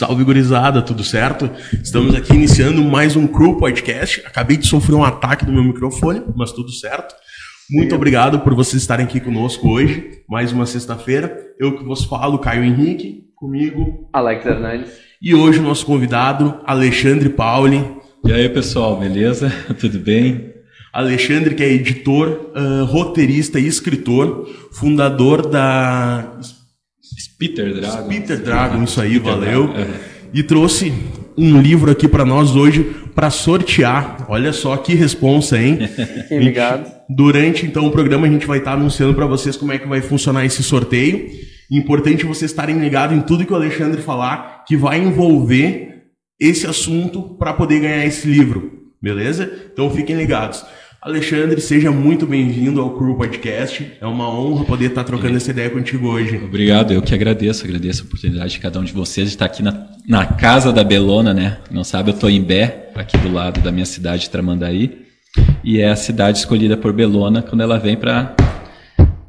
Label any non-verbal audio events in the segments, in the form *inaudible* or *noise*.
Salve gurizada, tudo certo? Estamos aqui iniciando mais um Crew Podcast. Acabei de sofrer um ataque do meu microfone, mas tudo certo. Muito obrigado por vocês estarem aqui conosco hoje, mais uma sexta-feira. Eu que vos falo, Caio Henrique, comigo. Alex Hernandes. E hoje o nosso convidado, Alexandre Pauli. E aí, pessoal, beleza? *laughs* Tudo bem? Alexandre, que é editor, uh, roteirista e escritor, fundador da Peter Dragon. Peter Dragon, isso aí, valeu. E trouxe um livro aqui para nós hoje para sortear. Olha só que responsa, hein? *laughs* Obrigado. Durante então o programa a gente vai estar tá anunciando para vocês como é que vai funcionar esse sorteio. Importante vocês estarem ligados em tudo que o Alexandre falar, que vai envolver esse assunto para poder ganhar esse livro, beleza? Então fiquem ligados. Alexandre, seja muito bem-vindo ao Crew Podcast. É uma honra poder estar trocando essa ideia contigo hoje. Obrigado, eu que agradeço, agradeço a oportunidade de cada um de vocês de estar aqui na, na casa da Belona, né? Não sabe, eu estou em Bé, aqui do lado da minha cidade, Tramandaí, e é a cidade escolhida por Belona quando ela vem para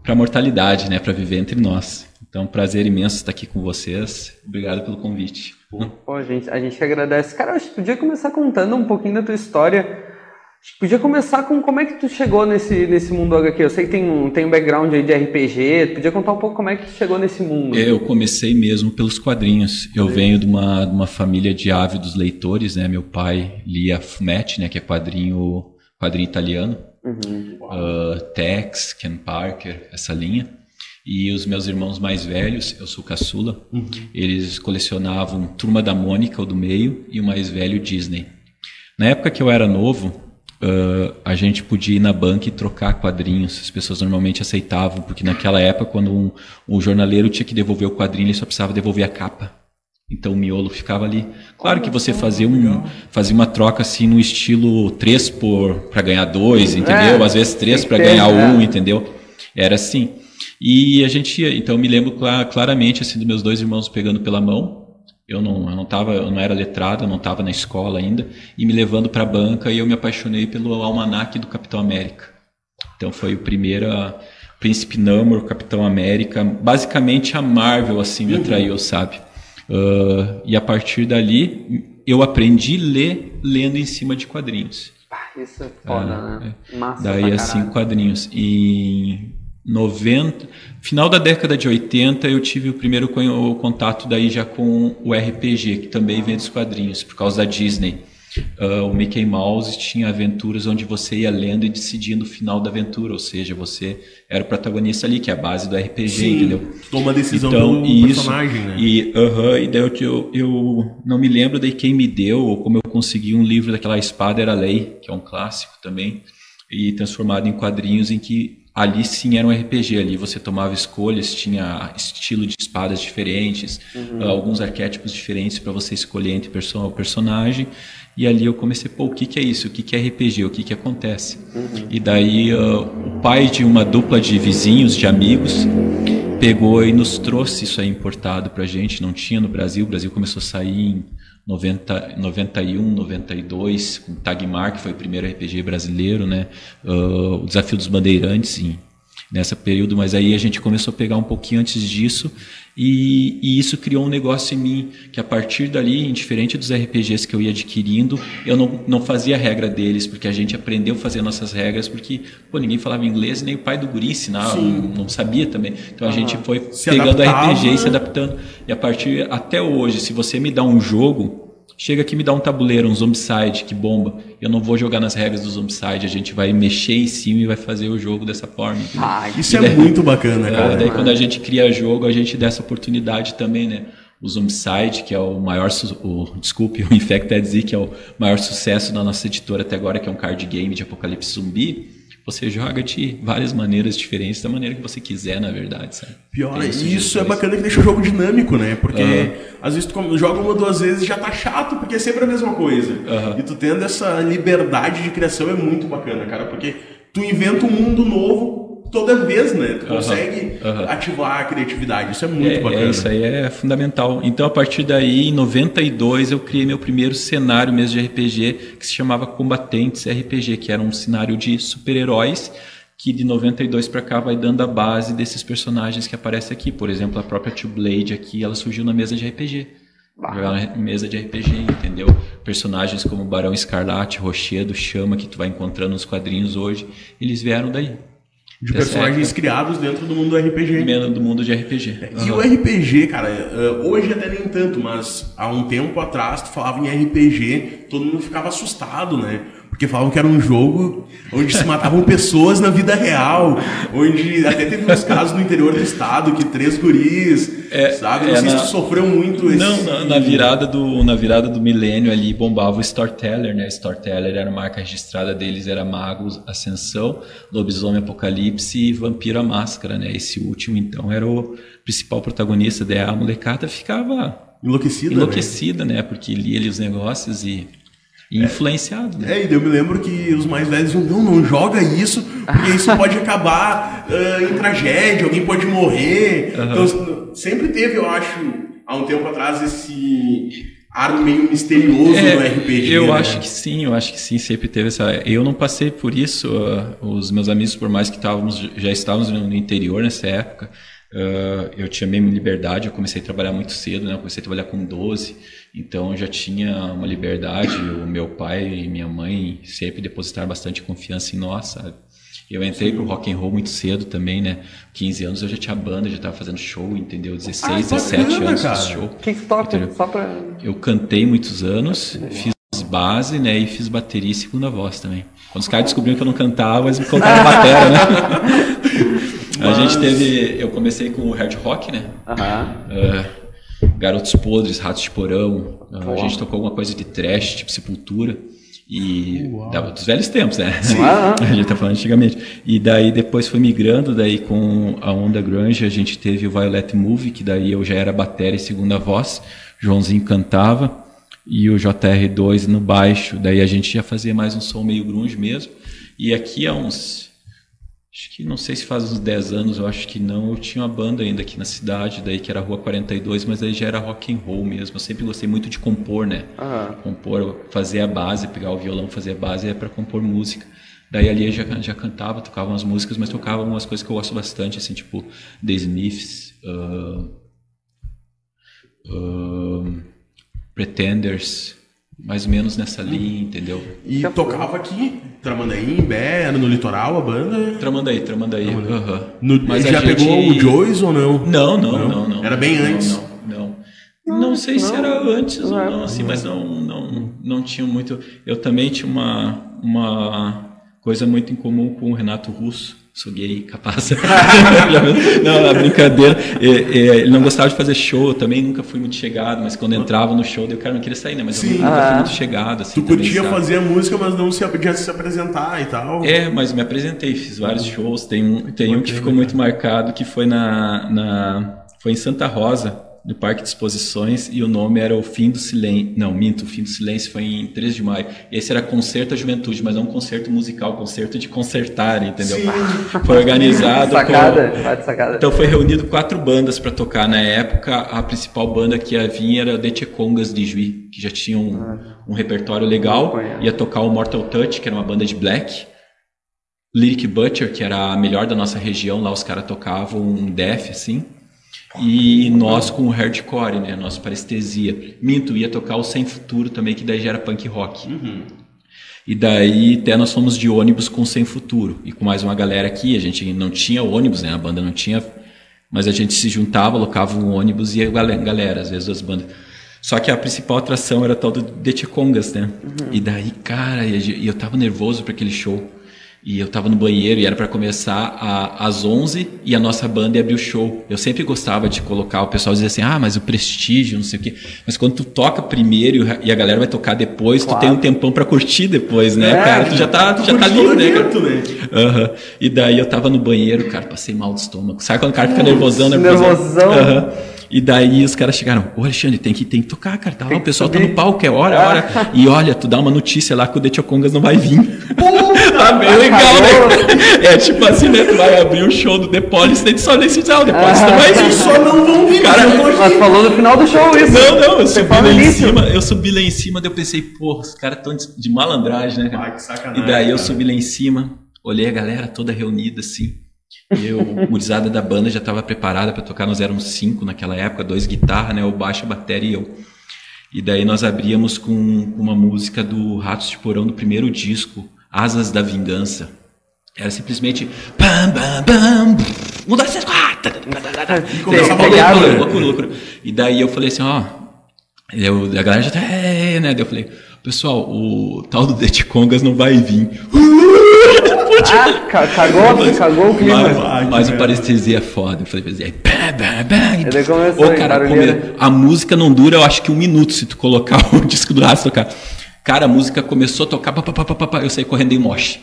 a mortalidade, né? Para viver entre nós. Então, prazer imenso estar aqui com vocês. Obrigado pelo convite. Pô, a gente, a gente que agradece. Cara, eu podia começar contando um pouquinho da tua história Podia começar com como é que tu chegou nesse, nesse mundo HQ. Eu sei que tem um, tem um background aí de RPG. Podia contar um pouco como é que chegou nesse mundo? Eu comecei mesmo pelos quadrinhos. Eu é. venho de uma, de uma família de ávidos leitores, né? Meu pai lia Fumetti, né? Que é quadrinho, quadrinho italiano. Uhum. Uh, Tex, Ken Parker, essa linha. E os meus irmãos mais velhos, eu sou caçula, uhum. eles colecionavam Turma da Mônica, o do meio, e o mais velho Disney. Na época que eu era novo, uh, a gente podia ir na banca e trocar quadrinhos. As pessoas normalmente aceitavam, porque naquela época, quando um, um jornaleiro tinha que devolver o quadrinho, ele só precisava devolver a capa. Então o miolo ficava ali. Claro que você fazia, um, fazia uma troca assim no estilo 3 por para ganhar 2, entendeu? É, Às vezes 3 para ganhar 1, um, entendeu? Era assim. E a gente ia, então eu me lembro claramente assim dos meus dois irmãos pegando pela mão eu não, eu não tava, eu não era letrado, eu não estava na escola ainda, e me levando para a banca e eu me apaixonei pelo almanaque do Capitão América. Então foi o primeiro Príncipe Namor, Capitão América, basicamente a Marvel assim me uhum. atraiu, sabe? Uh, e a partir dali eu aprendi a ler lendo em cima de quadrinhos. Ah, isso é foda, uh, né? É. Massa Daí assim quadrinhos e 90, final da década de 80 eu tive o primeiro contato daí já com o RPG, que também vem dos quadrinhos, por causa da Disney. Uh, o Mickey Mouse tinha aventuras onde você ia lendo e decidindo o final da aventura, ou seja, você era o protagonista ali, que é a base do RPG, Sim, entendeu? Toma a decisão então, do isso, personagem, né? E, uh -huh, e daí eu, eu não me lembro de quem me deu, ou como eu consegui um livro daquela Espada Era Lei, que é um clássico também, e transformado em quadrinhos em que ali sim era um RPG, ali você tomava escolhas, tinha estilo de espadas diferentes, uhum. alguns arquétipos diferentes para você escolher entre o personagem. E ali eu comecei, pô, o que, que é isso? O que, que é RPG? O que, que acontece? Uhum. E daí uh, o pai de uma dupla de vizinhos, de amigos, pegou e nos trouxe isso aí importado pra gente. Não tinha no Brasil, o Brasil começou a sair em 90, 91, 92, com Tagmar, que foi o primeiro RPG brasileiro, né? Uh, o Desafio dos Bandeirantes, em, nessa período, mas aí a gente começou a pegar um pouquinho antes disso e, e, isso criou um negócio em mim que a partir dali, indiferente dos RPGs que eu ia adquirindo, eu não, não fazia regra deles, porque a gente aprendeu a fazer nossas regras, porque pô, ninguém falava inglês, nem o pai do guri ensinava, não, não, sabia também. Então a gente foi se pegando adaptava. RPG e se adaptando. E a partir até hoje, se você me dá um jogo, chega aqui me dá um tabuleiro, um zombicide que bomba. Eu não vou jogar nas regras do zombicide, a gente vai mexer em cima e vai fazer o jogo dessa forma. Ah, isso é muito bacana, é, cara. Daí quando a gente cria jogo, a gente dá essa oportunidade também, né? O Zombicide, que é o maior, o, desculpe, *laughs* o Infected Z, que é o maior sucesso da nossa editora até agora, que é um card game de apocalipse zumbi você joga de várias maneiras diferentes, da maneira que você quiser, na verdade, sabe? Pior, isso, isso é bacana que deixa o jogo dinâmico, né? Porque uhum. às vezes tu joga uma duas vezes e já tá chato, porque é sempre a mesma coisa. Uhum. E tu tendo essa liberdade de criação é muito bacana, cara, porque tu inventa um mundo novo toda vez, né? Tu consegue ativar a criatividade. Isso é muito é, bacana. É, isso aí é fundamental. Então, a partir daí, em 92, eu criei meu primeiro cenário mesmo de RPG, que se chamava Combatentes RPG, que era um cenário de super-heróis, que de 92 para cá vai dando a base desses personagens que aparecem aqui. Por exemplo, a própria Two Blade aqui, ela surgiu na mesa de RPG. Jogar na mesa de RPG, entendeu? Personagens como Barão Escarlate, Rochedo, Chama, que tu vai encontrando nos quadrinhos hoje, eles vieram daí. De personagens criados dentro do mundo do RPG. Dentro do mundo de RPG. E o RPG, cara, eh, hoje até nem tanto, mas há um tempo atrás tu falava em RPG, todo mundo ficava assustado, né? Porque falavam que era um jogo onde se matavam pessoas na vida real, onde até teve uns casos no interior do estado que três guris, é, sabe? Não é sei na... se tu sofreu muito esse... Não, na, na, virada do, na virada do milênio ali bombava o Storyteller, né? Storyteller era a marca registrada deles, era Magos Ascensão, Lobisomem Apocalipse e Vampiro a Máscara, né? Esse último, então, era o principal protagonista, daí a molecada ficava... Enlouquecida, Enlouquecida, né? né? Porque lia ali os negócios e influenciado. Né? É, e eu me lembro que os mais velhos diziam, não, não joga isso, porque isso *laughs* pode acabar uh, em tragédia, alguém pode morrer. Uhum. Então, sempre teve, eu acho, há um tempo atrás, esse ar meio misterioso é, no RPG. Eu né? acho que sim, eu acho que sim, sempre teve essa. Eu não passei por isso, uh, os meus amigos, por mais que estávamos, já estávamos no interior nessa época, uh, eu tinha mesmo liberdade, eu comecei a trabalhar muito cedo, né? Eu comecei a trabalhar com 12. Então já tinha uma liberdade, o meu pai e minha mãe sempre depositaram bastante confiança em nós, sabe? Eu entrei pro rock and roll muito cedo também, né? 15 anos eu já tinha banda, já estava fazendo show, entendeu? 16, ah, 17 bacana, anos cara. show. Que toca, só pra... Eu cantei muitos anos, fiz base, né? E fiz bateria e segunda voz também. Quando os caras descobriram que eu não cantava, eles me colocaram *laughs* batera, né? *laughs* Mas... A gente teve... Eu comecei com o hard rock, né? Aham. Uh -huh. uh, Garotos Podres, Ratos de Porão. A gente tocou alguma coisa de trash, tipo Sepultura. E dava dos velhos tempos, né? *laughs* a gente tá falando antigamente. E daí depois foi migrando, daí com a Onda Grunge a gente teve o Violet Movie, que daí eu já era bateria e segunda voz. Joãozinho cantava e o JR2 no baixo. Daí a gente já fazia mais um som meio grunge mesmo. E aqui há uns Acho que não sei se faz uns 10 anos, eu acho que não. Eu tinha uma banda ainda aqui na cidade, daí que era Rua 42, mas aí já era rock and roll mesmo. Eu sempre gostei muito de compor, né? Uhum. Compor, fazer a base, pegar o violão, fazer a base é para compor música. Daí ali eu já, já cantava, tocava umas músicas, mas tocava umas coisas que eu gosto bastante, assim, tipo The Smiths, uh, uh, Pretenders, mais ou menos nessa linha, entendeu? E tocava aqui, Tramandaí, em Bé, era no litoral a banda? Tramandaí, Tramandaí. Tramandaí. Uhum. Mas já gente... pegou o Joyce ou não? Não, não, não. não, não era bem não, antes? Não, não. Não, não sei se era antes ou não, assim, mas não, não, não tinha muito. Eu também tinha uma, uma coisa muito em comum com o Renato Russo sou gay, capaz. *laughs* não, a brincadeira. ele não gostava de fazer show, eu também nunca fui muito chegado, mas quando entrava no show, eu cara não queria sair, né? Mas Sim. eu nunca ah. fui muito chegado. Assim, tu curtia fazer a música, mas não se podia se apresentar e tal. É, mas me apresentei, fiz vários shows. Tem um, tem um que ficou muito marcado, que foi na, na foi em Santa Rosa no Parque de Exposições e o nome era O Fim do Silêncio. Não, minto, O Fim do Silêncio foi em 3 de maio. Esse era Concerto à Juventude, mas não um concerto musical, concerto de concertar, entendeu? Sim. Foi organizado. sacada, com... sacada. Então foi reunido quatro bandas para tocar na época. A principal banda que ia vir era The Tchekongas de Juí, que já tinha um, ah. um repertório legal. Ia tocar o Mortal Touch, que era uma banda de black. Lyric Butcher, que era a melhor da nossa região, lá os caras tocavam um death, assim. E nós com o hardcore, né? Nossa parestesia. Minto, ia tocar o Sem Futuro também, que daí já era punk rock. Uhum. E daí até nós fomos de ônibus com Sem Futuro. E com mais uma galera aqui, a gente não tinha ônibus, né? A banda não tinha. Mas a gente se juntava, alocava um ônibus e ia galera, às vezes as bandas. Só que a principal atração era tal do The Congas, né? Uhum. E daí, cara, e eu tava nervoso para aquele show. E eu tava no banheiro e era para começar a, às 11 e a nossa banda ia abrir o show. Eu sempre gostava de colocar, o pessoal dizia assim, ah, mas o prestígio, não sei o quê. Mas quando tu toca primeiro e a galera vai tocar depois, claro. tu tem um tempão para curtir depois, né, é, cara? Tu já tá, tu já tá livre, né, cara? Né? Uhum. E daí eu tava no banheiro, cara, passei mal do estômago. Sabe quando o cara fica nervosão, né? Nervosão. Uhum. E daí os caras chegaram, ô Alexandre, tem que, tem que tocar, cara. Tá lá, o pessoal tá no palco, é hora, é hora. *laughs* E olha, tu dá uma notícia lá que o The Congas não vai vir. *laughs* tá bem legal, né? *laughs* É tipo assim, né? Tu vai abrir o show do The Police, daí tu só nesse ah, The Police não vai vir. Só não vão vir, cara. Mas falou no final do show isso. Não, não, eu subi lá em cima, eu subi lá em cima, daí eu pensei, porra, os caras tão de, de malandragem, né? Cara? Ai, que sacanagem. E daí eu subi lá em cima, olhei a galera toda reunida assim. Eu, o gurizada da banda já estava preparada para tocar, nós éramos cinco naquela época, dois guitarras, né, o baixo, a bateria e eu. E daí nós abríamos com uma música do Ratos de Porão do primeiro disco, Asas da Vingança. Era simplesmente pam, pam, pam, um, dois, três, quatro. E começava loucura, loucura, loucura. E daí eu falei assim, ó, eu, a galera já tá, é, né? Daí eu falei, pessoal, o tal do Det Congas não vai vir. Ah, *laughs* cagou, cagou o clima. Mas, mas o parestesia é foda. Eu falei, aí, pá, pá. Ele começou, Ô, cara, come, a música não dura, eu acho que um minuto se tu colocar *laughs* o disco do Rato tocar. Cara, a música começou a tocar, pá, pá, pá, pá, eu saí correndo em moche.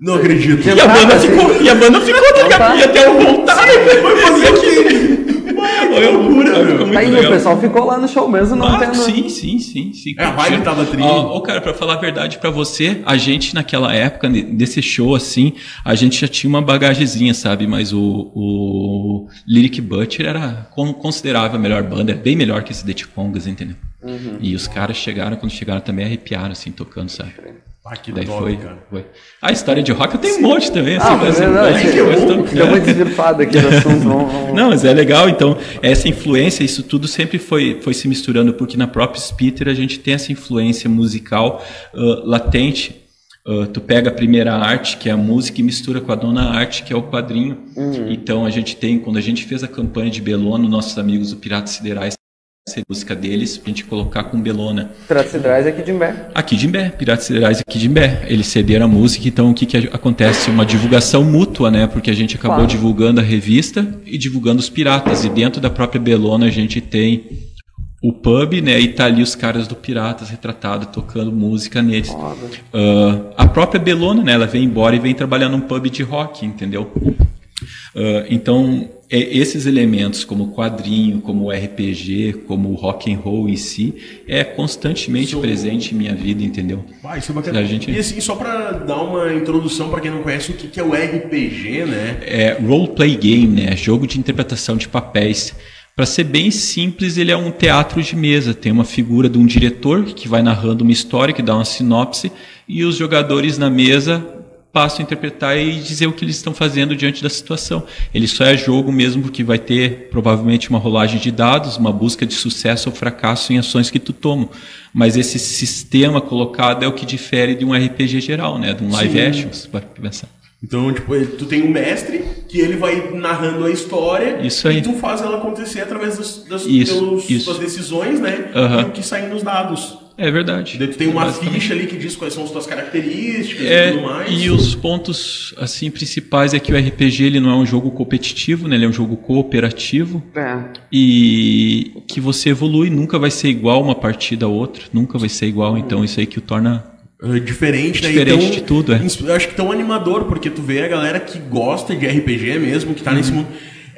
Não acredito. E a banda ficou, e a banda ficou, tá ligado? E até eu voltar, foi fazer aquilo. Foi loucura, meu. Aí o pessoal ficou lá no show mesmo, não ah, tendo... Sim, sim, sim, sim. É, a vibe tava tri. Ô, cara, pra falar a verdade pra você, a gente naquela época, desse show assim, a gente já tinha uma bagagezinha, sabe? Mas o, o Lyric Butcher era considerável a melhor banda, é bem melhor que esse The Congas, entendeu? Uhum. E os caras chegaram, quando chegaram também arrepiaram, assim, tocando, sabe? Ah, que Daí top, foi, cara. foi. A história de rock eu tenho um monte também. Assim, Ah, mas, mas é que é uma desvirpada aqui no *laughs* assunto. Vamos, vamos- Não, mas é legal. Então, essa influência, isso tudo sempre foi, foi se misturando, porque na própria Spitter a gente tem essa influência musical ah, latente. Ah, tu pega a primeira arte, que é a música, e mistura com a dona arte, que é o quadrinho. Então, a gente tem, quando a gente fez a campanha de Belona, nossos amigos do Piratas Siderais, essa música deles, pra gente colocar com Belona. Piratas Siderais aqui de Imbé. Aqui de Imbé, Piratas Siderais aqui de Imbé. Eles cederam a música, então o que, que acontece? Uma divulgação mútua, né? Porque a gente acabou Claro. divulgando a revista e divulgando os piratas. E dentro da própria Belona a gente tem o pub, né? E tá ali os caras do Piratas retratado tocando música neles. Ah, a própria Belona, né? Ela vem embora e vem trabalhar num pub de rock, entendeu? Ah, então, é- esses elementos, como o quadrinho, como o RPG, como o rock and roll em si, é constantemente São- presente em minha vida, entendeu? Ah, isso é bacana. A gente- E assim, só pra dar uma introdução pra quem não conhece o que que é o RPG, né? É roleplay game, né? Jogo de interpretação de papéis. Para ser bem simples, ele é um teatro de mesa. Tem uma figura de um diretor que vai narrando uma história, que dá uma sinopse, e os jogadores na mesa passam a interpretar e dizer o que eles estão fazendo diante da situação. Ele só é jogo mesmo porque vai ter provavelmente uma rolagem de dados, uma busca de sucesso ou fracasso em ações que tu toma. Mas esse sistema colocado é o que difere de um RPG geral, né? De um live Sim. action, se pensar. Então, tipo, tu tem um mestre que ele vai narrando a história Isso aí. e tu faz ela acontecer através das, das Isso, teus- isso. tuas decisões, né? Aham. E o que sai nos dados. É verdade. Daí tu tem uma ficha ali que diz quais são as tuas características É, e tudo mais. e os pontos assim principais é que o RPG ele não é um jogo competitivo, né? Ele é um jogo cooperativo É. e que você evolui, nunca vai ser igual uma partida a outra, nunca vai ser igual, então isso aí que o torna É diferente, né? Diferente Então, de tudo, é. acho que tão animador, porque tu vê a galera que gosta de RPG mesmo, que tá Uhum. nesse mundo.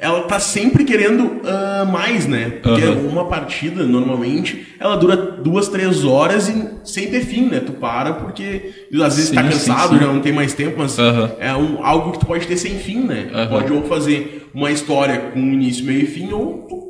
Ela tá sempre querendo ah, mais, né? Porque Aham. uma partida, normalmente, ela dura duas, três horas e sem ter fim, né? Tu para porque às vezes Sim, tá sim, cansado, sim. já não tem mais tempo, mas Aham. é um, algo que tu pode ter sem fim, né? Tu Aham. pode ou fazer uma história com início, meio e fim, ou tu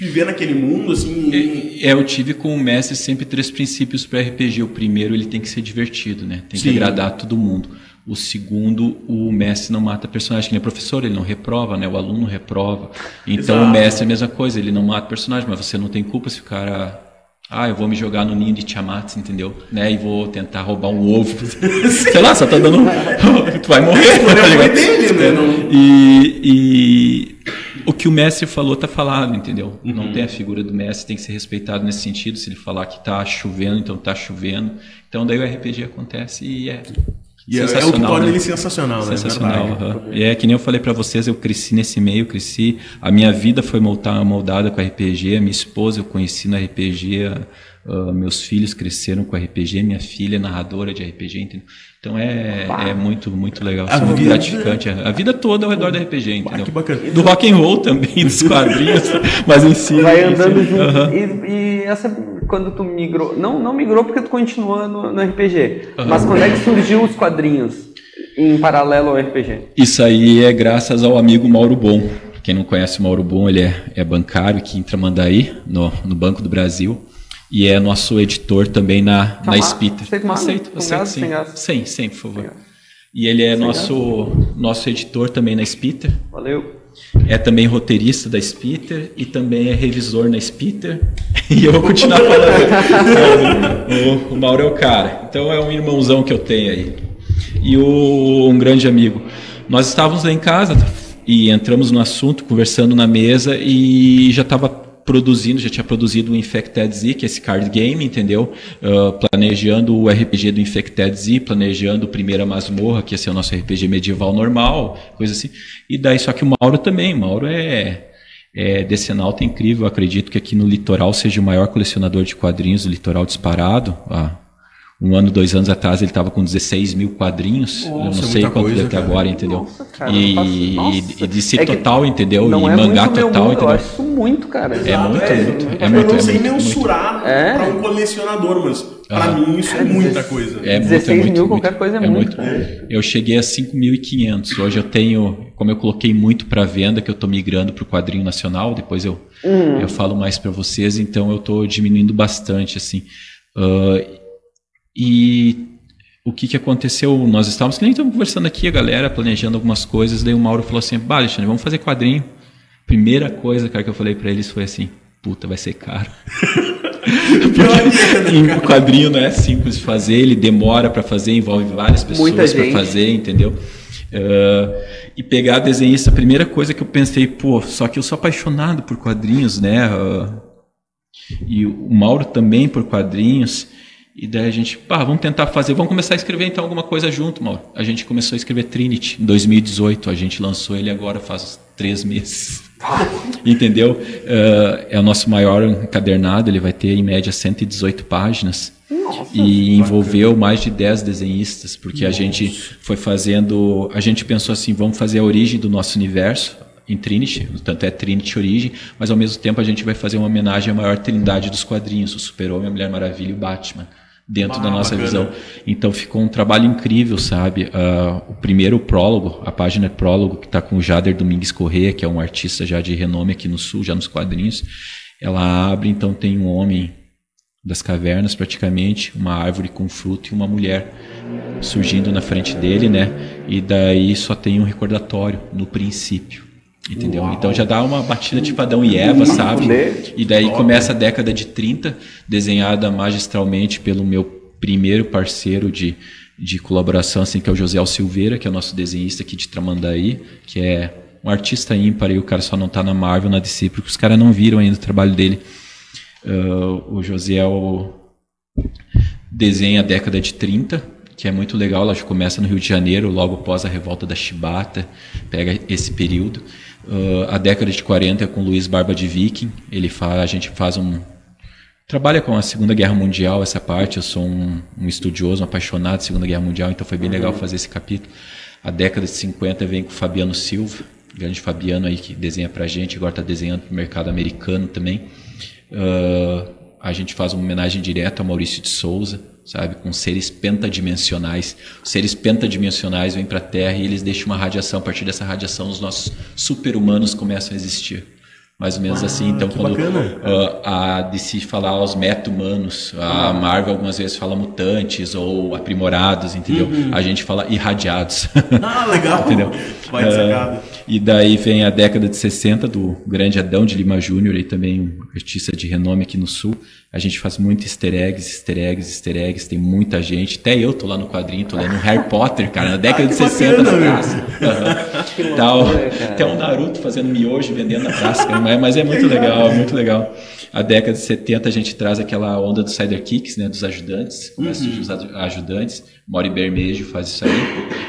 viver naquele mundo, assim. e- É, eu tive com o mestre sempre três princípios para RPG. O primeiro, ele tem que ser divertido, né? Tem que Sim. agradar todo mundo. O segundo, o mestre não mata personagem, que nem professor, ele não reprova, né? O aluno reprova. Então Exato. o mestre é a mesma coisa, ele não mata personagem, mas você não tem culpa se o cara. Ah, eu vou me jogar no ninho de Tiamat, entendeu? Né? E vou tentar roubar um ovo. *laughs* Sei lá, só tá dando. *laughs* tu vai morrer, tá dele, né? Não- E, e o que o mestre falou tá falado, entendeu? Uhum. Não tem a figura do mestre, tem que ser respeitado nesse sentido. Se ele falar que tá chovendo, então tá chovendo. Então daí o RPG acontece e é E é, o que torna né? ele sensacional, né? Sensacional. Aham. E é que nem eu falei pra vocês, eu cresci nesse meio, cresci. A minha vida foi moldada com RPG. A minha esposa eu conheci no RPG. ah, meus filhos cresceram com RPG. Minha filha é narradora de RPG. Entendeu? Então é, é muito, muito legal. A muito vida- gratificante. A vida toda ao redor do RPG, entendeu? que bacana. Do rock and roll também, *laughs* dos quadrinhos. mas em si. Vai em si, andando junto. aham. E, e essa, quando tu migrou. Não, não migrou porque tu continua no, no RPG. Mas quando é que surgiu os quadrinhos em paralelo ao RPG? Isso aí é graças ao amigo Mauro Bom. Quem não conhece o Mauro Bom, ele é, é bancário aqui em Tramandaí, no, no Banco do Brasil. E é nosso editor também na, na? Spita. Aceita uma água? Aceito, Com aceito gás, sim. sem gás? Sem, sem, por favor. E ele é nosso, nosso editor também na Spita. Valeu. é também roteirista da Spitter e também é revisor na Spitter. *laughs* E eu vou continuar falando. o, o Mauro é o cara. Então é um irmãozão que eu tenho aí. E o, um grande amigo. Nós estávamos lá em casa e entramos no assunto, conversando na mesa e já estava produzindo, já tinha produzido o Infected Z, que é esse card game, entendeu? Uh, planejando o RPG do Infected Z, planejando o Primeira Masmorra, que ia ser o nosso RPG medieval normal, coisa assim. E daí, só que o Mauro também, Mauro é, é decenalta incrível, acredito que aqui no litoral seja o maior colecionador de quadrinhos do litoral disparado. Ah, um ano, dois anos atrás, ele estava com 16 mil quadrinhos. Nossa, eu não sei quanto coisa, deve ter agora, entendeu? Nossa, cara, e, faço... e de si é total, entendeu? Não e é mangá muito total, mundo, entendeu? Eu acho muito, cara. É muito, é, muito. É, é muito, eu não é sei muito, mensurar para um colecionador, mas para ah. mim isso é muita coisa. É 16 muito, mil, muito, qualquer coisa é, é muito. Eu cheguei a 5.500. Hoje eu tenho, como eu coloquei muito para venda, que eu estou migrando para o quadrinho nacional, depois eu, hum. eu falo mais para vocês, então eu estou diminuindo bastante, assim. Uh, e o que, que aconteceu? Nós estávamos, que nem estamos conversando aqui, a galera, planejando algumas coisas, daí o Mauro falou assim, bah, Alexandre, vamos fazer quadrinho. Primeira coisa, cara, que eu falei para eles foi assim, puta, vai ser caro. *laughs* Porque o quadrinho não é simples de fazer, ele demora para fazer, envolve várias pessoas para fazer, entendeu? Uh, e pegar desenhista, a primeira coisa que eu pensei, pô, só que eu sou apaixonado por quadrinhos, né? Uh, e o Mauro também por quadrinhos. E daí a gente, pá, vamos tentar fazer, vamos começar a escrever então alguma coisa junto, Mauro. A gente começou a escrever Trinity em 2018, a gente lançou ele agora faz três meses. *laughs* Entendeu? Uh, é o nosso maior encadernado, ele vai ter em média 118 páginas. Nossa, e envolveu bacana. mais de 10 desenhistas, porque Nossa. a gente foi fazendo. A gente pensou assim: vamos fazer a origem do nosso universo em Trinity, tanto é Trinity Origem, mas ao mesmo tempo a gente vai fazer uma homenagem à maior trindade dos quadrinhos: o Super-Homem, a Mulher Maravilha e o Batman dentro ah, da nossa bacana. visão. Então ficou um trabalho incrível, sabe? Uh, o primeiro prólogo, a página prólogo, que está com o Jader Domingues Corrêa, que é um artista já de renome aqui no Sul, já nos quadrinhos, ela abre, então tem um homem das cavernas praticamente, uma árvore com fruto e uma mulher surgindo na frente dele, né? E daí só tem um recordatório no princípio. Entendeu? Uau. Então já dá uma batida tipo Adão e Eva, sabe? E daí começa a década de 30, desenhada magistralmente pelo meu primeiro parceiro de, de colaboração, assim, que é o José Silveira, que é o nosso desenhista aqui de Tramandaí, que é um artista ímpar e o cara só não está na Marvel, na DC, porque os caras não viram ainda o trabalho dele. Uh, o José desenha a década de 30, que é muito legal, ela começa no Rio de Janeiro, logo após a revolta da Chibata, pega esse período. Uh, a década de 40 é com Luiz Barba de Viking. Ele faz, a gente faz um trabalha com a Segunda Guerra Mundial essa parte. Eu sou um, um estudioso, um apaixonado de Segunda Guerra Mundial, então foi bem legal uhum. fazer esse capítulo. A década de 50 vem com Fabiano Silva, grande Fabiano aí que desenha pra gente, agora está desenhando para o mercado americano também. Uh, a gente faz uma homenagem direta a Maurício de Souza sabe? Com seres pentadimensionais. Os seres pentadimensionais vêm para a Terra e eles deixam uma radiação. A partir dessa radiação, os nossos super-humanos começam a existir. Mais ou menos ah, assim. Então, quando uh, a DC falar os meta-humanos, a. Marvel algumas vezes fala mutantes ou aprimorados, entendeu? Uhum. A gente fala irradiados. Ah, legal. *laughs* entendeu? Vai uh, e daí vem a década de 60 do grande Adão de Lima Júnior, e também um artista de renome aqui no Sul. A gente faz muito easter eggs, easter eggs, easter eggs, tem muita gente. Até eu tô lá no quadrinho, tô lendo Harry Potter, cara, na década ah, de 60 bacana, na praça. Uhum. Tal, até o Naruto fazendo miojo vendendo na praça, mas é muito legal, muito legal. A década de 70 a gente traz aquela onda dos sidekicks, né, dos ajudantes, começa uhum. os ajudantes. Mori Bermejo faz isso aí.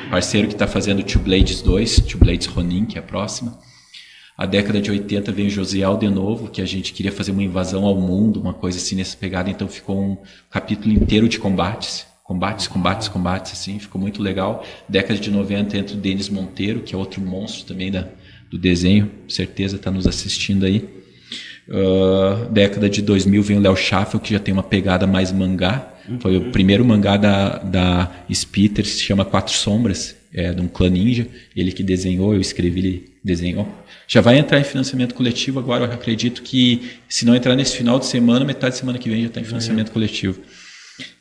Parceiro que está fazendo Two Blades 2, Two Blades Ronin, que é a próxima. A década de 80 veio Josiel de novo, que a gente queria fazer uma invasão ao mundo, uma coisa assim nessa pegada, então ficou um capítulo inteiro de combates. Combates, combates, combates, assim, ficou muito legal. Década de 90 entra o Denis Monteiro, que é outro monstro também da, do desenho, certeza está nos assistindo aí. Uh, década de 2000 vem o Léo Schaffel, que já tem uma pegada mais mangá. Foi o primeiro mangá da, da Spitter, se chama Quatro Sombras, é de um clã ninja. Ele que desenhou, eu escrevi, ele desenhou. Já vai entrar em financiamento coletivo agora. Eu acredito que se não entrar nesse final de semana, metade de semana que vem já está em financiamento uhum. coletivo.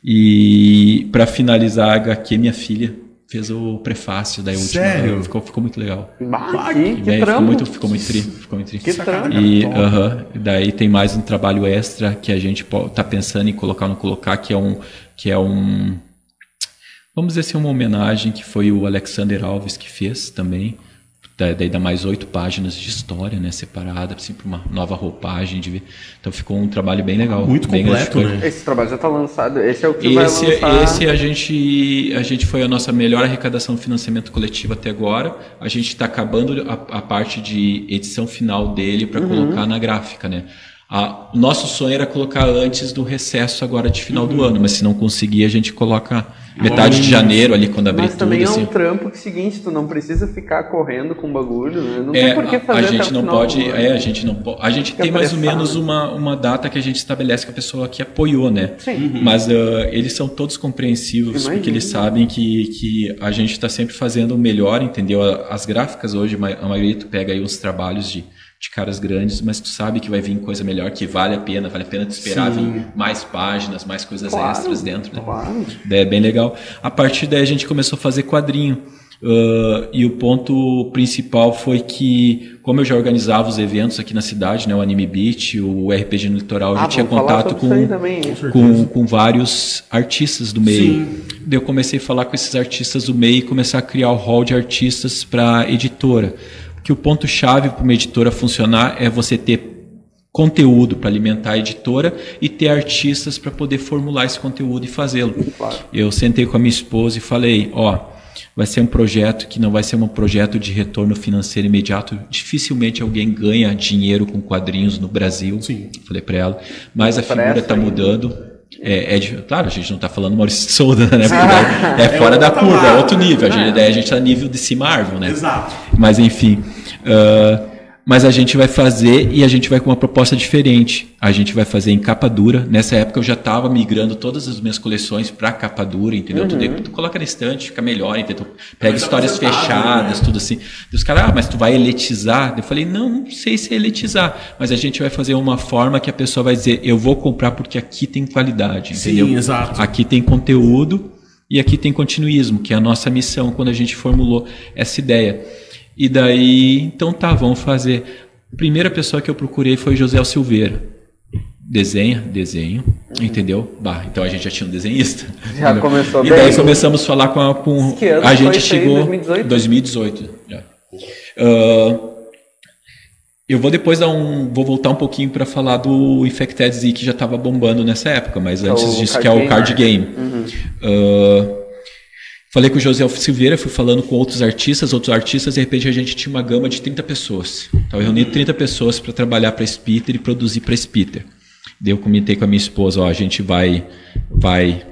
E para finalizar, a HQ Minha Filha, fez o prefácio da última. Sério? Ficou, ficou muito legal. Bah, que- que, E que daí ficou muito, ficou muito tri, ficou muito tri. Que trampo. E Top. aham, daí tem mais um trabalho extra que a gente tá pensando em colocar ou não colocar, que é um que é um vamos dizer assim uma homenagem que foi o Alexander Alves que fez também. Da- Daí dá mais oito páginas de história, né, separada, assim, para uma nova roupagem de ver. Então ficou um trabalho bem legal, Muito bem completo, né? Esse trabalho já tá lançado. Esse é o que Esse, vai lançar. esse a gente a gente foi a nossa melhor arrecadação de financiamento coletivo até agora. A gente está acabando a, a parte de edição final dele para Uhum. colocar na gráfica, né? A- o nosso sonho era colocar antes do recesso agora de final Uhum. do ano, mas se não conseguir a gente coloca metade de janeiro ali quando abrir Mas tudo. também é assim. um trampo que é o seguinte, tu não precisa ficar correndo com bagulho, né? Não É, tem por que a- fazer a gente o não pode, é, a gente não pode, a gente Fica tem mais ou menos uma, uma data que a gente estabelece com a pessoa que apoiou, né? Sim. Mas ah, eles são todos compreensivos Imagino. porque eles sabem que, que a gente está sempre fazendo o melhor, entendeu? As gráficas hoje, a maioria tu pega aí uns trabalhos de, de caras grandes, mas tu sabe que vai vir coisa melhor, que vale a pena, vale a pena tu esperar Sim. vir mais páginas, mais coisas Claro, extras dentro, né? Claro. É bem legal. A partir daí a gente começou a fazer quadrinho. Uh, e o ponto principal foi que, como eu já organizava os eventos aqui na cidade, né, o Anime Beat, o RPG no Litoral, eu Ah, já tinha vamos falar contato com, também. com, com vários artistas do meio. Sim. Daí eu comecei a falar com esses artistas do meio e começar a criar o hall de artistas para editora. Que o ponto chave para uma editora funcionar é você ter conteúdo para alimentar a editora e ter artistas para poder formular esse conteúdo e fazê-lo. Claro. Eu sentei com a minha esposa e falei, ó, vai ser um projeto que não vai ser um projeto de retorno financeiro imediato. Dificilmente alguém ganha dinheiro com quadrinhos no Brasil. Sim. Falei para ela, mas a figura está ainda. mudando. É, é de- claro, a gente não está falando Maurício Souza, né? *laughs* É fora da outro curva, é outro nível. A gente, daí a gente está nível de cima Marvel, né? Exato. Mas enfim. Ah, mas a gente vai fazer e a gente vai com uma proposta diferente. A gente vai fazer em capa dura. Nessa época eu já estava migrando todas as minhas coleções para capa dura, entendeu? Tu, tu coloca na estante, fica melhor, entendeu? Tu pega mais histórias apresentado, fechadas, né? tudo assim. E os caras, ah, mas tu vai eletizar? Eu falei, não, não sei se é eletizar, mas a gente vai fazer uma forma que a pessoa vai dizer, eu vou comprar porque aqui tem qualidade, Sim, entendeu? exato. Aqui tem conteúdo e aqui tem continuismo, que é a nossa missão quando a gente formulou essa ideia. E daí, então tá, vamos fazer. A primeira pessoa que eu procurei foi José Silveira. Desenha, desenho, entendeu? Bah, então a gente já tinha um desenhista. Já começou E bem. daí começamos a falar com a. Com, Que ano a gente chegou. 2018? 2018 já. Ah, eu vou depois dar um. Vou voltar um pouquinho para falar do Infected Z que já estava bombando nessa época, mas é antes o disso, card que é o game. card game. Uhum. Ah, falei com o José Silveira, fui falando com outros artistas, outros artistas, de repente a gente tinha uma gama de 30 pessoas. Então eu reuni 30 pessoas para trabalhar para Spitter e produzir para Spitter. Daí eu comentei com a minha esposa, ó, a gente vai, vai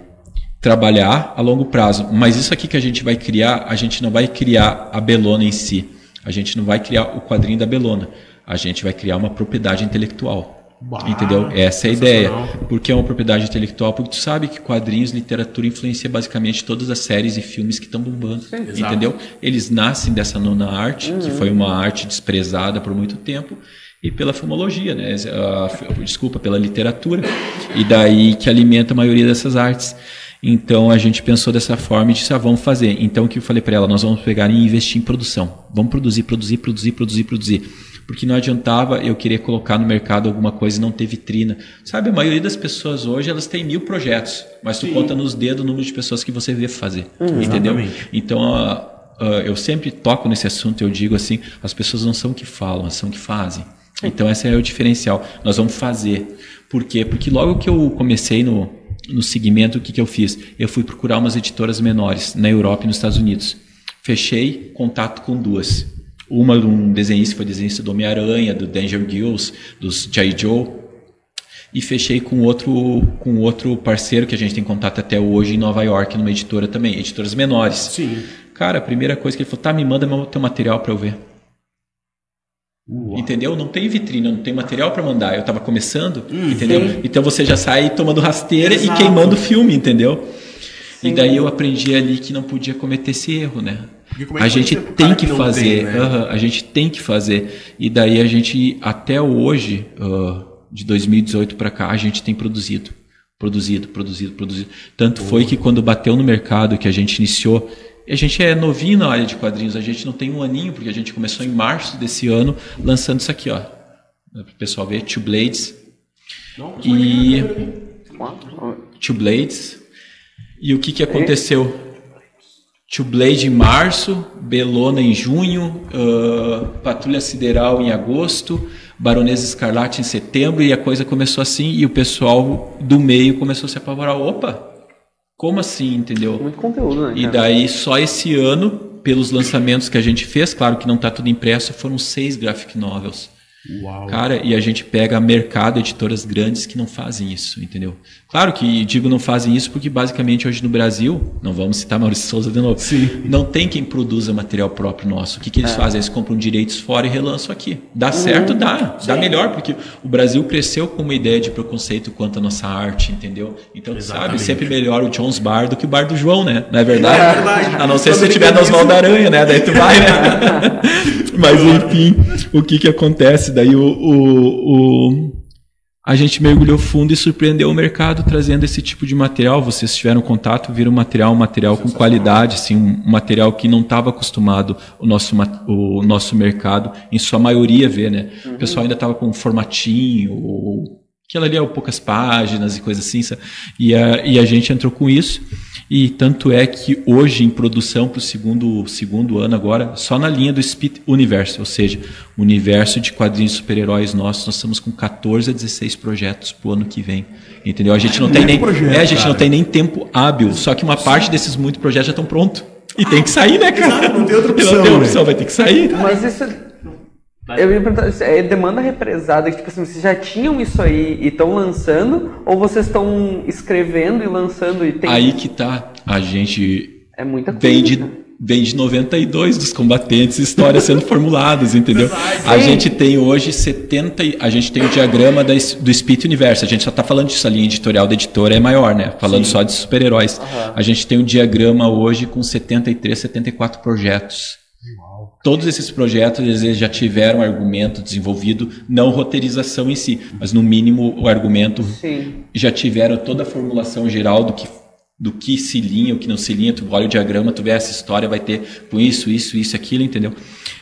trabalhar a longo prazo, mas isso aqui que a gente vai criar, a gente não vai criar a Belona em si. A gente não vai criar o quadrinho da Belona. A gente vai criar uma propriedade intelectual. Bah, Entendeu? Essa é a ideia. Porque é uma propriedade intelectual, porque tu sabe que quadrinhos, literatura influencia basicamente todas as séries e filmes que estão bombando. Exato. Entendeu? Eles nascem dessa nona arte, que foi uma arte desprezada por muito tempo, e pela filmologia, né? Ah, desculpa, pela literatura, e daí que alimenta a maioria dessas artes. Então a gente pensou dessa forma e disse, ah, vamos fazer. Então o que eu falei para ela, nós vamos pegar e investir em produção. Vamos produzir, produzir, produzir, produzir, produzir. Porque não adiantava eu querer colocar no mercado alguma coisa e não ter vitrina. Sabe, a maioria das pessoas hoje, elas têm mil projetos, mas tu conta nos dedos o número de pessoas que você vê fazer. entendeu? Exatamente. Então, ah, ah, eu sempre toco nesse assunto, eu digo assim, as pessoas não são o que falam, elas são o que fazem. Então, esse é o diferencial. Nós vamos fazer. Por quê? Porque logo que eu comecei no, no segmento, o que, que eu fiz? Eu fui procurar umas editoras menores na Europa e nos Estados Unidos. Fechei contato com duas. Uma de um desenhista, que foi desenhista do Homem-Aranha, do Danger Girls, dos J. Joe. E fechei com outro, com outro parceiro que a gente tem contato até hoje em Nova York, numa editora também, editoras menores. Sim. Cara, a primeira coisa que ele falou, tá, me manda meu, teu material para eu ver. Uau. Entendeu? Não tem vitrine, não tem material para mandar. Eu estava começando, entendeu? Então você já sai tomando rasteira Exato. e queimando o filme, entendeu? E daí eu aprendi ali que não podia cometer esse erro, né? É A gente tem que que não fazer, tem, né? aham, a gente tem que fazer. E daí a gente, até hoje, ah, de 2018 para cá, a gente tem produzido. Produzido, produzido, produzido. Tanto foi que quando bateu no mercado, que a gente iniciou, a gente é novinho na área de quadrinhos, a gente não tem um aninho, porque a gente começou em março desse ano lançando isso aqui, ó. Para o pessoal ver, Two Blades. Não, e. Two Blades. E o que, que aconteceu? Two Blade em março, Belona em junho, uh, Patrulha Sideral em agosto, Baronesa Escarlate em setembro, e a coisa começou assim, e o pessoal do meio começou a se apavorar. Opa, como assim, entendeu? Muito conteúdo, né? E daí, só esse ano, pelos lançamentos que a gente fez, claro que não está tudo impresso, foram seis graphic novels. Uau. Cara, e a gente pega mercado, editoras grandes que não fazem isso, entendeu? Claro que digo não fazem isso porque basicamente hoje no Brasil, não vamos citar Maurício Souza de novo, Sim. não tem quem produza material próprio nosso. O que, que eles é. fazem? Eles compram direitos fora e relançam aqui. Dá uhum. certo? Dá. Sim. Dá melhor, porque o Brasil cresceu com uma ideia de preconceito quanto à nossa arte, entendeu? Então, Exatamente. sabe, sempre melhor o Jones Bar do que o Bar do João, né? Não é verdade? É verdade. A não ser se você tiver nas mãos da aranha, né? Daí tu vai, né? *laughs* Mas enfim, o que que acontece? Daí o, o, o, a gente mergulhou fundo e surpreendeu o mercado trazendo esse tipo de material. Vocês tiveram contato, viram material, um material com qualidade, assim, um material que não estava acostumado o nosso, o nosso mercado, em sua maioria, ver, né? Uhum. O pessoal ainda estava com um formatinho, ou aquilo ali é poucas páginas e coisas assim, e a, e a gente entrou com isso. E tanto é que hoje em produção para o segundo, segundo ano agora, só na linha do Speed Universe, ou seja, o universo de quadrinhos super-heróis nossos, nós estamos com 14 a 16 projetos para o ano que vem. Entendeu? A gente não tem nem, projeto, é, a gente não tem nem tempo hábil, só que uma parte desses muitos projetos já estão prontos. E ah, tem que sair, né, cara? Não tem outra opção. *laughs* Não tem opção, né? vai ter que sair. Mas isso eu ia perguntar, é demanda represada, tipo assim, vocês já tinham isso aí e estão lançando, ou vocês estão escrevendo e lançando e tem... Aí que tá, a gente é muita coisa, vem de, vem de 92 dos combatentes, histórias sendo formuladas, entendeu? A gente tem hoje 70, a gente tem o diagrama da, do Speed Universo, a gente só está falando disso, a linha editorial da editora é maior, né? Falando Sim. só de super-heróis. Uhum. A gente tem um diagrama hoje com 73, 74 projetos. Todos esses projetos eles já tiveram argumento desenvolvido, não roteirização em si, mas no mínimo o argumento Sim. já tiveram toda a formulação geral do que do que se linha, o que não se linha, tu olha o diagrama, tu vê essa história, vai ter com isso, isso, isso, aquilo, entendeu?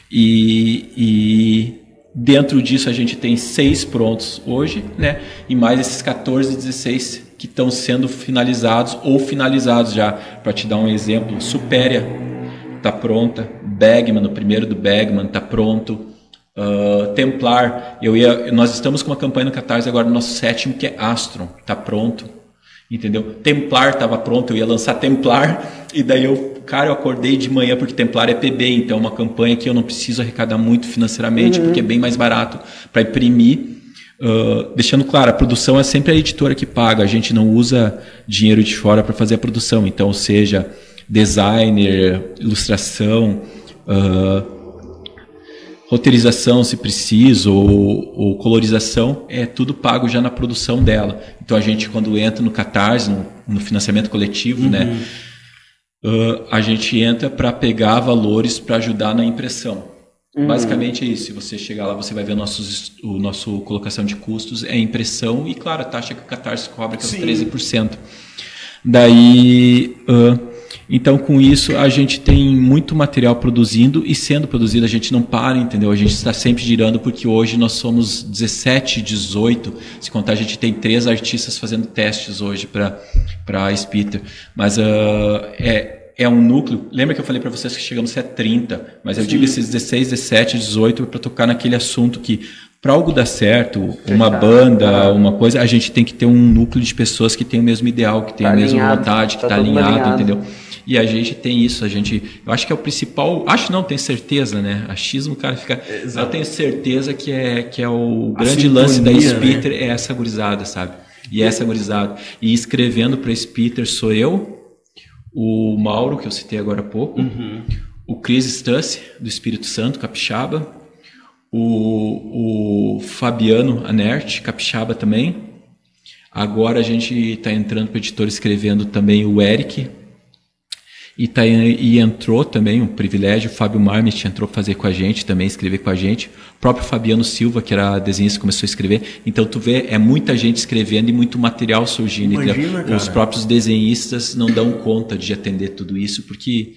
E, e dentro disso a gente tem seis prontos hoje, né? E mais esses 14, 16 que estão sendo finalizados ou finalizados já. Para te dar um exemplo, Supéria está pronta, Bagman, o primeiro do Bagman está pronto. Uh, Templar, eu ia, nós estamos com uma campanha no Catarse agora no nosso sétimo que é Astron, está pronto, entendeu? Templar estava pronto, eu ia lançar Templar e daí eu, cara, eu acordei de manhã porque Templar é PB, então é uma campanha que eu não preciso arrecadar muito financeiramente uhum. porque é bem mais barato para imprimir. Uh, deixando claro, a produção é sempre a editora que paga, a gente não usa dinheiro de fora para fazer a produção, então seja designer, ilustração, uh, roteirização, se preciso, ou, ou, colorização, é tudo pago já na produção dela. Então a gente, quando entra no Catarse, no, no financiamento coletivo, né, uhum. né, uh, a gente entra para pegar valores para ajudar na impressão. Uhum. Basicamente é isso. Se você chegar lá, você vai ver nossos, o nosso colocação de custos é impressão e, claro, a taxa que o Catarse cobra, que é os 13%. Daí. Uh, então, com isso, a gente tem muito material produzindo e sendo produzido, a gente não para, entendeu? A gente está sempre girando, porque hoje nós somos 17, 18. Se contar, a gente tem três artistas fazendo testes hoje para a Spitter. Mas uh, é, é um núcleo. Lembra que eu falei para vocês que chegamos a 30, mas eu Sim. digo esses 16, 17, 18 para tocar naquele assunto que para algo dar certo, uma banda, uma coisa, a gente tem que ter um núcleo de pessoas que tem o mesmo ideal, que tem tá a mesma alinhado, vontade, que está tá alinhado, alinhado, entendeu? E a gente tem isso, a gente. Eu acho que é o principal. Acho não, tenho certeza, né? Achismo, o cara fica. Exato. Eu tenho certeza que é, que é o a grande lance da Spitter né? é essa gurizada, sabe? E essa gurizada. E escrevendo para Spitter sou eu, o Mauro, que eu citei agora há pouco, uhum. o Chris Stussy, do Espírito Santo, Capixaba, o, o Fabiano Anert, Capixaba também. Agora a gente está entrando para o editor escrevendo também o Eric, e, tá, e entrou também um privilégio, o Fábio Marmit entrou fazer com a gente também, escrever com a gente. O próprio Fabiano Silva, que era desenhista, começou a escrever. Então tu vê, é muita gente escrevendo e muito material surgindo. Imagina, Os próprios desenhistas não dão conta de atender tudo isso, porque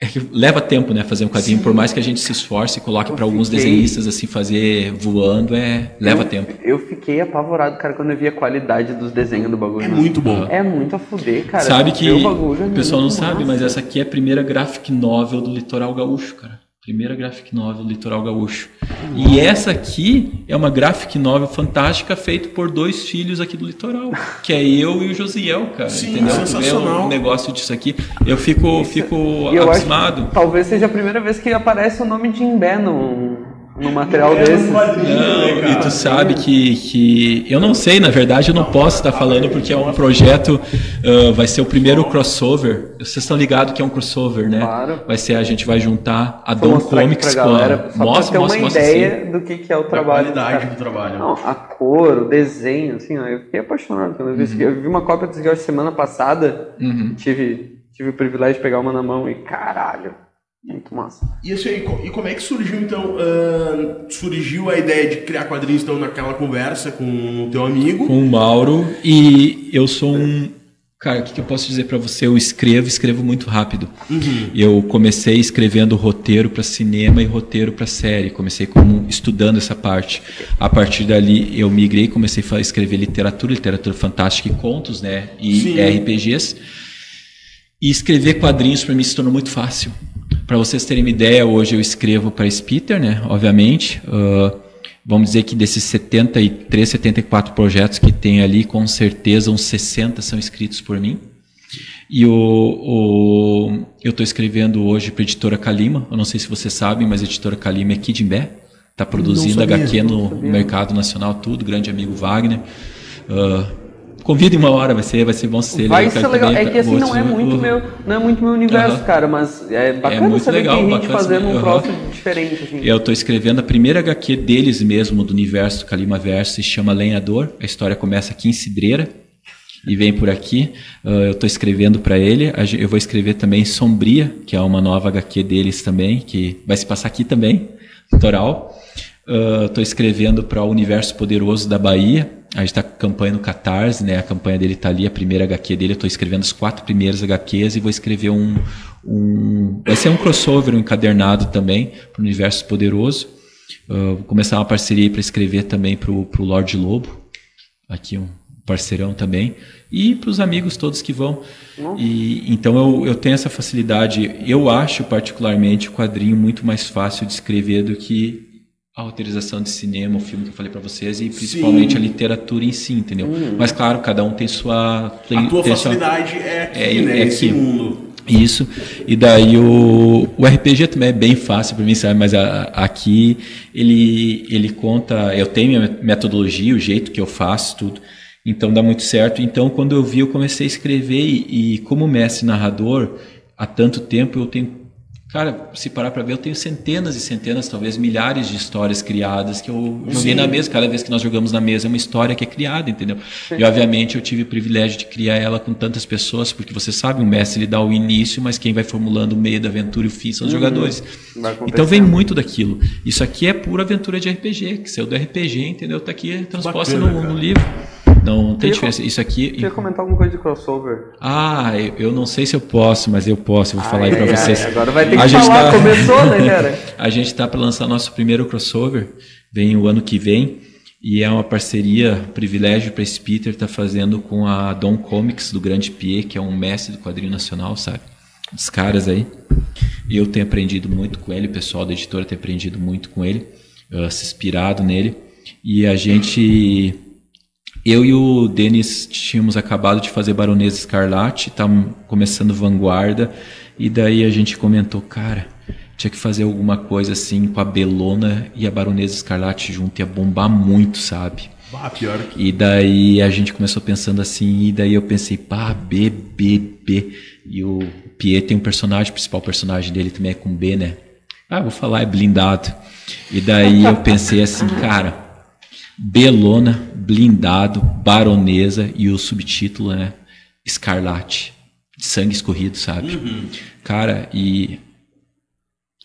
é que leva tempo, né, fazer um quadrinho. Sim. Por mais que a gente se esforce e coloque para alguns desenhistas assim fazer voando, é leva eu, tempo. Eu fiquei apavorado, cara, quando eu vi a qualidade dos desenhos do bagulho. É muito bom. É muito a fuder, cara. Sabe que o, bagulho, o pessoal não massa. sabe, mas essa aqui é a primeira graphic novel do Litoral Gaúcho, cara. Primeira graphic novel do Litoral Gaúcho. E essa aqui é uma graphic novel fantástica feita por dois filhos aqui do Litoral, que é eu e o Josiel, cara. Sim, entendeu? sensacional. um negócio disso aqui. Eu fico, fico eu abismado. talvez seja a primeira vez que aparece o nome de Imbé no, no material é desse. Não, né, e tu sabe que, que. Eu não sei, na verdade, eu não posso estar falando porque é um projeto. Uh, vai ser o primeiro crossover. Vocês estão ligados que é um crossover, né? Claro. Vai ser, a gente vai juntar a Dom Comics com a. Mostra, ter mostra, uma mostra, ideia assim. do que, que é o trabalho. A qualidade do trabalho. Não, a cor, o desenho, assim, ó, eu fiquei apaixonado quando eu vi uhum. Eu vi uma cópia desse jogo semana passada. Uhum. Tive, tive o privilégio de pegar uma na mão e caralho muito massa. E, assim, e como é que surgiu, então, uh, surgiu a ideia de criar quadrinhos, então, naquela conversa com o teu amigo? Com o Mauro, e eu sou um... Cara, o que, que eu posso dizer para você? Eu escrevo, escrevo muito rápido. Uhum. Eu comecei escrevendo roteiro para cinema e roteiro para série. Comecei como estudando essa parte. A partir dali, eu migrei e comecei a escrever literatura, literatura fantástica e contos, né? E Sim. RPGs. E escrever quadrinhos para mim se tornou muito fácil. Para vocês terem uma ideia, hoje eu escrevo para Spitter, né? Obviamente. Uh, vamos dizer que desses 73, 74 projetos que tem ali, com certeza uns 60 são escritos por mim. E o, o eu estou escrevendo hoje para a editora Kalima. Eu não sei se vocês sabem, mas a editora Kalima é aqui de Imbé. Está produzindo sabia, HQ no mercado nacional, tudo. Grande amigo Wagner. Uh, Convide uma hora, vai ser, vai ser bom ser. Vai ser legal. É que assim não é muito meu, não é muito meu universo, cara, mas é bacana é muito saber legal, que tem gente fazendo um troço diferente. Assim. Eu estou escrevendo a primeira HQ deles mesmo do universo do Kalima Verso, se chama Lenhador. A história começa aqui em Cidreira e vem por aqui. Uh, eu estou escrevendo para ele. Eu vou escrever também Sombria, que é uma nova HQ deles também, que vai se passar aqui também, litoral. Estou uh, escrevendo para o Universo Poderoso da Bahia, a gente está com campanha no Catarse, né? A campanha dele está ali, a primeira HQ dele. Eu estou escrevendo as quatro primeiras HQs e vou escrever um, um. Vai ser um crossover, um encadernado também para o Universo Poderoso. Uh, vou começar uma parceria para escrever também para o Lorde Lobo. Aqui um parceirão também. E para os amigos todos que vão. E, então eu, eu tenho essa facilidade. Eu acho, particularmente, o quadrinho muito mais fácil de escrever do que a autorização de cinema, o filme que eu falei para vocês e principalmente Sim. a literatura em si, entendeu? Uhum. Mas claro, cada um tem sua tem, a tua tem facilidade sua, é aqui, é, né? É aqui. mundo. Isso. E daí o, o RPG também é bem fácil para mim, sabe? Mas a, aqui ele ele conta, eu tenho a metodologia, o jeito que eu faço tudo. Então dá muito certo. Então quando eu vi, eu comecei a escrever e, e como mestre narrador, há tanto tempo eu tenho Cara, se parar para ver, eu tenho centenas e centenas, talvez milhares de histórias criadas que eu joguei Sim. na mesa. Cada vez que nós jogamos na mesa é uma história que é criada, entendeu? E obviamente eu tive o privilégio de criar ela com tantas pessoas, porque você sabe, o mestre ele dá o início, mas quem vai formulando o meio da aventura e o fim são os uhum. jogadores. Então vem muito daquilo. Isso aqui é pura aventura de RPG, que saiu do RPG, entendeu? Tá aqui transposta no, no livro. Não tem diferença. Isso aqui. Queria comentar alguma coisa de crossover? Ah, eu, não sei se eu posso, mas eu posso. Eu vou falar ai, aí para vocês. agora vai ter que a falar. Tá... Começou, né, *laughs* cara? a gente tá para lançar nosso primeiro crossover. Vem o ano que vem. E é uma parceria, privilégio para esse Peter estar tá fazendo com a Dom Comics do Grande Pie, que é um mestre do quadrinho nacional, sabe? Os caras aí. Eu tenho aprendido muito com ele, o pessoal da editora tem aprendido muito com ele, uh, se inspirado nele. E a gente eu e o Denis tínhamos acabado de fazer Baronesa Escarlate, estávamos começando Vanguarda, e daí a gente comentou, cara, tinha que fazer alguma coisa assim com a Belona e a Baronesa Escarlate junto, ia bombar muito, sabe? Bah, pior que... E daí a gente começou pensando assim, e daí eu pensei, pá, B, B, B. E o Pierre tem um personagem, o principal personagem dele também é com B, né? Ah, vou falar, é blindado. E daí eu pensei assim, cara Belona, Blindado, Baronesa e o subtítulo, né? Escarlate. Sangue escorrido, sabe? Uhum. Cara, e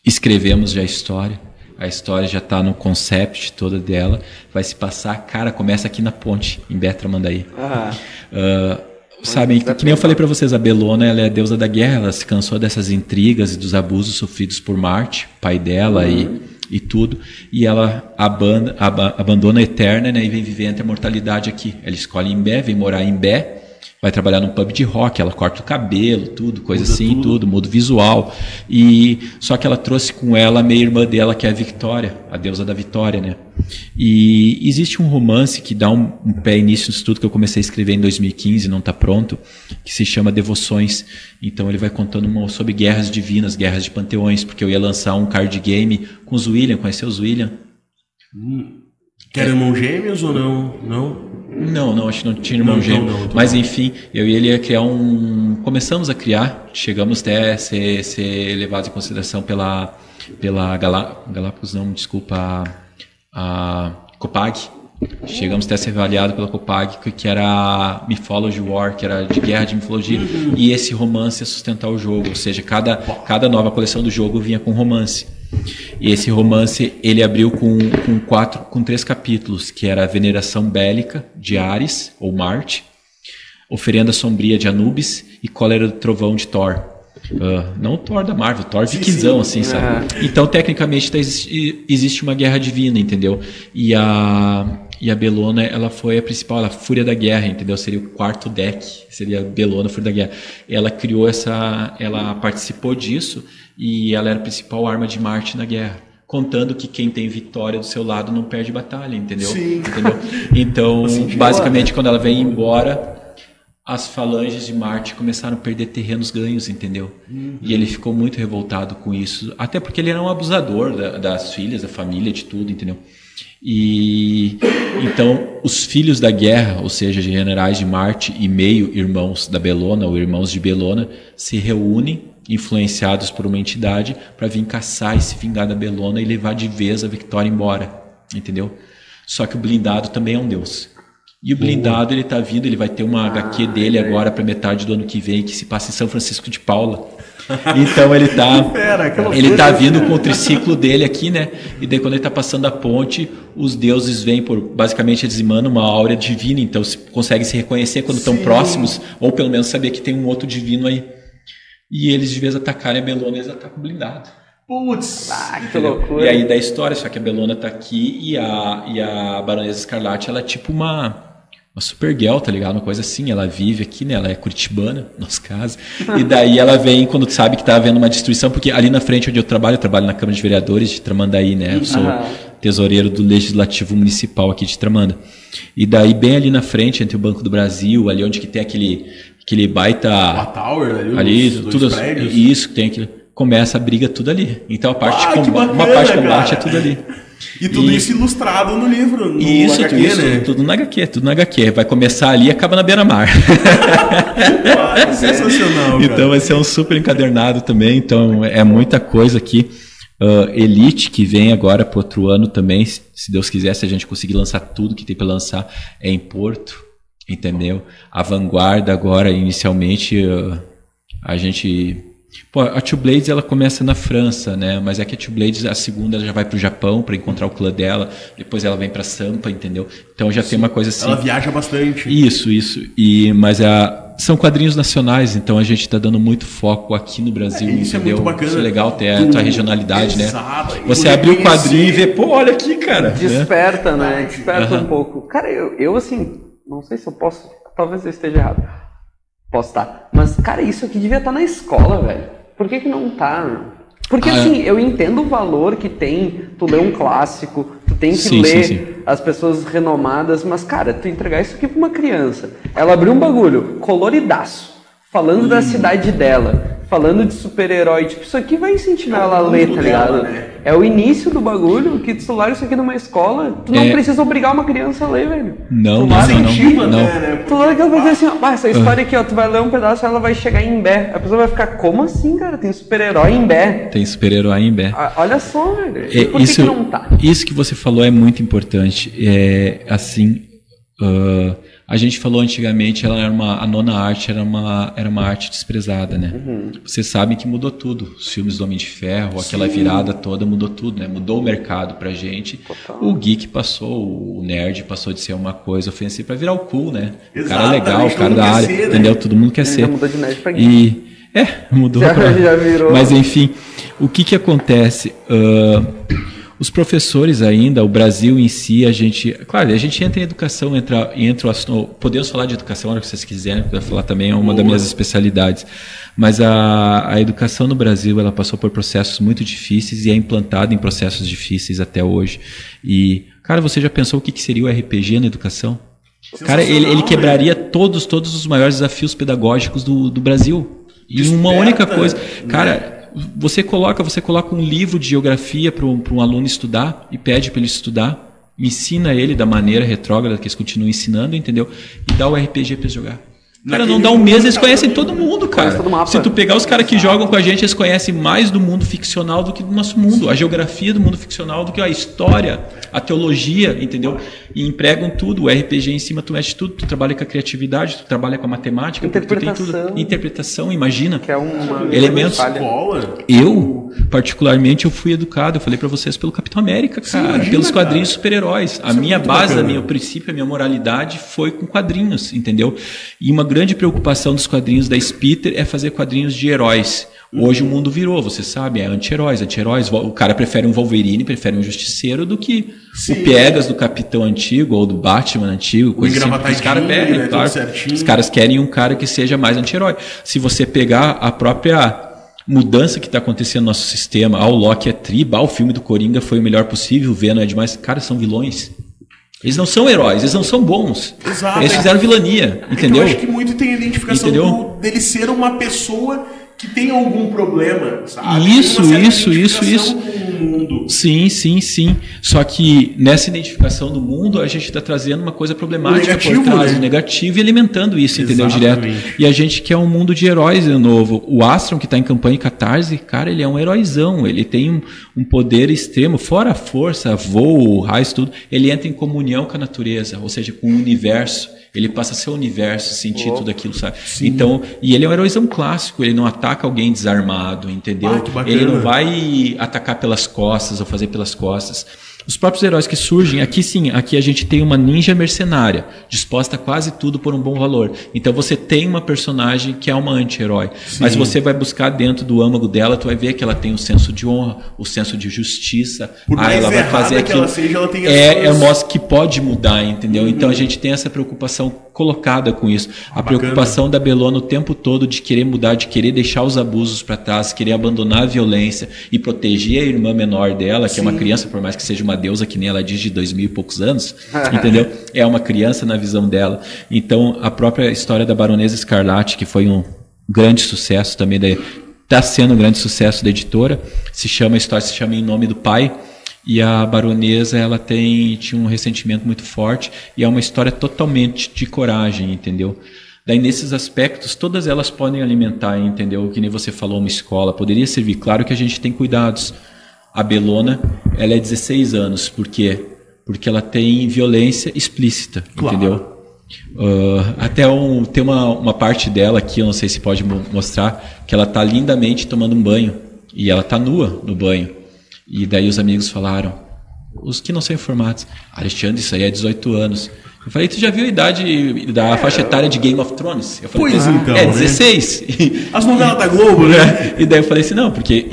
escrevemos já a história. A história já está no concept toda dela. Vai se passar, cara, começa aqui na ponte, em Betra Mandaí. Uhum. Uh, Sabe, que, que nem eu falei para vocês, a Belona ela é a deusa da guerra, ela se cansou dessas intrigas e dos abusos sofridos por Marte, pai dela uhum. e, e tudo, e ela abanda, ab, abandona a Eterna né, e vem viver entre a mortalidade aqui. Ela escolhe Imbé, vem morar em Imbé, vai trabalhar num pub de rock, ela corta o cabelo, tudo, coisa muda assim, tudo. tudo, muda o visual. E só que ela trouxe com ela a meia-irmã dela, que é a Victoria, a deusa da vitória, né? E existe um romance que dá um, um pé início no estudo que eu comecei a escrever em 2015, não está pronto, que se chama Devoções. Então ele vai contando uma, sobre guerras divinas, guerras de panteões, porque eu ia lançar um card game com os William, conheceu os William? Hum. Que eram irmãos gêmeos ou não? Não? Não, não, acho que não tinha irmão não, gêmeo. Não, não, Mas enfim, eu e ele ia criar um. Começamos a criar, chegamos até a ser, ser levados em consideração pela, pela Galá... Galápagos, não, desculpa, a, a Copag. Chegamos até a ser avaliado pela Copag, que era Mythology War, que era de guerra de mitologia. Uhum. E esse romance ia sustentar o jogo, ou seja, cada, cada nova coleção do jogo vinha com romance. E esse romance ele abriu com, com quatro, com três capítulos, que era a veneração bélica de Ares ou Marte, oferenda sombria de Anubis e cólera do trovão de Thor. Uh, não Thor da Marvel, Thor viquizão, assim, sabe? É. Então, tecnicamente, tá, existe uma guerra divina, entendeu? E a, e a Belona, ela foi a principal, a Fúria da Guerra, entendeu? Seria o quarto deck, seria a Belona, Fúria da Guerra. Ela criou essa, ela participou disso e ela era a principal arma de Marte na guerra. Contando que quem tem vitória do seu lado não perde batalha, entendeu? Sim. Entendeu? *laughs* Então, basicamente, quando ela vem embora, as falanges de Marte começaram a perder terrenos ganhos, entendeu? Uhum. E ele ficou muito revoltado com isso, até porque ele era um abusador da, das filhas, da família, de tudo, entendeu? E então os filhos da guerra, ou seja, generais de Marte e meio irmãos da Belona ou irmãos de Belona, se reúnem influenciados por uma entidade para vir caçar e se vingar da Belona e levar de vez a Victoria embora, entendeu? Só que o blindado também é um deus. E o blindado ele está vindo, ele vai ter uma ah, HQ dele é. agora para metade do ano que vem que se passa em São Francisco de Paula. Então ele tá *laughs* ele tá vindo com o triciclo dele aqui, né? E daí quando ele tá passando a ponte, os deuses vêm por basicamente eles emanam uma aura divina, então se consegue se reconhecer quando estão próximos ou pelo menos saber que tem um outro divino aí. E eles de vez atacarem a Belona, eles atacam blindado. Putz! Ah, que loucura! E aí da história, só que a Belona tá aqui e a, e a Baronesa Escarlate, ela é tipo uma uma super girl, tá ligado? Uma coisa assim, ela vive aqui, né? Ela é curitibana, no nosso caso. E *laughs* daí ela vem quando sabe que tá havendo uma destruição, porque ali na frente onde eu trabalho, eu trabalho na Câmara de Vereadores de Tramandaí, né? Eu sou tesoureiro do Legislativo Municipal aqui de Tramanda. E daí bem ali na frente, entre o Banco do Brasil, ali onde que tem aquele aquele baita a Tower ali, ali tudo isso que tem aquilo começa a briga tudo ali. Então a parte ah, de combate, uma parte de combate cara. é tudo ali. E tudo e, isso ilustrado no livro, no isso, HQ, tudo, né? tudo na HQ, tudo na HQ. Vai começar ali e acaba na beira-mar. é *laughs* sensacional, *laughs* Então cara. vai ser um super encadernado também, então é muita coisa aqui. Uh, Elite, que vem agora para outro ano também, se Deus quiser, se a gente conseguir lançar tudo que tem para lançar, é em Porto, entendeu? A Vanguarda agora, inicialmente, uh, a gente Pô, a Two Blades ela começa na França, né? Mas é que a Two Blades, a segunda, ela já vai pro Japão para encontrar o clã dela, depois ela vem para Sampa, entendeu? Então já Sim. tem uma coisa assim. Ela viaja bastante. Isso, isso. E mas a são quadrinhos nacionais, então a gente está dando muito foco aqui no Brasil, é, isso entendeu? É muito bacana. Isso é legal ter a tua regionalidade, né? Exato. Você abrir o quadrinho e ver, pô, olha aqui, cara. Desperta, né? né? Desperta uhum. um pouco. Cara, eu, eu assim, não sei se eu posso, talvez eu esteja errado Posso estar. Mas, cara, isso aqui devia estar na escola, velho. Por que, que não tá? Porque ah, assim, é. eu entendo o valor que tem tu ler um clássico, tu tem que sim, ler sim, sim. as pessoas renomadas, mas cara, tu entregar isso aqui pra uma criança, ela abriu um bagulho coloridaço, falando hum. da cidade dela, falando de super-herói, tipo, isso aqui vai incentivar ela a ler, tá ligado? Né? É o início do bagulho, que tu ler isso aqui numa escola, tu não é... precisa obrigar uma criança a ler, velho. Não, não, não, não, não. Né? Tu lê que ela vai dizer assim, ó, ah, essa história aqui, ó, tu vai ler um pedaço, ela vai chegar em Bé. A pessoa vai ficar, como assim, cara? Tem super-herói em Bé. Tem super-herói em Bé. Ah, olha só, velho. É, Por isso, que não tá? Isso que você falou é muito importante. É, assim, uh, a gente falou antigamente, ela era uma, a nona arte era uma, era uma arte desprezada, né? Uhum. Vocês sabem que mudou tudo. Os filmes do Homem de Ferro, aquela virada toda mudou tudo, né? Mudou o mercado pra gente. Total. O geek passou, o nerd passou de ser uma coisa ofensiva pra virar o cool, né? O cara legal, o cara da área, ser, né? entendeu? Todo mundo quer Ele ser. mudou de nerd pra geek. E é, mudou. *laughs* Já- pra- já virou- Mas enfim, o que que acontece? Ah, os professores ainda, o Brasil em si, a gente, claro, a gente entra em educação, entra, entra o assunto- podemos falar de educação a hora que vocês quiserem, vou falar também é uma das minhas especialidades. Mas a, a educação no Brasil, ela passou por processos muito difíceis e é implantada em processos difíceis até hoje. E, cara, você já pensou o que que seria o RPG na educação? Cara, ele, ele quebraria todos, todos os maiores desafios pedagógicos do, do Brasil. Em uma Desperta, única coisa. né? Você coloca, você coloca um livro de geografia para um, aluno estudar e pede para ele estudar, ensina ele da maneira retrógrada que eles continuam ensinando, entendeu? E dá o RPG para jogar. Cara, não dá um mês, eles conhecem todo mundo, cara. Todo o mapa. Se tu pegar os caras que jogam com a gente, eles conhecem mais do mundo ficcional do que do nosso mundo. A geografia do mundo ficcional do que a história, a teologia, entendeu? E empregam tudo. O RPG em cima tu mexe tudo. Tu trabalha com a criatividade, tu trabalha com a matemática. porque tu tem tudo. Interpretação. Interpretação, imagina. Que é uma Elementos. Eu, particularmente, eu fui educado, eu falei pra vocês, pelo Capitão América, cara, imagina, pelos quadrinhos super-heróis. A Isso é minha muito base, bacana. a meu princípio, a minha moralidade foi com quadrinhos, entendeu? E uma grande preocupação dos quadrinhos da Spitter é fazer quadrinhos de heróis. Hoje o mundo virou, você sabe, é anti-heróis, anti-heróis. O cara prefere um Wolverine, prefere um Justiceiro do que Sim. o Pegas do Capitão Antigo ou do Batman Antigo, coisa assim. porque Os pedem, né, claro. Os caras querem um cara que seja mais anti-herói. Se você pegar a própria mudança que está acontecendo no nosso sistema, ah, o Loki é triba, ah, o filme do Coringa foi o melhor possível, o Venom é demais. Cara, são vilões. Eles não são heróis, eles não são bons. Exato. Eles fizeram vilania, É entendeu? Eu acho que muito tem a identificação Entendeu? do- dele ser uma pessoa que tem algum problema, sabe? Isso, isso, isso, identificação com o mundo. Sim, sim, sim. Só que nessa identificação do mundo, a gente está trazendo uma coisa problemática negativo, por trás, né? negativo e alimentando isso, entendeu? Exatamente. Direto. E a gente quer um mundo de heróis de novo. O Astron, que está em campanha em Catarse, cara, ele é um heróizão. Ele tem um, um poder extremo, fora a força, voo, raios, tudo. Ele entra em comunhão com a natureza, ou seja, com o universo. Ele passa a ser o universo, sentir tudo aquilo, sabe? Então, e ele é um heróizão clássico, ele não ataca alguém desarmado, entendeu? Ah, ele não vai atacar pelas costas ou fazer pelas costas. Os próprios heróis que surgem, aqui sim, aqui a gente tem uma ninja mercenária, disposta a quase tudo por um bom valor. Então você tem uma personagem que é uma anti-herói, mas você vai buscar dentro do âmago dela, tu vai ver que ela tem o senso de honra, o senso de justiça. Por ah, ela vai fazer que aquilo. ela seja, ela tem é, suas- é mostra que pode mudar, entendeu? Então a gente tem essa preocupação colocada com isso. A Bacana. preocupação da Belona o tempo todo de querer mudar, de querer deixar os abusos para trás, querer abandonar a violência e proteger a irmã menor dela, que é uma criança, por mais que seja uma deusa que nem ela diz de dois mil e poucos anos, *laughs* entendeu? É uma criança na visão dela. Então a própria história da Baronesa Escarlate, que foi um grande sucesso também da está sendo um grande sucesso da editora, se chama a história se chama Em Nome do Pai. E a baronesa, ela tem tinha um ressentimento muito forte e é uma história totalmente de coragem, entendeu? Daí nesses aspectos, todas elas podem alimentar, entendeu? Que nem você falou, uma escola poderia servir. Claro que a gente tem cuidados. A Belona, ela é 16 anos, por quê? Porque ela tem violência explícita, Claro. entendeu? Ah, até um, tem uma, uma parte dela aqui, eu não sei se pode mo- mostrar, que ela tá lindamente tomando um banho. E ela tá nua no banho. E daí os amigos falaram, os que não são informados, Alexandre, isso aí é 18 anos. Eu falei, tu já viu a idade da faixa etária de Game of Thrones? Eu falei, Pois "Ah, então, É né? 16. *laughs* As novelas da Globo, né? *laughs* E daí eu falei assim, não, porque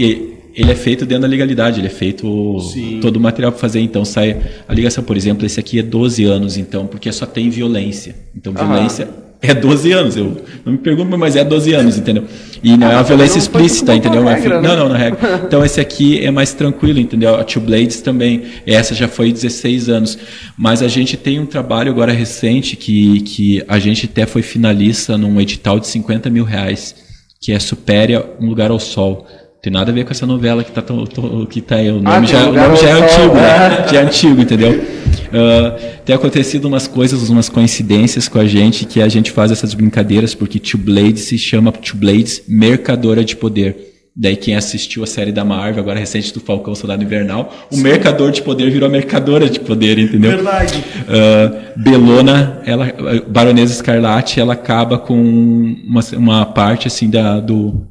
ele é feito dentro da legalidade, ele é feito Sim. todo o material para fazer, então sai a ligação, por exemplo, esse aqui é 12 anos, então, porque só tem violência. Então, violência é 12 anos, eu não me pergunto, mas é 12 anos, entendeu? E não é uma violência não foi explícita, entendeu? é regra, né? Não, não, na regra. Então esse aqui é mais tranquilo, entendeu? A Two Blades também, essa já foi 16 anos. Mas a gente tem um trabalho agora recente que, que a gente até foi finalista num edital de 50 mil reais, que é Supéria, Um Lugar ao Sol. Tem nada a ver com essa novela que tá, tão- que tá aí. O nome, tem já, o nome já é Sol, antigo, né? é. Já é antigo, entendeu? Ah, tem acontecido umas coisas, umas coincidências com a gente que a gente faz essas brincadeiras porque Two Blades se chama Two Blades Mercadora de Poder. Daí quem assistiu a série da Marvel, agora recente do Falcão Soldado Invernal, o mercador de poder virou a mercadora de poder, entendeu? Verdade. Uh, Belona, ela, Baronesa Escarlate, ela acaba com uma, uma parte assim da, do,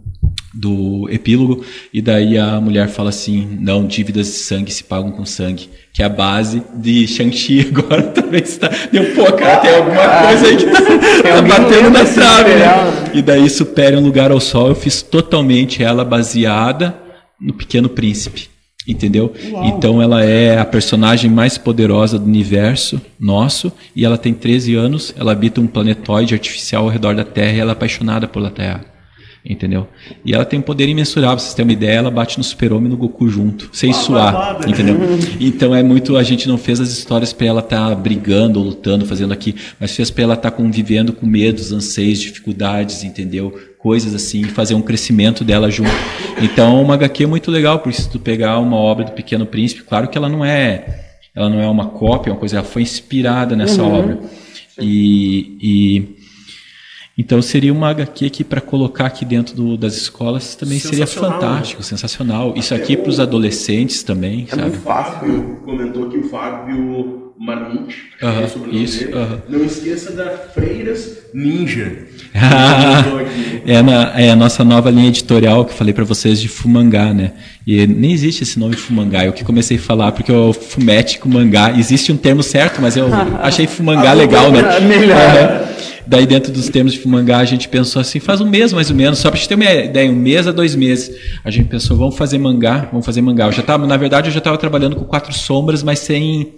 do epílogo, e daí a mulher fala assim: não, dívidas de sangue se pagam com sangue, que é a base de Shang-Chi *laughs* agora também está. Deu, pô, cara, tem alguma coisa aí que tá, tá batendo na trave, né? E daí Supera um Lugar ao Sol, eu fiz totalmente ela baseada no Pequeno Príncipe. Entendeu? Uau. Então ela é a personagem mais poderosa do universo nosso e ela tem 13 anos, ela habita um planetóide artificial ao redor da Terra e ela é apaixonada pela Terra entendeu? E ela tem um poder imensurável, pra vocês terem uma ideia, ela bate no super-homem e no Goku junto, sem suar, entendeu? Então é muito, a gente não fez as histórias para ela estar tá brigando, lutando, fazendo aqui, mas fez para ela estar tá convivendo com medos, anseios, dificuldades, entendeu? Coisas assim, fazer um crescimento dela junto. Então, uma HQ é muito legal, porque se tu pegar uma obra do Pequeno Príncipe, claro que ela não é, ela não é uma cópia, é uma coisa, ela foi inspirada nessa uhum. obra. E, e então seria uma HQ que para colocar aqui dentro do, das escolas também seria fantástico, né? sensacional. Isso aqui para os adolescentes também, é sabe? Muito fácil. Comentou aqui o Fábio Marmite, uh -huh, sobre isso. Uh -huh. Não esqueça da Freiras Ninja. *laughs* é, na, é a nossa nova linha editorial que eu falei para vocês de Fumangá, né? E nem existe esse nome Fumangá. Eu que comecei a falar porque o fumete com mangá. Existe um termo certo, mas eu *laughs* achei Fumangá legal, né? *laughs* Melhor. Daí, dentro dos termos de mangá, a gente pensou assim, faz um mês mais ou menos, só para gente ter uma ideia, um mês a dois meses. A gente pensou, vamos fazer mangá, vamos fazer mangá. Eu já tava, na verdade, eu já estava trabalhando com quatro sombras, mas sem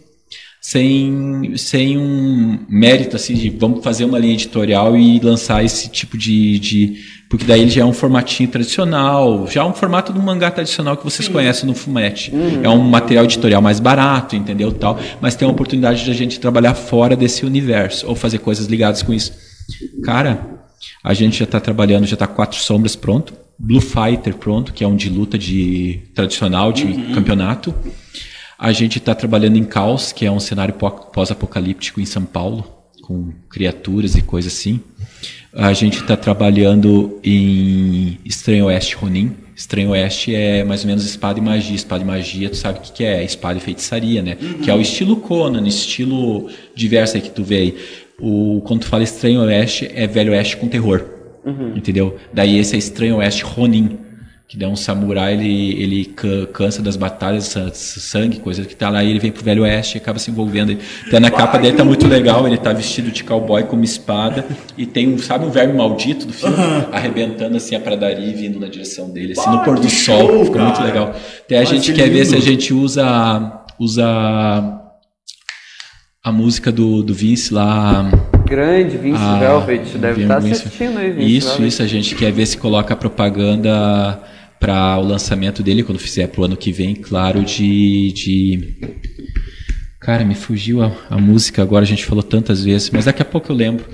sem, sem um mérito assim de vamos fazer uma linha editorial e lançar esse tipo de, de porque daí ele já é um formatinho tradicional, já é um formato do mangá tradicional que vocês Sim. conhecem no Fumete. Uhum. É um material editorial mais barato, entendeu tal, mas tem a oportunidade de a gente trabalhar fora desse universo ou fazer coisas ligadas com isso. Cara, a gente já está trabalhando, já está quatro sombras pronto, Blue Fighter pronto, que é um de luta de tradicional de uhum. campeonato. A gente está trabalhando em Caos, que é um cenário pós-apocalíptico em São Paulo, com criaturas e coisas assim. A gente está trabalhando em Estranho Oeste Ronin. Estranho Oeste é mais ou menos espada e magia. Espada e magia, tu sabe o que, que é? Espada e feitiçaria, né? Uhum. Que é o estilo Conan, estilo diverso aí que tu vê aí. O, quando tu fala Estranho Oeste, é Velho Oeste com terror. Uhum. Entendeu? Daí esse é Estranho Oeste Ronin que dá um samurai, ele, ele cansa das batalhas, sangue, coisa que tá lá, e ele vem pro Velho Oeste e acaba se envolvendo. Até na capa dele tá muito legal, ele tá vestido de cowboy com uma espada, e tem um, sabe um verme maldito do filme? Arrebentando assim a pradaria e vindo na direção dele, assim, no pôr do sol, ficou muito legal. Até a gente quer ver se a gente usa, usa a música do, do Vince lá grande, Vince ah, Velvet, deve estar tá assistindo aí, Vince Isso, Velvet. isso, a gente quer ver se coloca a propaganda para o lançamento dele, quando fizer para o ano que vem, claro, de, de... Cara, me fugiu a, a, música agora, a gente falou tantas vezes, mas daqui a pouco eu lembro.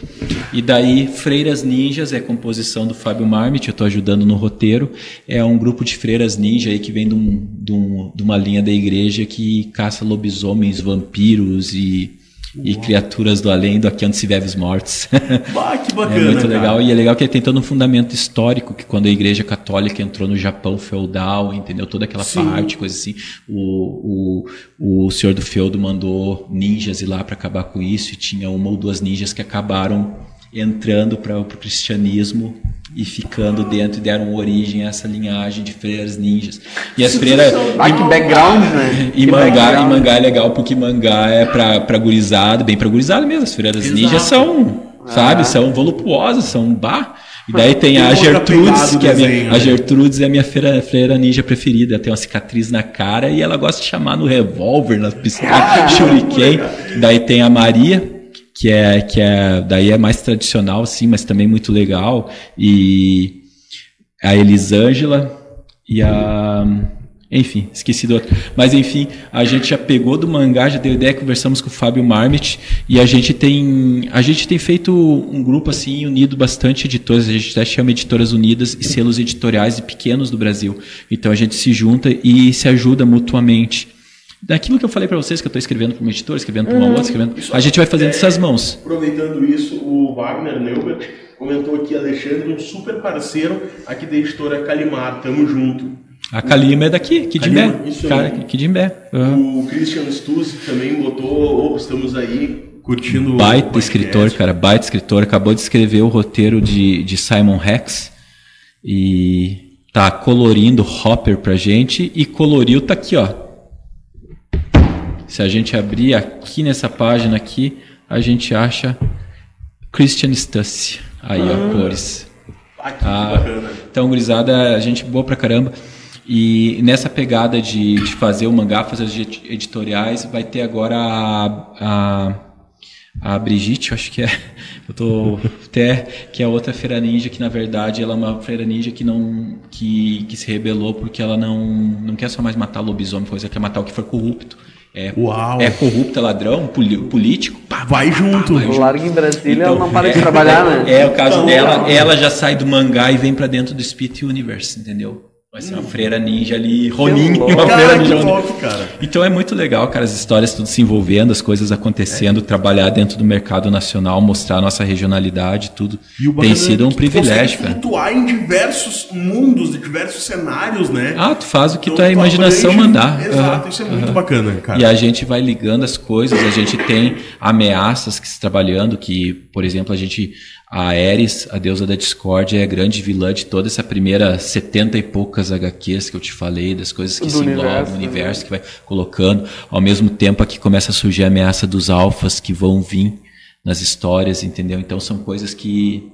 E daí, Freiras Ninjas é composição do Fábio Marmit, eu estou ajudando no roteiro. É um grupo de freiras ninja aí que vem de, um, de, um, de uma linha da igreja que caça lobisomens, vampiros e e criaturas do além do Aqui Onde Se Vives Mortos. *laughs* Bah, que bacana, é muito cara. legal. E é legal que ele tem todo um fundamento histórico, que quando a igreja católica entrou no Japão feudal, entendeu? Toda aquela Sim. parte, coisa assim. O, o, o senhor do feudo mandou ninjas ir lá para acabar com isso, e tinha uma ou duas ninjas que acabaram entrando para o cristianismo e ficando dentro e deram origem a essa linhagem de freiras ninjas. E as freiras. Ah, que background, né? *laughs* E mangá, e mangá é legal porque mangá é pra, pra gurizada, bem pra gurizada mesmo. As freiras Exato. ninjas são, sabe, ah. são voluptuosas, são bar. E daí tem, a Gertrudes, que é a, minha, a né? Gertrudes é a minha freira, freira ninja preferida. Ela tem uma cicatriz na cara e ela gosta de chamar no revólver, na pistola, *laughs* shuriken. Daí tem a Maria, que é que é daí é mais tradicional sim, mas também muito legal e a Elisângela e a enfim, esqueci do outro. Mas enfim, a gente já pegou do mangá, já deu ideia, conversamos com o Fábio Marmit e a gente tem a gente tem feito um grupo assim unido bastante editores, a gente até chama Editoras Unidas e selos editoriais e pequenos do Brasil. Então a gente se junta e se ajuda mutuamente. Daquilo que eu falei para vocês, que eu estou escrevendo para uma editora, escrevendo para uma uhum. outra, escrevendo, a gente vai fazendo é, essas mãos. Aproveitando isso, o Wagner Neubert comentou aqui, Alexandre, um super parceiro aqui da editora Calimar, tamo junto. A Kalima é daqui, aqui de Imbé. Kalima, isso Cara, aí. aqui de Imbé. Uhum. O Christian Stuzzi também botou, "Ô, estamos aí curtindo o Baita podcast." escritor, cara, baita escritor. Acabou de escrever o roteiro de, de Simon Rex e tá colorindo Hopper pra gente e coloriu tá aqui, ó. Se a gente abrir aqui nessa página aqui, a gente acha Christian Stussy. Aí, ó, cores. Ah, que Ah, bacana. Então, gurizada, a gente boa pra caramba. E nessa pegada de, de fazer o mangá, fazer os edi- editoriais, vai ter agora a, a, a Brigitte, acho que é. Eu tô até. Que é outra feira ninja, que na verdade ela é uma feira ninja que não. que, que se rebelou porque ela não, não quer só mais matar lobisomem, coisa quer matar o que for corrupto. É, Uau. é corrupto, é ladrão, político, pá, Vai junto. Larga em Brasília, Então, ela não para é, de trabalhar, né? É, o caso Então, dela, legal. ela já sai do mangá e vem pra dentro do Spirit Universe, entendeu? Vai ser uma freira ninja ali, Ronin, uma freira Cara, que ninja. Top, cara. Então é muito legal, cara, as histórias tudo se envolvendo, as coisas acontecendo, trabalhar dentro do mercado nacional, mostrar a nossa regionalidade, tudo. E o Tem bacana sido é um privilégio, cara. flutuar em diversos mundos, de diversos cenários, né? Ah, tu faz o que Então, tua imaginação mandar. Exato, Aham, isso é aham. muito bacana, cara. E a gente vai ligando as coisas, a gente tem ameaças que se trabalhando, que, por exemplo, a gente. A Ares, a deusa da discórdia, é a grande vilã de toda essa primeira setenta e poucas HQs que eu te falei, das coisas que Do se englobam, universo, o né? universo que vai colocando. Ao mesmo tempo aqui começa a surgir a ameaça dos alfas que vão vir nas histórias, entendeu? Então são coisas que,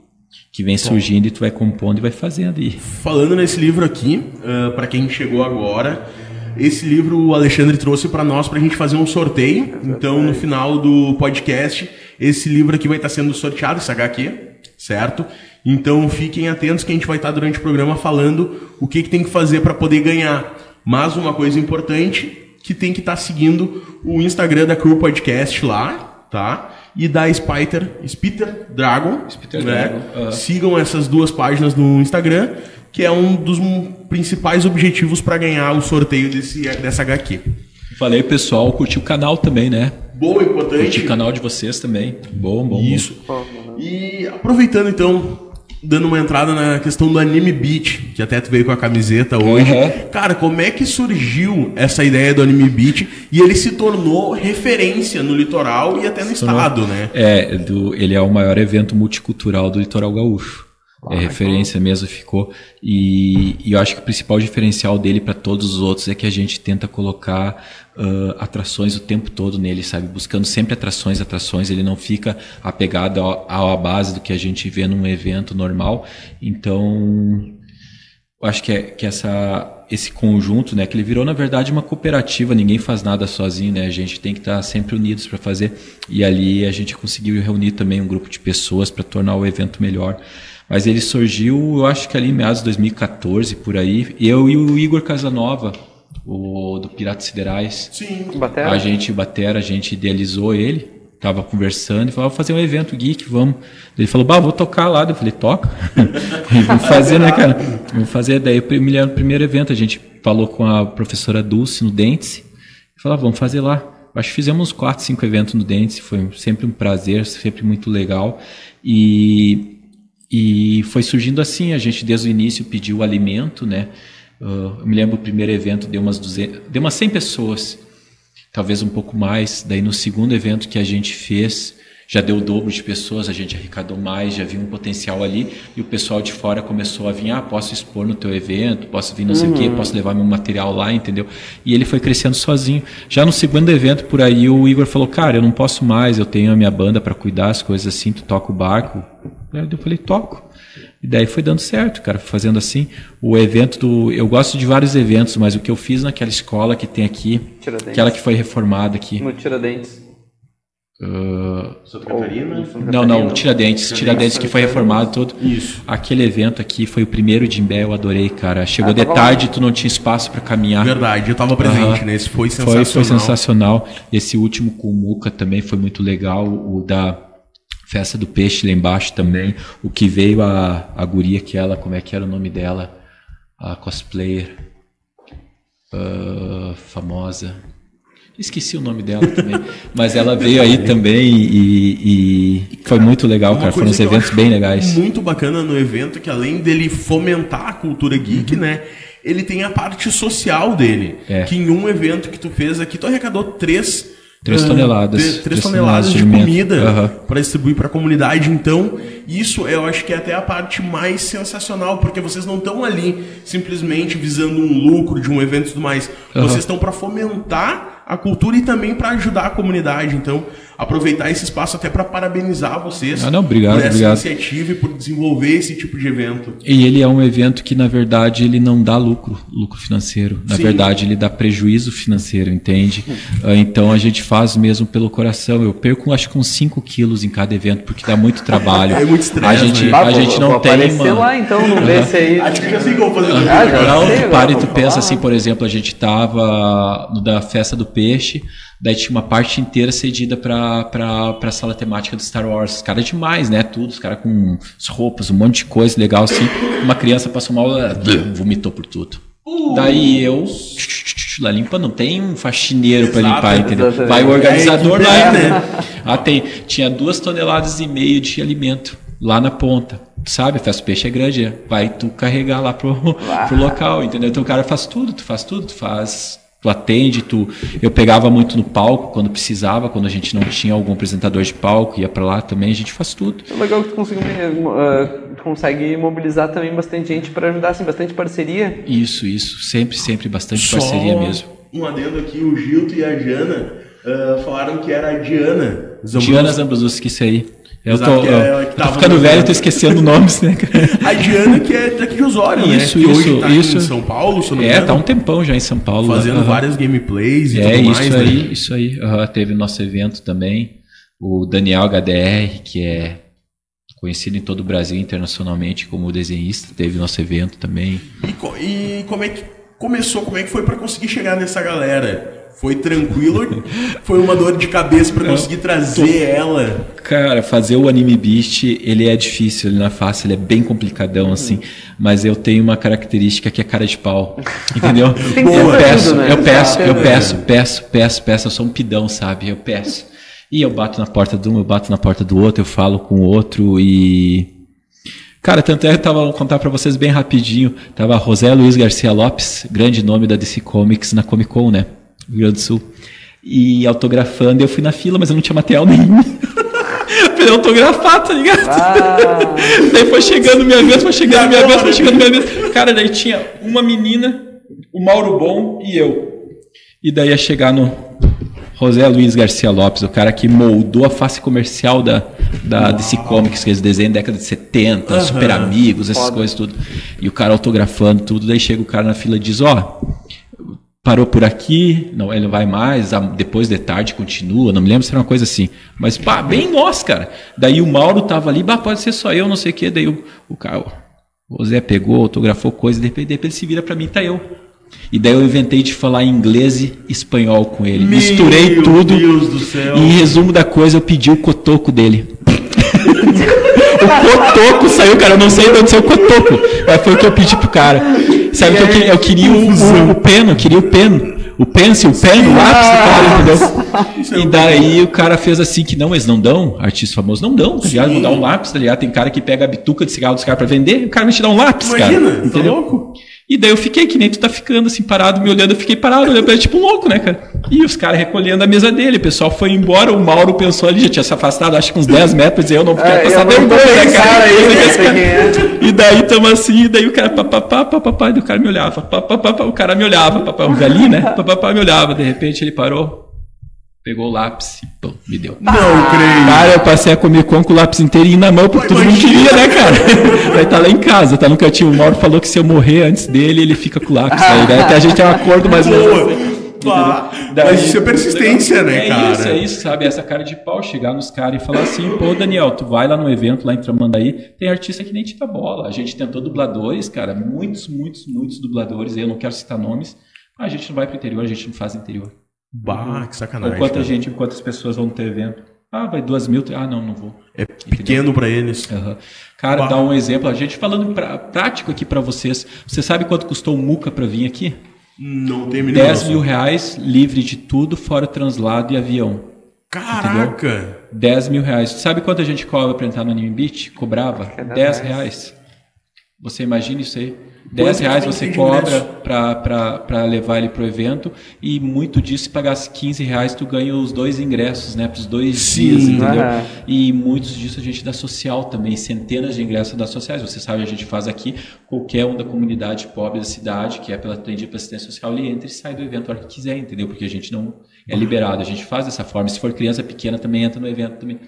que vem surgindo e tu vai compondo e vai fazendo. E Falando nesse livro aqui, para quem chegou agora, esse livro o Alexandre trouxe para nós para a gente fazer um sorteio. Então, no final do podcast, esse livro aqui vai estar sendo sorteado, esse HQ, certo? Então, fiquem atentos que a gente vai estar durante o programa falando o que, que tem que fazer para poder ganhar. Mas uma coisa importante, que tem que estar seguindo o Instagram da Crew Podcast lá, tá? E da Spiter, Spitter Dragon, Spitter né? Dragon. Sigam essas duas páginas no Instagram, que é um dos principais objetivos para ganhar o sorteio desse, dessa HQ. falei, pessoal, curtir o canal também, né? Boa, Curtir importante. o canal de vocês também. Bom, bom. bom. Isso. E aproveitando então, dando uma entrada na questão do Anime Beat, que até tu veio com a camiseta hoje. Uhum. Cara, como é que surgiu essa ideia do Anime Beat e ele se tornou referência no litoral e até no estado, né? É, do, ele é o maior evento multicultural do litoral gaúcho. É referência mesmo, ficou. E, e eu acho que o principal diferencial dele para todos os outros é que a gente tenta colocar ah, atrações o tempo todo nele, sabe? Buscando sempre atrações, atrações. Ele não fica apegado à base do que a gente vê num evento normal. Então, eu acho que, é, que essa, esse conjunto, né, que ele virou na verdade uma cooperativa, ninguém faz nada sozinho, né, a gente tem que estar sempre unidos para fazer. E ali a gente conseguiu reunir também um grupo de pessoas para tornar o evento melhor. Mas ele surgiu, eu acho que ali em meados de 2014, por aí, eu e o Igor Casanova, o do Piratas Siderais. Sim. Batera? A gente batera, a gente idealizou ele, tava conversando e falou, vamos fazer um evento geek, vamos. Ele falou, bah, vou tocar lá. Eu falei, toca. *laughs* vamos fazer, né, cara? Vamos fazer. Daí eu me lembro do primeiro evento, a gente falou com a professora Dulce no Dentes e falou, ah, vamos fazer lá. Acho que fizemos uns quatro, cinco eventos no Dentes, foi sempre um prazer, sempre muito legal. E, e foi surgindo assim, a gente desde o início pediu alimento, né? Ah, eu me lembro o primeiro evento deu umas 200, deu umas 100 pessoas talvez um pouco mais. Daí no segundo evento que a gente fez, já deu o dobro de pessoas, a gente arrecadou mais, já viu um potencial ali, e o pessoal de fora começou a vir, ah, posso expor no teu evento, posso vir não sei o quê, posso levar meu material lá, entendeu? E ele foi crescendo sozinho. Já no segundo evento por aí, o Igor falou, cara, eu não posso mais, eu tenho a minha banda para cuidar, as coisas assim, tu toca o barco. Eu falei, toco. E daí foi dando certo, cara, fazendo assim. O evento do. Eu gosto de vários eventos, mas o que eu fiz naquela escola que tem aqui, Tiradentes. aquela que foi reformada aqui. No Tiradentes. ah, Santa Catarina. não, não, Tiradentes. Tiradentes que foi reformado todo. Isso. Aquele evento aqui foi o primeiro de Imbé, eu adorei, cara. Chegou Ah, de tarde, tu não tinha espaço para caminhar. Verdade, eu tava presente Aham. nesse, foi sensacional. Foi, foi sensacional. Esse último com o Muca também foi muito legal. O da Festa do Peixe lá embaixo também. O que veio a, a guria que ela, como é que era o nome dela? A cosplayer. ah, famosa. Esqueci o nome dela também. *laughs* Mas ela veio aí também e, e foi muito legal, cara. Foram uns eventos bem legais. Muito bacana no evento que além dele fomentar a cultura geek, uhum. né? Ele tem a parte social dele. É. Que em um evento que tu fez aqui, tu arrecadou três 3 toneladas. Uh, 3, 3 toneladas, de, de comida uhum. para distribuir para a comunidade. Então, isso eu acho que é até a parte mais sensacional, porque vocês não estão ali simplesmente visando um lucro de um evento e tudo mais. Uhum. Vocês estão para fomentar a cultura e também para ajudar a comunidade. Então, aproveitar esse espaço até para parabenizar vocês ah, não, obrigado, por essa obrigado. iniciativa e por desenvolver esse tipo de evento. E ele é um evento que, na verdade, ele não dá lucro, lucro financeiro. Na Sim. verdade, ele dá prejuízo financeiro, entende? Ah, então a gente faz mesmo pelo coração. Eu perco, acho que uns 5 quilos em cada evento, porque dá muito trabalho. *laughs* é muito estresse. A gente, né? a gente não tem. Aparecer lá então, não vê se aí. Acho que já sei como fazer. Ah, já não, tu para e tu pensa assim, por exemplo, a gente tava no da festa do peixe. Daí tinha uma parte inteira cedida pra, pra, pra sala temática do Star Wars. Os caras demais, né? Tudo, os caras com as roupas, um monte de coisa legal assim. Uma criança passou mal, vomitou por tudo. Uh. Daí eu lá limpa, não tem um faxineiro para limpar, entendeu? Vai o organizador é, lá, né? *laughs* Ah, tem. Tinha duas toneladas e meio de alimento lá na ponta. Sabe, a festa peixe é grande, vai tu carregar lá pro, pro local, entendeu? Então o cara faz tudo, tu faz tudo, tu faz tu atende, tu eu pegava muito no palco quando precisava, quando a gente não tinha algum apresentador de palco, ia para lá também, a gente faz tudo. É legal que tu consegue, uh, consegue mobilizar também bastante gente para ajudar, assim, bastante parceria. Isso, isso, sempre, sempre bastante Só parceria mesmo. Um adendo aqui, o Gilto e a Jana uh, falaram que era a Diana Zambrus. Diana que isso aí. Eu tô, que é, que tô ficando velho, tô esquecendo nomes, né, *laughs* A Diana, que é daqui de Osório, isso, né? Que isso, tá isso. em São Paulo, se não É, tá um tempão já em São Paulo. Fazendo uhum. várias gameplays e é, tudo mais, isso aí, né? isso aí. Uhum, teve nosso evento também. O Daniel HDR, que é conhecido em todo o Brasil internacionalmente como desenhista, teve nosso evento também. E, e como é que começou, como é que foi para conseguir chegar nessa galera? Foi tranquilo? *laughs* foi uma dor de cabeça para conseguir trazer tô... ela? Cara, fazer o Anime Beast, ele é difícil, ele não é fácil, ele é bem complicadão, assim. Mas eu tenho uma característica que é cara de pau. *laughs* Entendeu? eu peço, né? eu peço, eu peço, peço, peço, peço. Eu sou um pidão, sabe? Eu peço. E eu bato na porta de um, eu bato na porta do outro, eu falo com o outro e. Cara, tanto é que eu tava, vou contar para vocês bem rapidinho. Tava José Luiz Garcia Lopes, grande nome da DC Comics na Comic Con, né? Rio Grande do Sul. E autografando, eu fui na fila, mas eu não tinha material nenhum. *laughs* pra autografar, tá ligado? Ah. daí foi chegando minha vez, foi chegando minha vez, foi chegando minha vez. Cara, daí tinha uma menina, o Mauro Bom e eu. E daí ia chegar no José Luiz Garcia Lopes, o cara que moldou a face comercial da, da DC Comics, que eles desenham na década de 70, uhum. Super Amigos, essas Foda. coisas tudo. E o cara autografando tudo, daí chega o cara na fila e diz, ó... Oh, parou por aqui, não, ele não vai mais, depois de tarde continua, não me lembro se era uma coisa assim. Mas, pá, bem nós, cara. Daí o Mauro tava ali, bah, pode ser só eu, não sei o quê. Daí o, o cara, o Zé pegou, autografou coisa, de repente, de repente ele se vira para mim, tá eu. E daí eu inventei de falar inglês e espanhol com ele. Meu Misturei tudo. Deus do céu. E em resumo da coisa, eu pedi o cotoco dele. *laughs* o cotoco saiu, cara. Eu não sei de onde saiu o cotoco. Mas foi o que eu pedi pro cara. Sabe que eu queria, eu queria o, o, o peno, eu queria o peno. O pencil, o pen, o lápis, cara, entendeu? E daí o cara fez assim que não, eles não dão, artista famoso, não dão, tá ligado? Vão dar um lápis, tá ligado? Tem cara que pega a bituca de cigarro dos caras pra vender, o cara vai te dar um lápis, Imagina, cara. Tá entendeu? Tá louco? E daí eu fiquei, que nem tu tá ficando assim, parado, me olhando, eu fiquei parado, olhando pra ele, tipo louco, né, cara? E os caras recolhendo a mesa dele, o pessoal foi embora, o Mauro pensou ali, já tinha se afastado, acho que uns 10 metros, e eu não fiquei é, passar vergonha, né, cara? Aí, né? E daí tamo assim, e daí o cara, papapá, papapá, e o cara me olhava, papapá, o cara me olhava, papapá, o velhinho, né? Papapá me olhava, de repente ele parou, Pegou o lápis e pô, me deu. Não ah, creio. Cara, eu passei a Con com o lápis inteirinho na mão, porque todo mundo queria, né, cara? *laughs* Vai tá lá em casa, tá no cantinho. O Mauro falou que se eu morrer antes dele, ele fica com o lápis. Aí, né? Até a gente tem um acordo mais ou menos. Mas isso é persistência, né, é cara? É isso, é isso, sabe? Essa cara de pau, chegar nos caras e falar assim, pô, Daniel, tu vai lá no evento, lá em Tramandaí, tem artista que nem te dá bola. A gente tentou dubladores, cara, muitos, muitos, muitos dubladores, eu não quero citar nomes, a gente não vai pro interior, a gente não faz interior. Bah, que sacanagem. Ou quanta cara. gente, quantas pessoas vão ter evento? Ah, vai duas mil. Ah, não, não vou. É pequeno para eles. Uhum. Cara, bah. dá um exemplo. A gente falando pra, prático aqui para vocês. Você sabe quanto custou o Muca para vir aqui? Não tem a mínima 10 noção. mil reais livre de tudo, fora translado e avião. Caraca! 10 mil reais. Sabe quanto a gente cobra para entrar no Anime Beat? Cobrava? que é 10 10 reais. Você imagina isso aí? Quanto 10 que reais você cobra para levar ele pro evento e muito disso, se pagasse 15 reais, tu ganha os dois ingressos, né? Para os dois Sim. dias, entendeu? Aham. E muitos disso a gente dá social também, centenas de ingressos da sociais. Você sabe, a gente faz aqui, qualquer um da comunidade pobre da cidade, que é pela atendido pela assistência social, ele entra e sai do evento a hora que quiser, entendeu? Porque a gente não é liberado, a gente faz dessa forma. Se for criança pequena, também entra no evento também.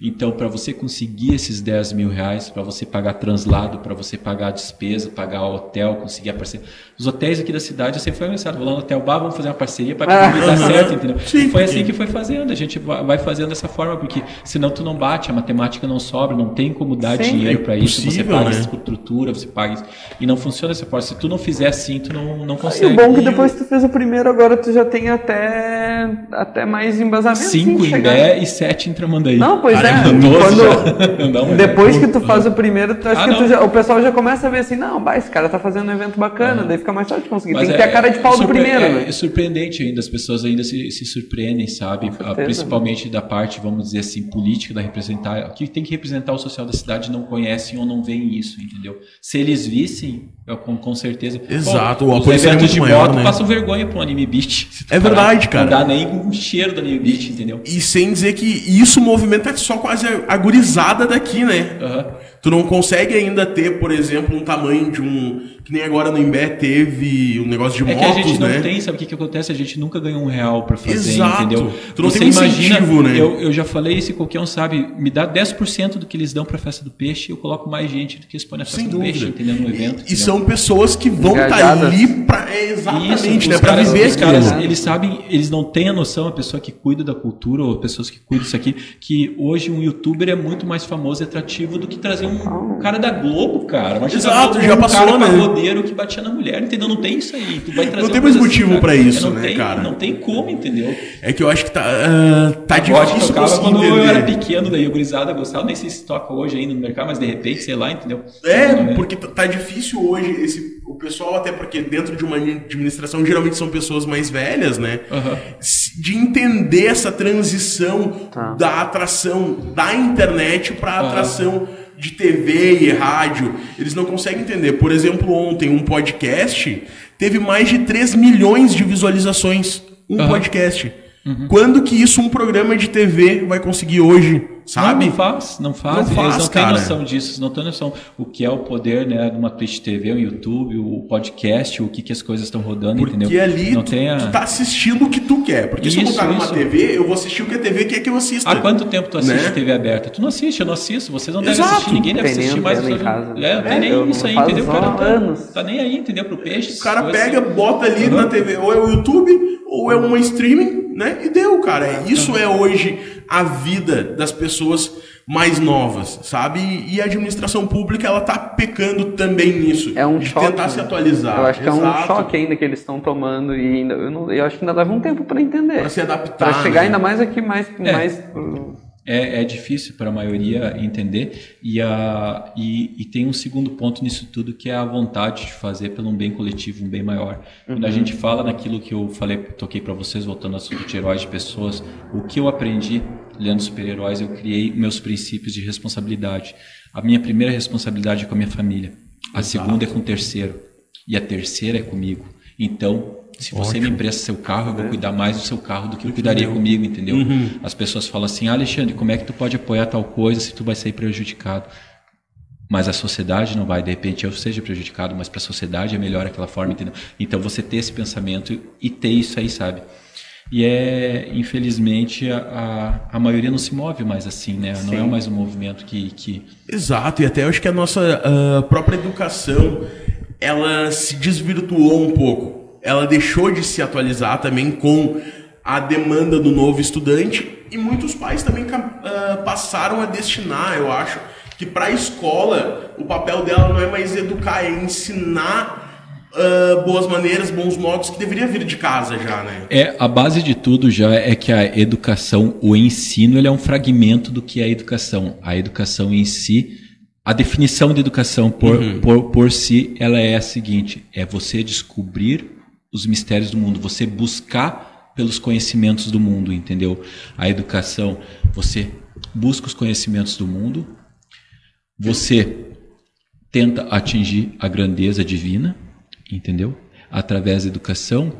Então, para você conseguir esses 10 mil reais, para você pagar translado, para você pagar a despesa, pagar o hotel, conseguir a parceria. Os hotéis aqui da cidade, sempre foi anunciado, vou lá no Hotel Bar, vamos fazer uma parceria para que tudo dê certo, *laughs* entendeu? Sim, foi assim que foi fazendo, a gente va- vai fazendo dessa forma, porque senão tu não bate, a matemática não sobra, não tem como dar Sim. dinheiro É para isso, você paga né? estrutura, você paga isso, e não funciona dessa forma. Se tu não fizer assim, tu não, não E consegue. o bom é que E depois que tu fez o primeiro, agora tu já tem até, até mais embasamento. Cinco assim, em Bé e sete em Tramandaí. Não, pois Cara, é. é Quando. *laughs* Não, é. depois que tu faz o primeiro, tu acha Ah, que já- o pessoal já começa a ver assim, não, bah, esse cara tá fazendo um evento bacana, daí fica mais fácil de conseguir. Mas tem que ter é- a cara de pau do primeiro, é, né? é surpreendente ainda, as pessoas ainda se, se surpreendem, sabe? certeza, Ah, Principalmente da parte, vamos dizer assim, política, da representar, que tem que representar o social da cidade, não conhecem ou não veem isso, entendeu? Se eles vissem, eu, com, com certeza. Exato, Pô, o os apoio seria eventos de muito maior, moto né? passam vergonha um anime tu É parar. verdade, cara. Não dá nem o cheiro do anime beat, entendeu? E sem dizer que isso movimenta só quase a gurizada daqui, né? Aham. Tu não consegue ainda ter, por exemplo, um tamanho de um. Que nem agora no Imbé teve um negócio de É motos, que a gente não né? tem, sabe o que, que acontece? A gente nunca ganhou um real pra fazer, Exato. entendeu? Tu não Você tem imagina, incentivo, né? eu, eu já falei isso e qualquer um sabe, me dá 10% do que eles dão pra festa do peixe, eu coloco mais gente do que eles põem na festa Sem do peixe, dúvida. entendeu? No evento. E entendeu? são pessoas que vão estar Engajadas. ali pra. é, exatamente, Isso, né? os Pra caras, viver os caras, eles sabem, eles não têm a noção, a pessoa que cuida da cultura ou pessoas que cuidam disso aqui, que hoje um youtuber é muito mais famoso e atrativo do que trazer um cara da Globo, cara. Imagina Exato, um já passou, cara né? pagodeiro que batia na mulher, entendeu? Não tem isso aí. Tu vai trazer Não tem mais motivo cara. pra isso, não né, tem, cara? Não tem como, entendeu? É que eu acho que tá, ah, tá difícil tocava quando eu era entender. pequeno, daí o gurizada gostava, nem sei se toca hoje ainda no mercado, mas de repente, sei lá, entendeu? É, porque tá- tá difícil hoje esse, o pessoal, até porque dentro de uma administração geralmente são pessoas mais velhas, né? Se- De entender essa transição Tá. da atração da internet para Aham. atração de TV e rádio. Eles não conseguem entender. Por exemplo, ontem um podcast teve mais de 3 milhões de visualizações. Um Aham. podcast. Quando que isso um programa de TV vai conseguir hoje? Sabe? Não, não faz, não faz. Não faz, Eles não têm cara. noção disso, não têm noção o que é o poder, né, de uma Twitch TV, um YouTube, o podcast, o que, que as coisas estão rodando, Porque entendeu? ali não tu, tem a... tu tá assistindo o que tu quer. Porque se eu Isso, botar numa isso. TV, eu vou assistir o que a TV quer que eu assista. Há quanto tempo tu assiste Né? TV aberta? Tu não assiste, eu não assisto. Vocês não devem Exato. assistir, ninguém deve assistir mais. em casa. É, não tem É, nem isso aí, entendeu? O cara tá, anos. tá nem aí, entendeu? Pro peixe. O cara pega, assim. bota ali Uhum. na TV, ou é o YouTube, ou é uma streaming, né? E deu, cara. Isso é hoje a vida das pessoas mais novas, sabe? E a administração pública, ela tá pecando também nisso. É um de choque. tentar se atualizar. Eu acho que é um Exato. choque ainda que eles estão tomando e ainda, eu, não- eu acho que ainda leva um tempo para entender. Pra se adaptar. Pra chegar né? ainda mais aqui, mais, É. mais uh, É, é difícil para a maioria entender e, a, e, e tem um segundo ponto nisso tudo que é a vontade de fazer pelo um bem coletivo, um bem maior. Quando a gente fala naquilo que eu falei, toquei para vocês, voltando ao assunto de heróis de pessoas, o que eu aprendi lendo super-heróis, eu criei meus princípios de responsabilidade. A minha primeira responsabilidade é com a minha família, a segunda é com o terceiro e a terceira é comigo. Então, se você me empresta seu carro, eu vou cuidar mais do seu carro do que eu cuidaria comigo, entendeu? As pessoas falam assim, ah, Alexandre, como é que tu pode apoiar tal coisa se tu vai sair prejudicado? Mas a sociedade não vai, de repente eu seja prejudicado, mas para a sociedade é melhor aquela forma, entendeu? Então você ter esse pensamento e ter isso aí, sabe? E é, infelizmente, a, a, a maioria não se move mais assim, né? Não é mais um movimento que, que Exato, e até eu acho que a nossa ah, própria educação ela se desvirtuou um pouco. Ela deixou de se atualizar também com a demanda do novo estudante e muitos pais também ah, passaram a destinar, eu acho, que para a escola o papel dela não é mais educar, é ensinar ah, boas maneiras, bons modos que deveria vir de casa já, né? É, a base de tudo já é que a educação, o ensino, ele é um fragmento do que é a educação. A educação em si, a definição de educação por, por, por si, ela é a seguinte: é você descobrir os mistérios do mundo, você buscar pelos conhecimentos do mundo, entendeu? A educação, você busca os conhecimentos do mundo, você tenta atingir a grandeza divina, entendeu? Através da educação.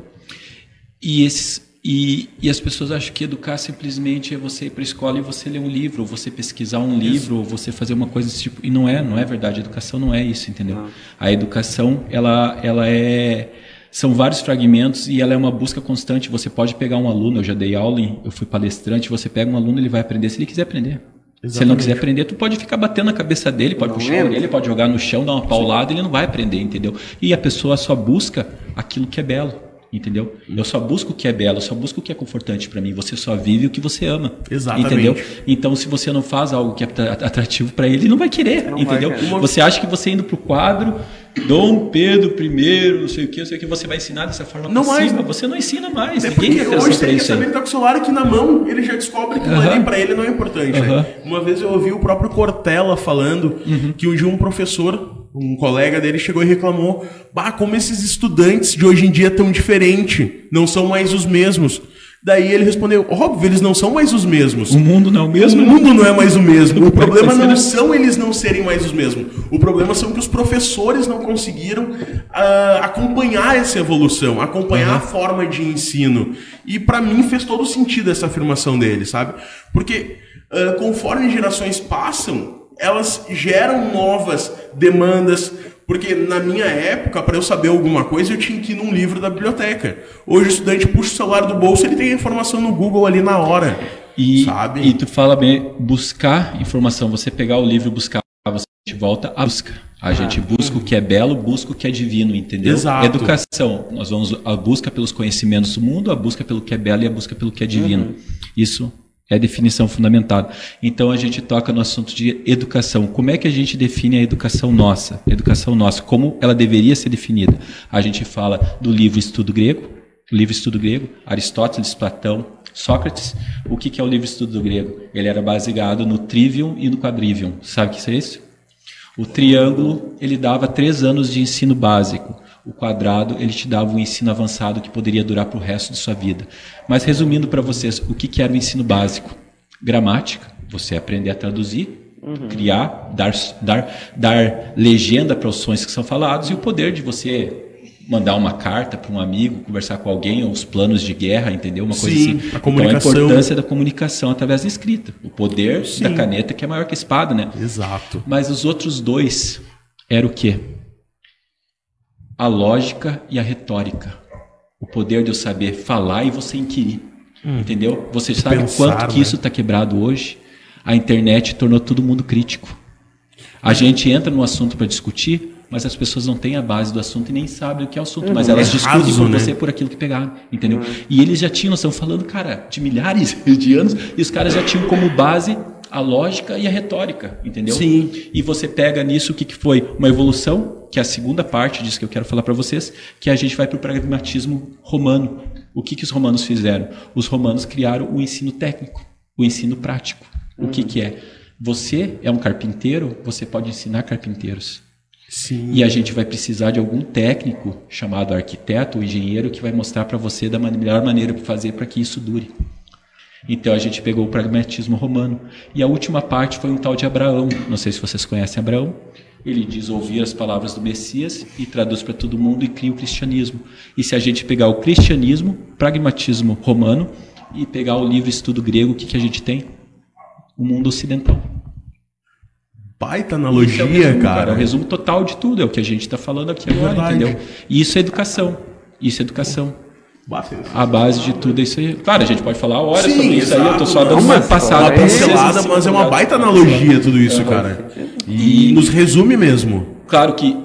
E, esses, e, e as pessoas acham que educar simplesmente é você ir para a escola e você ler um livro, ou você pesquisar um livro, ou você fazer uma coisa desse tipo. E não é, não é verdade. A educação não é isso, entendeu? A educação, ela, ela é são vários fragmentos e ela é uma busca constante. Você pode pegar um aluno, eu já dei aula, eu fui palestrante, você pega um aluno, ele vai aprender se ele quiser aprender. Exatamente. Se ele não quiser aprender, tu pode ficar batendo na cabeça dele, pode não puxar ele, pode jogar no chão, dar uma paulada, ele não vai aprender, entendeu? E a pessoa só busca aquilo que é belo entendeu? Eu só busco o que é belo, eu só busco o que é confortante para mim. Você só vive o que você ama, Exatamente. entendeu? Então, se você não faz algo que é atrativo para ele, ele não vai querer, não entendeu? Vai, você acha que você indo pro quadro Dom Pedro I, não sei o que, não sei o que, você vai ensinar dessa forma não mais, cima, você não ensina mais. É Ninguém quer hoje você quer saber, ele tá com o celular aqui na mão, ele já descobre que uh -huh. para ele não é importante. Uh -huh. né? Uma vez eu ouvi o próprio Cortella falando uh uhum. -huh. que um dia um professor, um colega dele chegou e reclamou, bah, como esses estudantes de hoje em dia tão diferente, não são mais os mesmos. Daí ele respondeu: óbvio, eles não são mais os mesmos. O mundo não é o mesmo? O mundo não é mais o mesmo. O *laughs* problema não são eles não serem mais os mesmos. O problema são que os professores não conseguiram uh, acompanhar essa evolução, acompanhar uhum. a forma de ensino. E para mim fez todo sentido essa afirmação dele, sabe? Porque uh, conforme gerações passam, elas geram novas demandas, porque na minha época, para eu saber alguma coisa, eu tinha que ir num livro da biblioteca. Hoje o estudante puxa o celular do bolso, ele tem a informação no Google ali na hora. E, sabe? e tu fala bem, buscar informação, você pegar o livro e buscar, você volta a busca. A ah, gente busca o que é belo, busca o que é divino, entendeu? Exato. Educação, nós vamos a busca pelos conhecimentos do mundo, a busca pelo que é belo e a busca pelo que é divino. Uhum. Isso é a definição fundamentada. Então a gente toca no assunto de educação. Como é que a gente define a educação nossa? educação nossa, como ela deveria ser definida? A gente fala do livro Estudo Grego, livro Estudo Grego, Aristóteles, Platão, Sócrates. O que é o livro Estudo Grego? Ele era baseado no trivium e no quadrivium. Sabe o que é isso? O triângulo ele dava três anos de ensino básico o quadrado ele te dava um ensino avançado que poderia durar para o resto de sua vida. Mas resumindo para vocês, o que, que era o ensino básico? Gramática, você aprender a traduzir, uhum. criar, dar, dar, dar legenda para os sonhos que são falados e o poder de você mandar uma carta para um amigo, conversar com alguém, ou os planos de guerra, entendeu? Uma coisa Sim, assim. A comunicação. Então a importância da comunicação através da escrita. O poder Sim. da caneta que é maior que a espada, né? Exato. Mas os outros dois era o quê? A lógica e a retórica. O poder de eu saber falar e você inquirir. Hum, entendeu? Você sabe pensar, quanto que né? isso está quebrado hoje? A internet tornou todo mundo crítico. A gente entra no assunto para discutir, mas as pessoas não têm a base do assunto e nem sabem o que é o assunto, mas elas é discutem raso, com né? você por aquilo que pegaram, entendeu? Uhum. E eles já tinham, estão falando, cara, de milhares *laughs* de anos, e os caras já tinham como base a lógica e a retórica, entendeu? Sim. E você pega nisso o que, que foi? Uma evolução, que é a segunda parte disso que eu quero falar para vocês, que a gente vai para o pragmatismo romano. O que, que os romanos fizeram? Os romanos criaram o ensino técnico, o ensino prático. O que, que é? Você é um carpinteiro, você pode ensinar carpinteiros. Sim. E a gente vai precisar de algum técnico chamado arquiteto ou engenheiro que vai mostrar para você da melhor maneira para fazer para que isso dure. Então a gente pegou o pragmatismo romano. E a última parte foi um tal de Abraão. Não sei se vocês conhecem Abraão. Ele diz ouvir as palavras do Messias e traduz para todo mundo e cria o cristianismo. E se a gente pegar o cristianismo, pragmatismo romano, e pegar o livro Estudo Grego, o que, que a gente tem? O mundo ocidental. Baita analogia, é resumo, cara. cara. É o resumo total de tudo, é o que a gente está falando aqui agora, Verdade. entendeu? E isso é educação. Isso é educação. A base de tudo é isso aí. Claro, a gente pode falar horas Sim, sobre isso exato, aí, eu tô só dando uma passada. Uma pincelada, mas é uma baita analogia tudo isso, é, cara. E nos resume mesmo. Claro que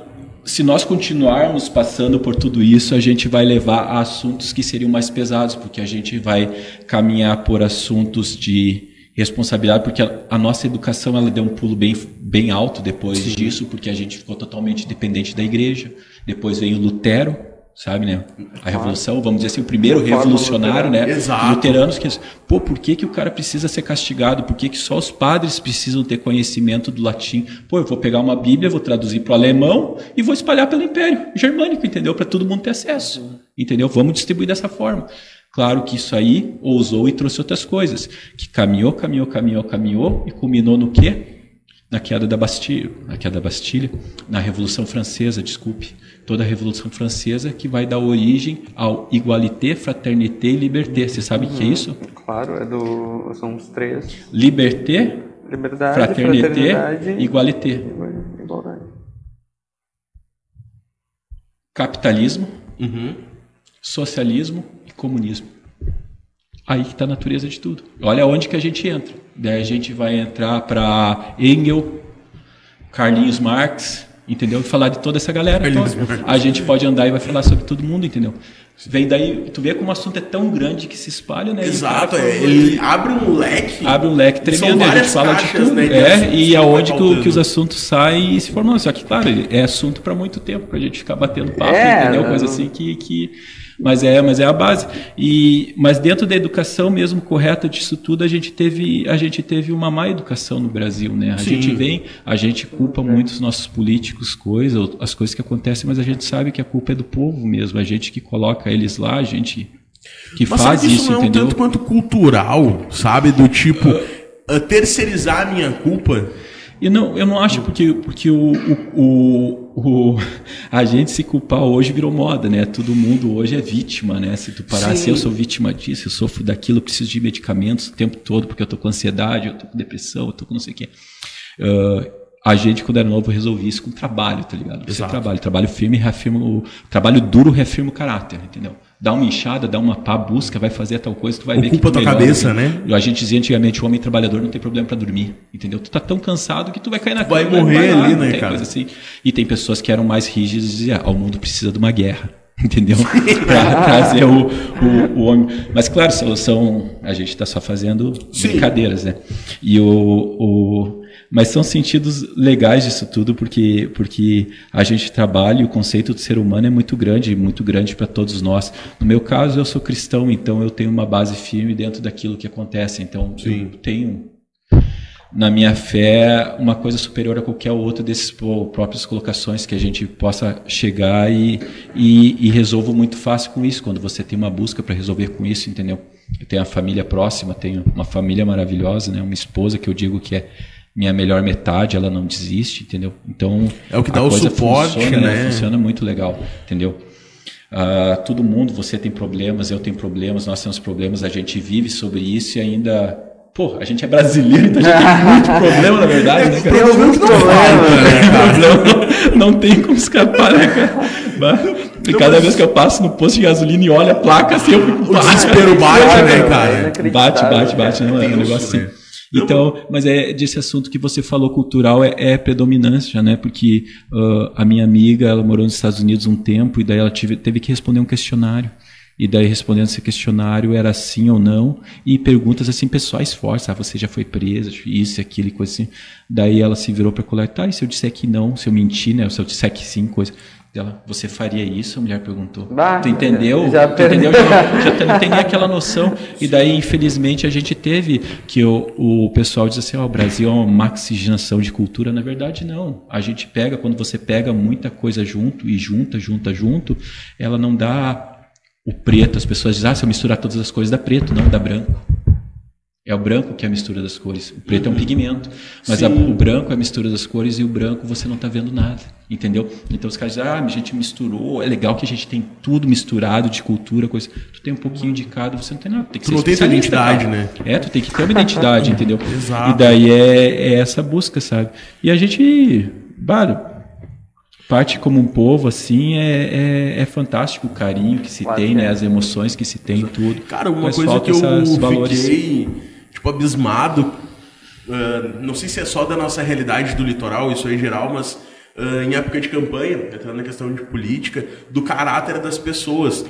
se nós continuarmos passando por tudo isso, a gente vai levar a assuntos que seriam mais pesados, porque a gente vai caminhar por assuntos de responsabilidade, porque a, a nossa educação ela deu um pulo bem, bem alto depois Sim. disso, porque a gente ficou totalmente dependente da igreja. Depois veio Lutero, sabe, né? A revolução, vamos dizer assim, o primeiro revolucionário, né? Exato. Luteranos que, pô, por que, que o cara precisa ser castigado? Por que, que só os padres precisam ter conhecimento do latim? Pô, eu vou pegar uma Bíblia, vou traduzir para o alemão e vou espalhar pelo Império Germânico, entendeu? Para todo mundo ter acesso, entendeu? Vamos distribuir dessa forma. Claro que isso aí ousou e trouxe outras coisas, que caminhou, caminhou, caminhou, caminhou e culminou no quê? Na queda da Bastilha, na queda da Bastilha, na Revolução Francesa, desculpe toda a Revolução Francesa que vai dar origem ao igualité, fraternité e liberté. Você sabe o uhum. que é uhum. isso? Claro, é do, são os três. Liberté, Liberdade, fraternité, e igualité. Igualdade. Capitalismo, uhum. socialismo e comunismo. Aí que está a natureza de tudo. Olha onde que a gente entra. Daí a gente vai entrar para Engels, Carlinhos Marx, entendeu? E falar de toda essa galera. Então, a gente pode andar e vai falar sobre todo mundo, entendeu? Vem daí, tu vê como o assunto é tão grande que se espalha, né? Exato, ele abre um leque. Abre um leque tremendo, a gente fala de tudo. Né, é, e aonde que, que, os assuntos saem e se formam. Só que, claro, é assunto para muito tempo, pra gente ficar batendo papo, é, entendeu? Coisa assim que, que mas é, mas é a base. E, mas dentro da educação mesmo correta disso tudo, a gente teve, a gente teve uma má educação no Brasil, né? A Sim. gente vem, a gente culpa muito os nossos políticos, coisas, as coisas que acontecem, mas a gente sabe que a culpa é do povo mesmo, a gente que coloca eles lá, a gente que mas faz isso, isso, não é um tanto quanto cultural, sabe? Do tipo, uh, terceirizar a minha culpa e não, eu não acho porque, porque o, o, o, *laughs* a gente se culpar hoje virou moda, né? Todo mundo hoje é vítima, né? Se tu parar, se eu sou vítima disso, eu sofro daquilo, eu preciso de medicamentos o tempo todo porque eu tô com ansiedade, eu tô com depressão, eu tô com não sei o quê. Uh, a gente, quando era novo, resolvia isso com trabalho, tá ligado? Você trabalho, trabalho firme reafirma o trabalho duro reafirma o caráter, entendeu? Dá uma inchada, dá uma pá, busca, vai fazer tal coisa, tu vai Ocupa ver que tu tua cabeça, né? A gente dizia antigamente, o homem trabalhador não tem problema para dormir, entendeu? Tu tá tão cansado que tu vai cair na cama, vai morrer vai ali, né, cara? Assim. E tem pessoas que eram mais rígidas e diziam, ah, o mundo precisa de uma guerra *laughs* entendeu? para *laughs* trazer o, o, o, homem. Mas claro, são, são a gente está só fazendo Sim. brincadeiras, né? E o, o, mas são sentidos legais disso tudo, porque, porque a gente trabalha e o conceito do ser humano é muito grande, muito grande para todos nós. No meu caso, eu sou cristão, então eu tenho uma base firme dentro daquilo que acontece. Então, Sim. eu tenho na minha fé uma coisa superior a qualquer outra desses próprias colocações que a gente possa chegar e, e, e resolvo muito fácil com isso quando você tem uma busca para resolver com isso entendeu eu tenho a família próxima tenho uma família maravilhosa né uma esposa que eu digo que é minha melhor metade, ela não desiste, entendeu? Então é o que dá o suporte, funciona, né? Funciona muito legal, entendeu? Uh, todo mundo, você tem problemas, eu tenho problemas, nós temos problemas, a gente vive sobre isso e ainda Pô, a gente é brasileiro, então a gente tem muito *laughs* problema, na verdade, né, cara? Tem alguns problemas, né? Não tem como escapar, né, cara? E cada vez que eu passo no posto de gasolina e olho a placa, assim, eu fico... O desespero bate, *laughs* né, cara? Bate, bate, bate, não é um negócio assim. Então, mas é desse assunto que você falou cultural é, é predominância, né? Porque uh, a minha amiga, ela morou nos Estados Unidos um tempo e daí ela tive, teve que responder um questionário. E daí respondendo esse questionário era sim ou não e perguntas assim pessoais fortes, ah, você já foi presa, isso, aquilo e coisa assim. Daí ela se virou para colar, tá, e se eu disser que não, se eu mentir, né, se eu disser que sim, coisa. Ela, você faria isso? A mulher perguntou. Bah, tu entendeu? Já, tu entendeu? Já, já tem aquela noção. E daí, *laughs* infelizmente, a gente teve que o, o pessoal diz assim: oh, o Brasil é uma maxigenação de cultura. Na verdade, não. A gente pega, quando você pega muita coisa junto e junta, junta, junto, ela não dá o preto. As pessoas dizem: ah, se eu misturar todas as cores, dá preto, não, dá branco. É o branco que é a mistura das cores. O preto é um pigmento. Mas a, o branco é a mistura das cores e o branco você não está vendo nada. Entendeu? Então os caras dizem, ah, a gente misturou, é legal que a gente tem tudo misturado de cultura, coisa. Tu tem um pouquinho de cada, você não tem nada. Tem que tu não tem essa identidade, cara. né? É, tu tem que ter uma identidade, entendeu? *laughs* Exato. E daí é, é, essa busca, sabe? E a gente, claro, parte como um povo, assim, é, é, é fantástico o carinho que se claro tem, né? É. As emoções que se tem, tudo. Cara, uma Mas coisa que eu valores. Tipo, abismado. Uh, não sei se é só da nossa realidade do litoral, isso aí em geral, mas uh, em época de campanha, entrando na questão de política, do caráter das pessoas.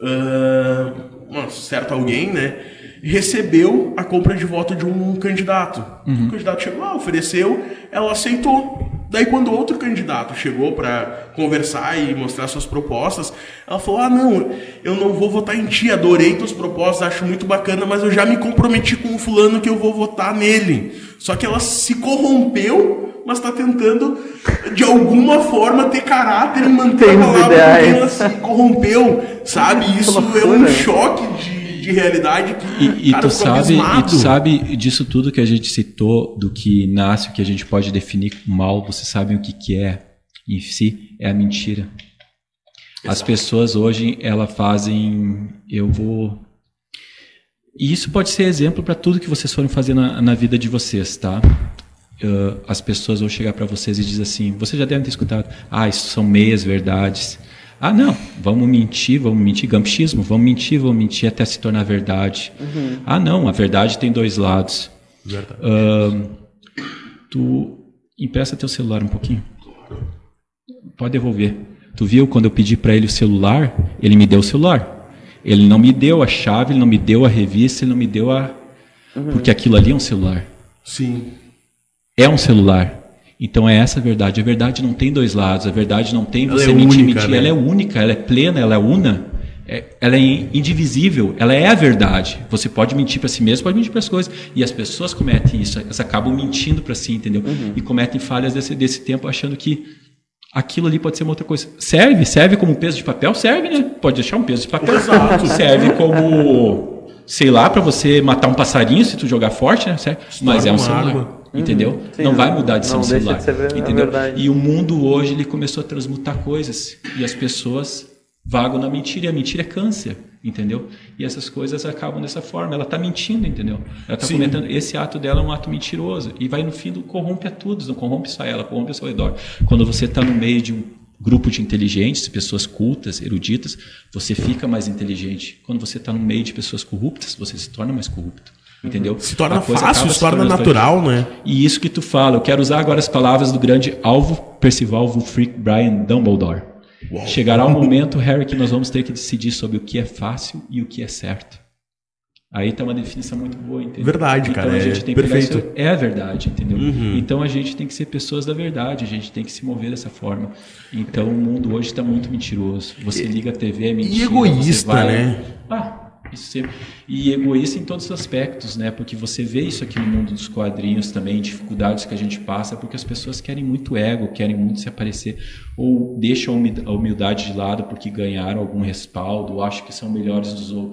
Uh, um certo alguém, né, recebeu a compra de voto de um candidato. Uhum. O candidato chegou lá, ofereceu, ela aceitou. Daí quando outro candidato chegou para conversar e mostrar suas propostas, ela falou: "Ah, não, eu não vou votar em ti, adorei tuas propostas, acho muito bacana, mas eu já me comprometi com o fulano que eu vou votar nele". Só que ela se corrompeu, mas está tentando de alguma forma ter caráter e manter a palavra porque ela se corrompeu, sabe? *laughs* Isso é um choque de de realidade que e, e tu sabe e tu sabe disso tudo que a gente citou do que nasce o que a gente pode definir mal você sabe o que que é em si é a mentira. Exato. as pessoas hoje elas fazem eu vou e isso pode ser exemplo para tudo que vocês forem fazer na, na vida de vocês tá? Uh, as pessoas vão chegar para vocês e dizer assim você já deve ter escutado ah isso são meias verdades ah, não, vamos mentir, vamos mentir, gampchismo, vamos mentir, vamos mentir até se tornar verdade. Uhum. Ah, não, a verdade tem dois lados. Verdade. Uh, tu empresta teu celular um pouquinho. Pode devolver. Tu viu quando eu pedi para ele o celular, ele me deu o celular. Ele não me deu a chave, ele não me deu a revista, ele não me deu a. Uhum. Porque aquilo ali é um celular. Sim. É um celular. Então é essa a verdade. A verdade não tem dois lados. A verdade não tem você ela é mentir, única, mentir. Né? Ela é única, ela é plena, ela é una. É, ela é indivisível, ela é a verdade. Você pode mentir para si mesmo, pode mentir para as coisas. E as pessoas cometem isso, elas acabam mentindo para si, entendeu? Uhum. E cometem falhas desse, desse tempo achando que aquilo ali pode ser uma outra coisa. Serve, serve como peso de papel, serve, né? Pode deixar um peso de papel. Exato. Serve como, sei lá, para você matar um passarinho se tu jogar forte, né? Serve. Mas é um celular. Água. Entendeu? Uhum. Sim, não, vai mudar de ser um celular. De ser entendeu? E o mundo hoje ele começou a transmutar coisas e as pessoas vagam na mentira e a mentira é câncer, entendeu? E essas coisas acabam dessa forma. Ela está mentindo, entendeu? Ela está comentando. Esse ato dela é um ato mentiroso e vai no fim do corrompe a todos, não corrompe só ela, corrompe ao seu redor. Quando você está no meio de um grupo de inteligentes, pessoas cultas, eruditas, você fica mais inteligente. Quando você está no meio de pessoas corruptas, você se torna mais corrupto. Entendeu? Se torna fácil, se torna natural, né? E isso que tu fala, eu quero usar agora as palavras do grande alvo Percival Wulfric Brian Dumbledore. Uau. Chegará o momento, Harry, que nós vamos ter que decidir sobre o que é fácil e o que é certo. Aí tá uma definição muito boa, entendeu? Verdade, então, cara. a gente é tem que perfeito. Isso, é a verdade, entendeu? Uhum. Então a gente tem que ser pessoas da verdade, a gente tem que se mover dessa forma. Então o mundo hoje está muito mentiroso. Você liga a TV, é mentira. E egoísta, vai... né? Ah, sempre. E egoísta em todos os aspectos, né? Porque você vê isso aqui no mundo dos quadrinhos também, dificuldades que a gente passa, porque as pessoas querem muito ego, querem muito se aparecer, ou deixam a humildade de lado porque ganharam algum respaldo, ou acham que são melhores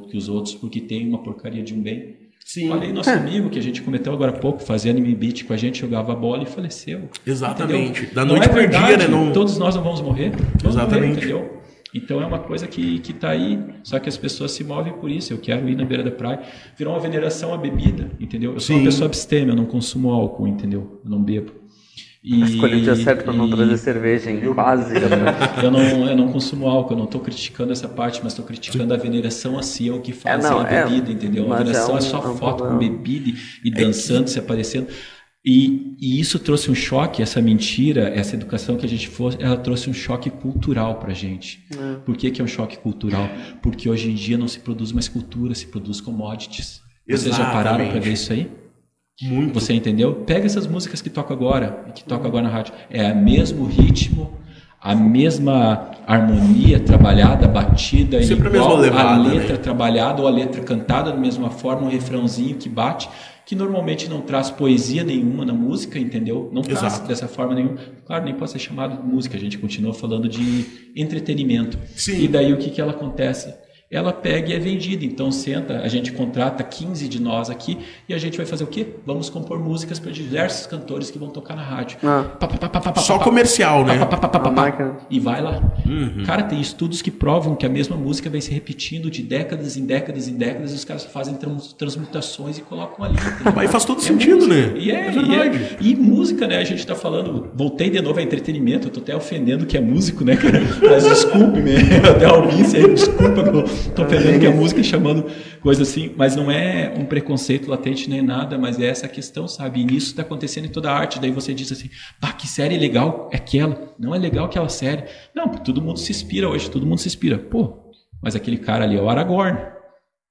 que os outros porque tem uma porcaria de um bem. Sim. Falei nosso é. amigo que a gente cometeu agora há pouco, fazia anime beat com a gente, jogava bola e faleceu. Exatamente. Entendeu? Da noite é verdade, dia, né? Não... Todos nós não vamos morrer. Vamos Exatamente. Morrer, entendeu? Então é uma coisa que está aí, só que as pessoas se movem por isso. Eu quero ir na beira da praia. Virou uma veneração à bebida, entendeu? Eu sou Sim. uma pessoa abstêmia, eu não consumo álcool, entendeu? Eu não bebo. E, Escolhi o dia certo para não trazer cerveja, hein? Quase. *laughs* eu, não, eu não consumo álcool, eu não estou criticando essa parte, mas estou criticando a veneração a si, é o que faz é, não, a é, bebida, entendeu? A veneração é, um, é só é um foto com bebida e, e dançando, se aparecendo. E, e, isso trouxe um choque, essa mentira, essa educação que a gente fosse, ela trouxe um choque cultural para a gente. É. Por que, que é um choque cultural? Porque hoje em dia não se produz mais cultura, se produz commodities. Exatamente. Vocês já pararam para ver isso aí? Muito. Você entendeu? Pega essas músicas que tocam agora, que tocam agora na rádio. É o mesmo ritmo, a mesma harmonia trabalhada, batida, Sempre igual, a, levada, a letra né? trabalhada ou a letra cantada da mesma forma, um refrãozinho que bate que normalmente não traz poesia nenhuma na música, entendeu? Não traz Exato. dessa forma nenhuma. Claro, nem pode ser chamado de música, a gente continua falando de entretenimento. Sim. E daí o que, que ela acontece? Ela pega e é vendida. Então senta, a gente contrata 15 de nós aqui e a gente vai fazer o quê? Vamos compor músicas para diversos cantores que vão tocar na rádio. Ah. Só comercial, né? E vai lá. Uhum. Cara, tem estudos que provam que a mesma música vai se repetindo de décadas em décadas em décadas e os caras fazem transmutações e colocam ali. Mas faz todo é sentido, música. né? E é, é verdade. E, é, e, música, né? A gente está falando, voltei de novo a entretenimento, eu tô até ofendendo que é músico, né, cara? Mas desculpe-me, *laughs* até alguém, desculpa, Estou perdendo que a música chamando coisa assim, mas não é um preconceito latente nem nada, mas é essa questão, sabe? E isso está acontecendo em toda a arte. Daí você diz assim, pá, que série legal é aquela. Não é legal aquela série. Não, todo mundo se inspira hoje, todo mundo se inspira. Pô, mas aquele cara ali é o Aragorn.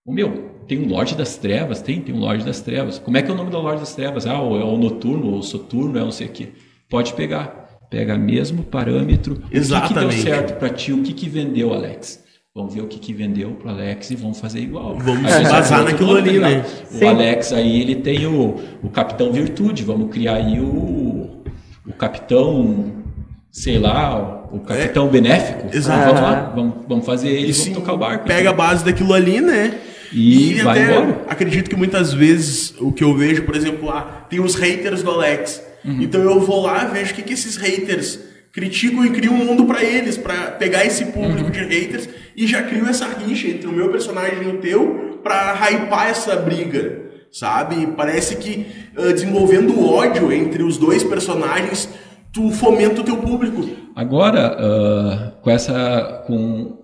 O meu, tem um Lorde das Trevas? Tem, tem um Lorde das Trevas. Como é que é o nome do Lorde das Trevas? Ah, é o Noturno, ou o Soturno, é não sei o quê. Pode pegar. pega o mesmo parâmetro. Exatamente. O que, que deu certo para ti? O que, que vendeu, Alex? Vamos ver o que, que vendeu pro Alex e vamos fazer igual. Vamos Aí basar naquilo ali, né? ligado? Sim. O Alex aí, ele tem o, o Capitão Virtude. Vamos criar aí o, o Capitão, sei lá, o Capitão Benéfico. É. Exato. Vamos lá, vamos, vamos fazer ele, E vamos tocar o barco. Pega a base daquilo ali, né? E vai até embora. acredito que muitas vezes o que eu vejo, por exemplo, lá, tem os haters do Alex. Uhum. Então eu vou lá, vejo o que, que esses haters criticam e criam um mundo pra eles, pra pegar esse Uhum. público de haters e já crio essa rixa entre o meu personagem e o teu pra hypar essa briga. Sabe? Parece que ah, desenvolvendo ódio entre os dois personagens, tu fomenta o teu público. Agora, ah, com essa, com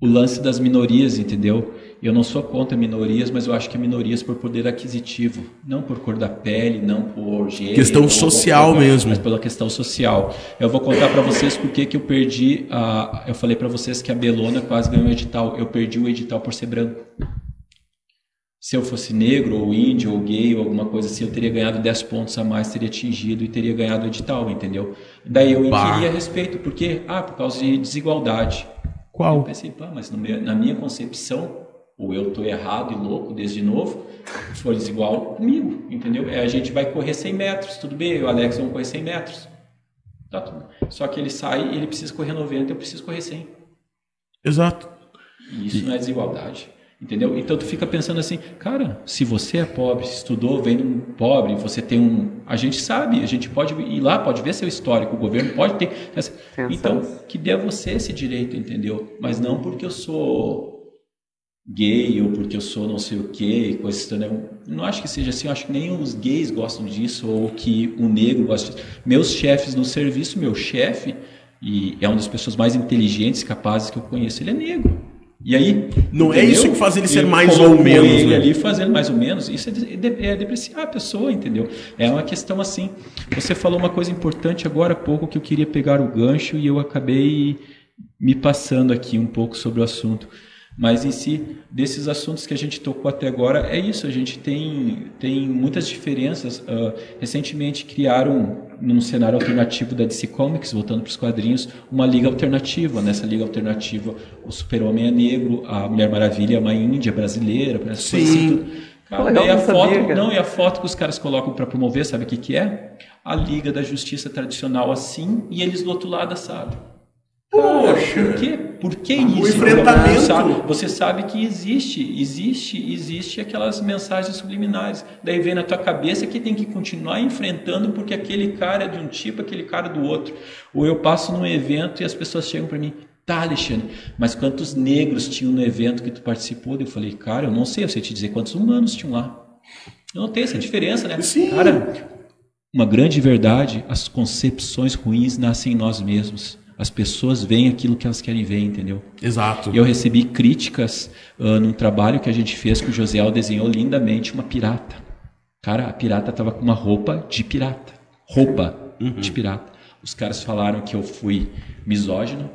o lance das minorias, entendeu? Eu não sou contra minorias, mas eu acho que minorias por poder aquisitivo, não por cor da pele, não por gênero. Questão social mesmo. Mas pela questão social. Eu vou contar para vocês por que que eu perdi. A, eu falei para vocês que a Belona quase ganhou o edital. Eu perdi o edital por ser branco. Se eu fosse negro, ou índio, ou gay, ou alguma coisa assim, eu teria ganhado 10 pontos a mais, teria atingido e teria ganhado o edital, entendeu? Daí eu inquiria a respeito, por quê? Ah, por causa de desigualdade. Eu Qual? pensei, pá, mas meu- na minha concepção, ou eu tô errado e louco desde novo, se for desigual comigo, entendeu? É, a gente vai correr 100 metros, tudo bem, eu e o Alex vamos correr 100 metros. Tá tudo. Só que ele sai e ele precisa correr 90, eu preciso correr 100. Exato. E isso não é desigualdade. Entendeu? Então tu fica pensando assim, cara, se você é pobre, se estudou, vem de um pobre, você tem um. A gente sabe, a gente pode ir lá, pode ver seu histórico, o governo pode ter. essa- Então, que dê a você esse direito, entendeu? Mas não porque eu sou gay ou porque eu sou não sei o que, coisa assim, né? Não acho que seja assim, eu acho que nem os gays gostam disso ou que o negro gosta disso. Meus chefes no serviço, meu chefe, e é uma das pessoas mais inteligentes e capazes que eu conheço, ele é negro. E aí? Não é isso que faz ele ser Eu mais ou menos, Ele né? ali fazendo mais ou menos, isso é, de- de- é depreciar a pessoa, entendeu? É uma questão assim. Você falou uma coisa importante agora há pouco que eu queria pegar o gancho e eu acabei me passando aqui um pouco sobre o assunto. Mas em si, desses assuntos que a gente tocou até agora, é isso. A gente tem, tem muitas diferenças. Ah, recentemente criaram, num cenário alternativo da DC Comics, voltando para os quadrinhos, uma liga alternativa. Nessa liga alternativa, o Super-Homem é negro, a Mulher Maravilha é uma índia brasileira, essas coisas Sim. assim, tudo. Cara, legal, daí a foto, cara. não, e a foto que os caras colocam para promover, sabe o que, que é? A Liga da Justiça tradicional assim, e eles do outro lado assado. Poxa! Por quê? Por que isso? enfrentamento. Você sabe, você sabe que existe, existe, existe aquelas mensagens subliminares. Daí vem na tua cabeça que tem que continuar enfrentando porque aquele cara é de um tipo, aquele cara do outro. Ou eu passo num evento e as pessoas chegam para mim, tá, Alexandre, mas quantos negros tinham no evento que tu participou? Eu falei, cara, eu não sei, eu sei te dizer quantos humanos tinham lá. Eu não tenho essa diferença, né? Sim. Cara, uma grande verdade, as concepções ruins nascem em nós mesmos. As pessoas veem aquilo que elas querem ver, entendeu? Exato. Eu recebi críticas ah, num trabalho que a gente fez que o Josiel desenhou lindamente uma pirata. Cara, a pirata estava com uma roupa de pirata. Roupa de pirata. Os caras falaram que eu fui misógino,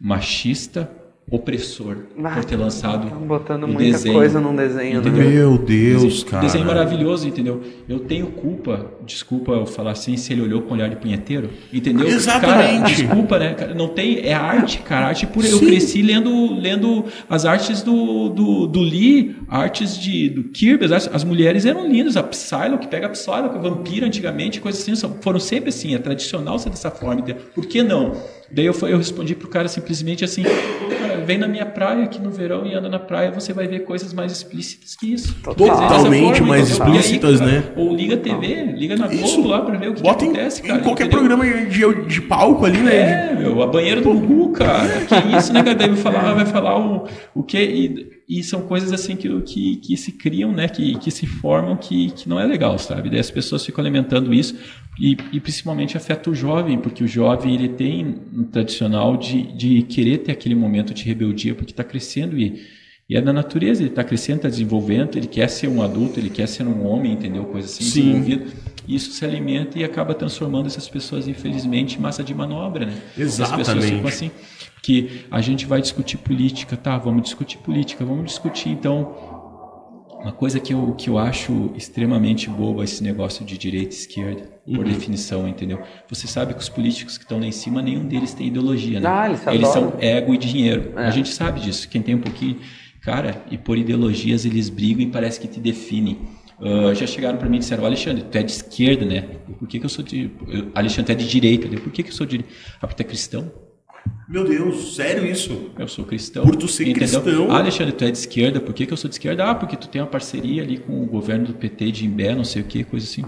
machista, opressor Ah, por ter lançado botando um muita desenho. coisa num desenho, né? Entendeu? Meu Deus, desenho, cara. Desenho maravilhoso, entendeu? Eu tenho culpa, desculpa eu falar assim, se ele olhou com olhar de punheteiro, entendeu? Exatamente. Cara, desculpa, né? cara? Não tem, é arte, cara. Arte pura. Eu Sim. cresci lendo, lendo as artes do, do, do Lee, artes de, do Kirby, as, artes- as mulheres eram lindas. A Psylocke, pega a Psylocke, vampira antigamente, coisas assim, são- foram sempre assim, é tradicional ser dessa forma. entendeu? Por que não? Daí eu, eu respondi pro cara simplesmente assim, cara, vem na minha praia aqui no verão e anda na praia, você vai ver coisas mais explícitas que isso. Totalmente forma, mais? E aí, explícitas, cara, né? Ou liga a TV, liga na Globo Isso. lá pra ver o que, que Bota em, acontece, em cara. qualquer entendeu? programa de, de palco ali, né? É, meu, a banheira do Gugu, cara. Que isso, né, cara? Daí vai falar, vai falar o, o quê? E, são coisas assim que, que, que se criam, né? Que, que se formam que, que não é legal, sabe? Daí as pessoas ficam alimentando isso e, e principalmente afeta o jovem, porque o jovem ele tem um tradicional de, de querer ter aquele momento de rebeldia, porque está crescendo e, e é da natureza, ele está crescendo, está desenvolvendo, ele quer ser um adulto, ele quer ser um homem, entendeu? Coisa assim, Sim. desenvolvido. E isso se alimenta e acaba transformando essas pessoas, infelizmente, em massa de manobra, né? As pessoas Exatamente. ficam assim, que a gente vai discutir política, tá? Vamos discutir política, vamos discutir então Uma coisa que eu, que eu acho extremamente boa esse negócio de direita e esquerda, por Uhum. definição, entendeu? Você sabe que os políticos que estão lá em cima, nenhum deles tem ideologia, né? Ah, eles eles são ego e dinheiro. É. A gente sabe disso. Quem tem um pouquinho. Cara, e por ideologias eles brigam e parece que te definem. Ah, já chegaram para mim e disseram: Alexandre, tu é de esquerda, né? Por que, que eu sou de. eu- Alexandre, tu é de direita. Eu, Por que, que eu sou de. Ah, porque tu é cristão? Meu Deus, sério isso? Eu sou cristão. Por tu ser cristão. Ah, Alexandre, tu é de esquerda. Por que, que eu sou de esquerda? Ah, porque tu tem uma parceria ali com o governo do PT de Imbé, não sei o que, coisa assim.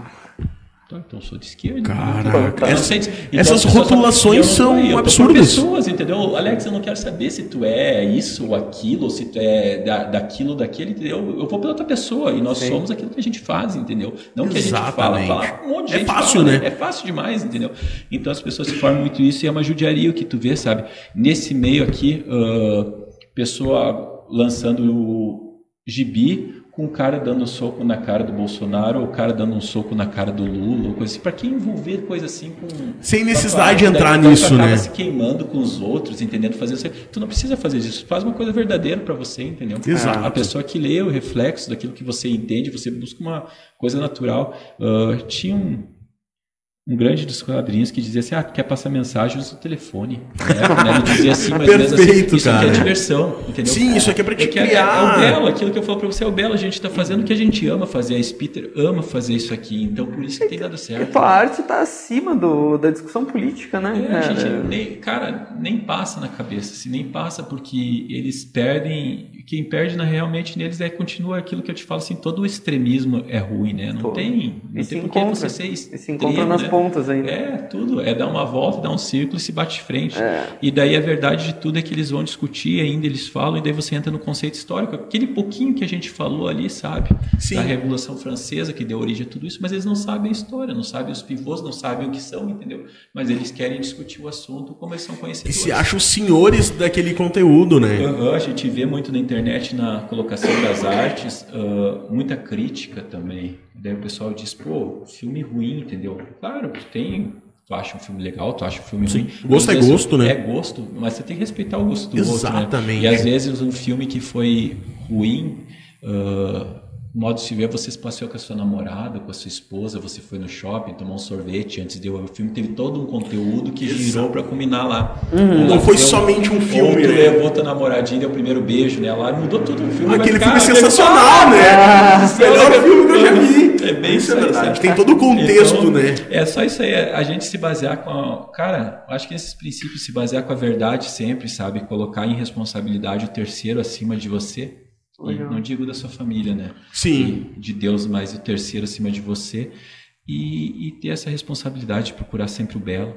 Tá, então sou de esquerda. Caraca, Eu não essa- sei- então, essas rotulações são eu absurdas. pessoas, entendeu? Alex, eu não quero saber se tu é isso ou aquilo, se tu é da, daquilo ou daquele, entendeu? Eu vou pela outra pessoa e nós Sim. somos aquilo que a gente faz, entendeu? Não que a gente fala, Exatamente. fala um monte de É gente fácil, fala, né? É fácil demais, entendeu? Então as pessoas se formam muito isso e é uma judiaria o que tu vê, sabe? Nesse meio aqui, ah, pessoa lançando o gibi o cara dando um soco na cara do Bolsonaro ou o cara dando um soco na cara do Lula, ou coisa assim. Pra que envolver coisa assim com. Sem necessidade de entrar tu nisso, né? se queimando com os outros, entendendo? Fazer isso. Tu não precisa fazer isso. Faz uma coisa verdadeira pra você, entendeu? Exato. A pessoa que lê o reflexo daquilo que você entende, você busca uma coisa natural. Ah, tinha um, um grande dos quadrinhos que dizia assim: ah, quer passar mensagem, usa o telefone. Né? Ele dizia assim, menos assim, Perfeito, isso aqui cara. é diversão, entendeu? Sim, isso aqui é pra te É, que é, criar. é o belo, aquilo que eu falo pra você é o belo. A gente está fazendo o que a gente ama fazer. A Spitter ama fazer isso aqui. Então, por isso que tem dado certo. tua arte tá acima do, da discussão política, né? É, a cara? gente nem, cara, nem passa na cabeça, assim, nem passa porque eles perdem, quem perde na, realmente neles é continua aquilo que eu te falo assim, todo o extremismo é ruim, né? Não Todo. tem, não E tem por que encontra. você ser E extremo, se encontra nas né? Pontas ainda. É, tudo, é dar uma volta, dar um círculo e se bate de frente. É. E daí a verdade de tudo é que eles vão discutir, ainda eles falam, e daí você entra no conceito histórico. Aquele pouquinho que a gente falou ali, sabe? Sim. Da Revolução Francesa, que deu origem a tudo isso, mas eles não sabem a história, não sabem os pivôs, não sabem o que são, entendeu? Mas eles querem discutir o assunto como eles são E conhecedores. se acham os senhores daquele conteúdo, né? Aham, a gente vê muito na internet, na colocação das artes, ah, muita crítica também. Daí o pessoal diz, pô, filme ruim, entendeu? Claro, tu tem. Tu acha um filme legal, tu acha um filme ruim. Gosto Às é gosto, né? É gosto, mas você tem que respeitar o gosto do Exatamente. outro. Né? E às vezes um filme que foi ruim, ah, modo de se ver, você se passeou com a sua namorada, com a sua esposa, você foi no shopping, tomou um sorvete antes de o filme, teve todo um conteúdo que girou pra combinar lá. Uhum. Não foi somente um filme, ou tu né? levou tua namoradinha, deu o primeiro beijo nela, mudou tudo o filme. Aquele mas, filme é cara, sensacional, né? Ah, *laughs* Melhor filme que eu já vi. É bem isso isso é verdade. Tem todo o contexto, Então, né? É só isso aí, é a gente se basear com a. Cara, eu acho que esses princípios se basear com a verdade sempre, sabe? Colocar em responsabilidade o terceiro acima de você. E não digo da sua família, né? Sim. E de Deus, mas o terceiro acima de você. E, e ter essa responsabilidade de procurar sempre o belo.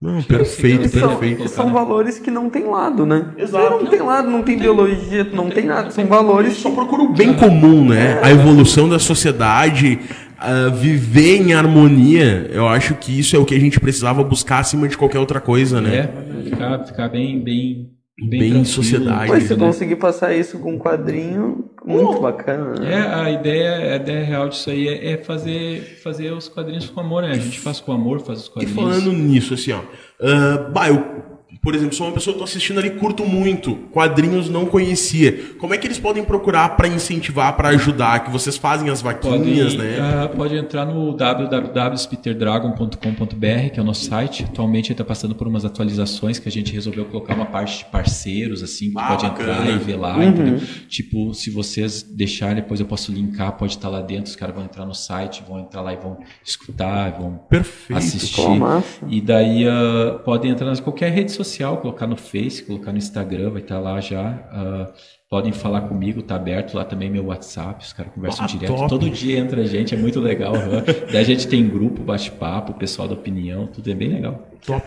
Não, perfeito, são, perfeito. são valores que não tem lado, né? Exato. Não tem lado, não tem ideologia, não tem nada. São valores Só procura o bem comum, né? A evolução da sociedade, a viver em harmonia. Eu acho que isso é o que a gente precisava buscar acima de qualquer outra coisa, né? É, ficar, ficar bem, bem, bem, Bem em sociedade. Pois, se né? conseguir passar isso com um quadrinho, muito bacana. né? É, a ideia, a ideia real disso aí é, é fazer, fazer os quadrinhos com amor, né? A gente faz com amor, faz os E quadrinhos. falando nisso, assim, ó. ah, bah, eu, por exemplo, sou uma pessoa que tô assistindo ali, curto muito. Quadrinhos não conhecia. Como é que eles podem procurar pra incentivar, pra ajudar? Que vocês fazem as vaquinhas, Pode, né? ah, pode entrar no www.spitterdragon.com.br, que é o nosso site. Atualmente ele está passando por umas atualizações que a gente resolveu colocar uma parte de parceiros, assim, que Ah, pode bacana. entrar e ver lá, entendeu? Tipo, se vocês deixarem, depois eu posso linkar, pode estar lá dentro, os caras vão entrar no site, vão entrar lá e vão escutar, vão Perfeito. assistir. Pô, massa. E daí ah, podem entrar em qualquer rede social, colocar no Face, colocar no Instagram, vai estar lá já. Ah, podem falar comigo, tá aberto lá também meu WhatsApp, os caras conversam Ah, direto. top. Todo dia entra gente, é muito legal. aham. daí a gente tem grupo, bate-papo, pessoal da opinião, tudo é bem legal. Top.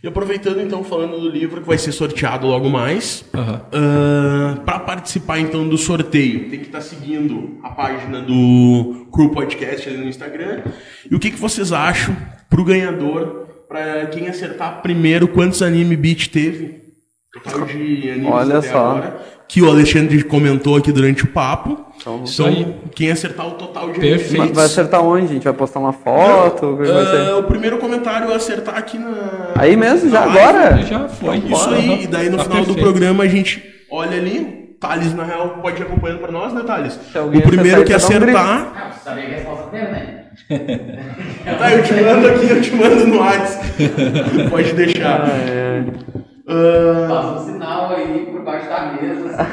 E aproveitando, então, falando do livro que vai ser sorteado logo mais. Aham. para participar então do sorteio, tem que estar seguindo a página do Crew Podcast ali no Instagram. E o que, que vocês acham pro ganhador, para quem acertar primeiro quantos anime beat teve? Total de animes Olha até só. agora. Que o Alexandre comentou aqui durante o papo. Então, Isso aí. quem acertar o total de Perfeito. Vai acertar onde? A gente vai postar uma foto? O que vai Ah, ser? o primeiro comentário é acertar aqui na. Aí mesmo, já live. agora? Já foi. Isso aí, e daí no Tá final do perfeito. programa a gente olha ali, Thales, na real, pode ir acompanhando pra nós, né, Thales? O primeiro que acertar, então dá um acertar. Ah, você sabia que a resposta dele, né? Tá, eu te mando aqui, eu te mando no WhatsApp. Pode deixar. Ah, Faz um sinal aí por baixo da mesa.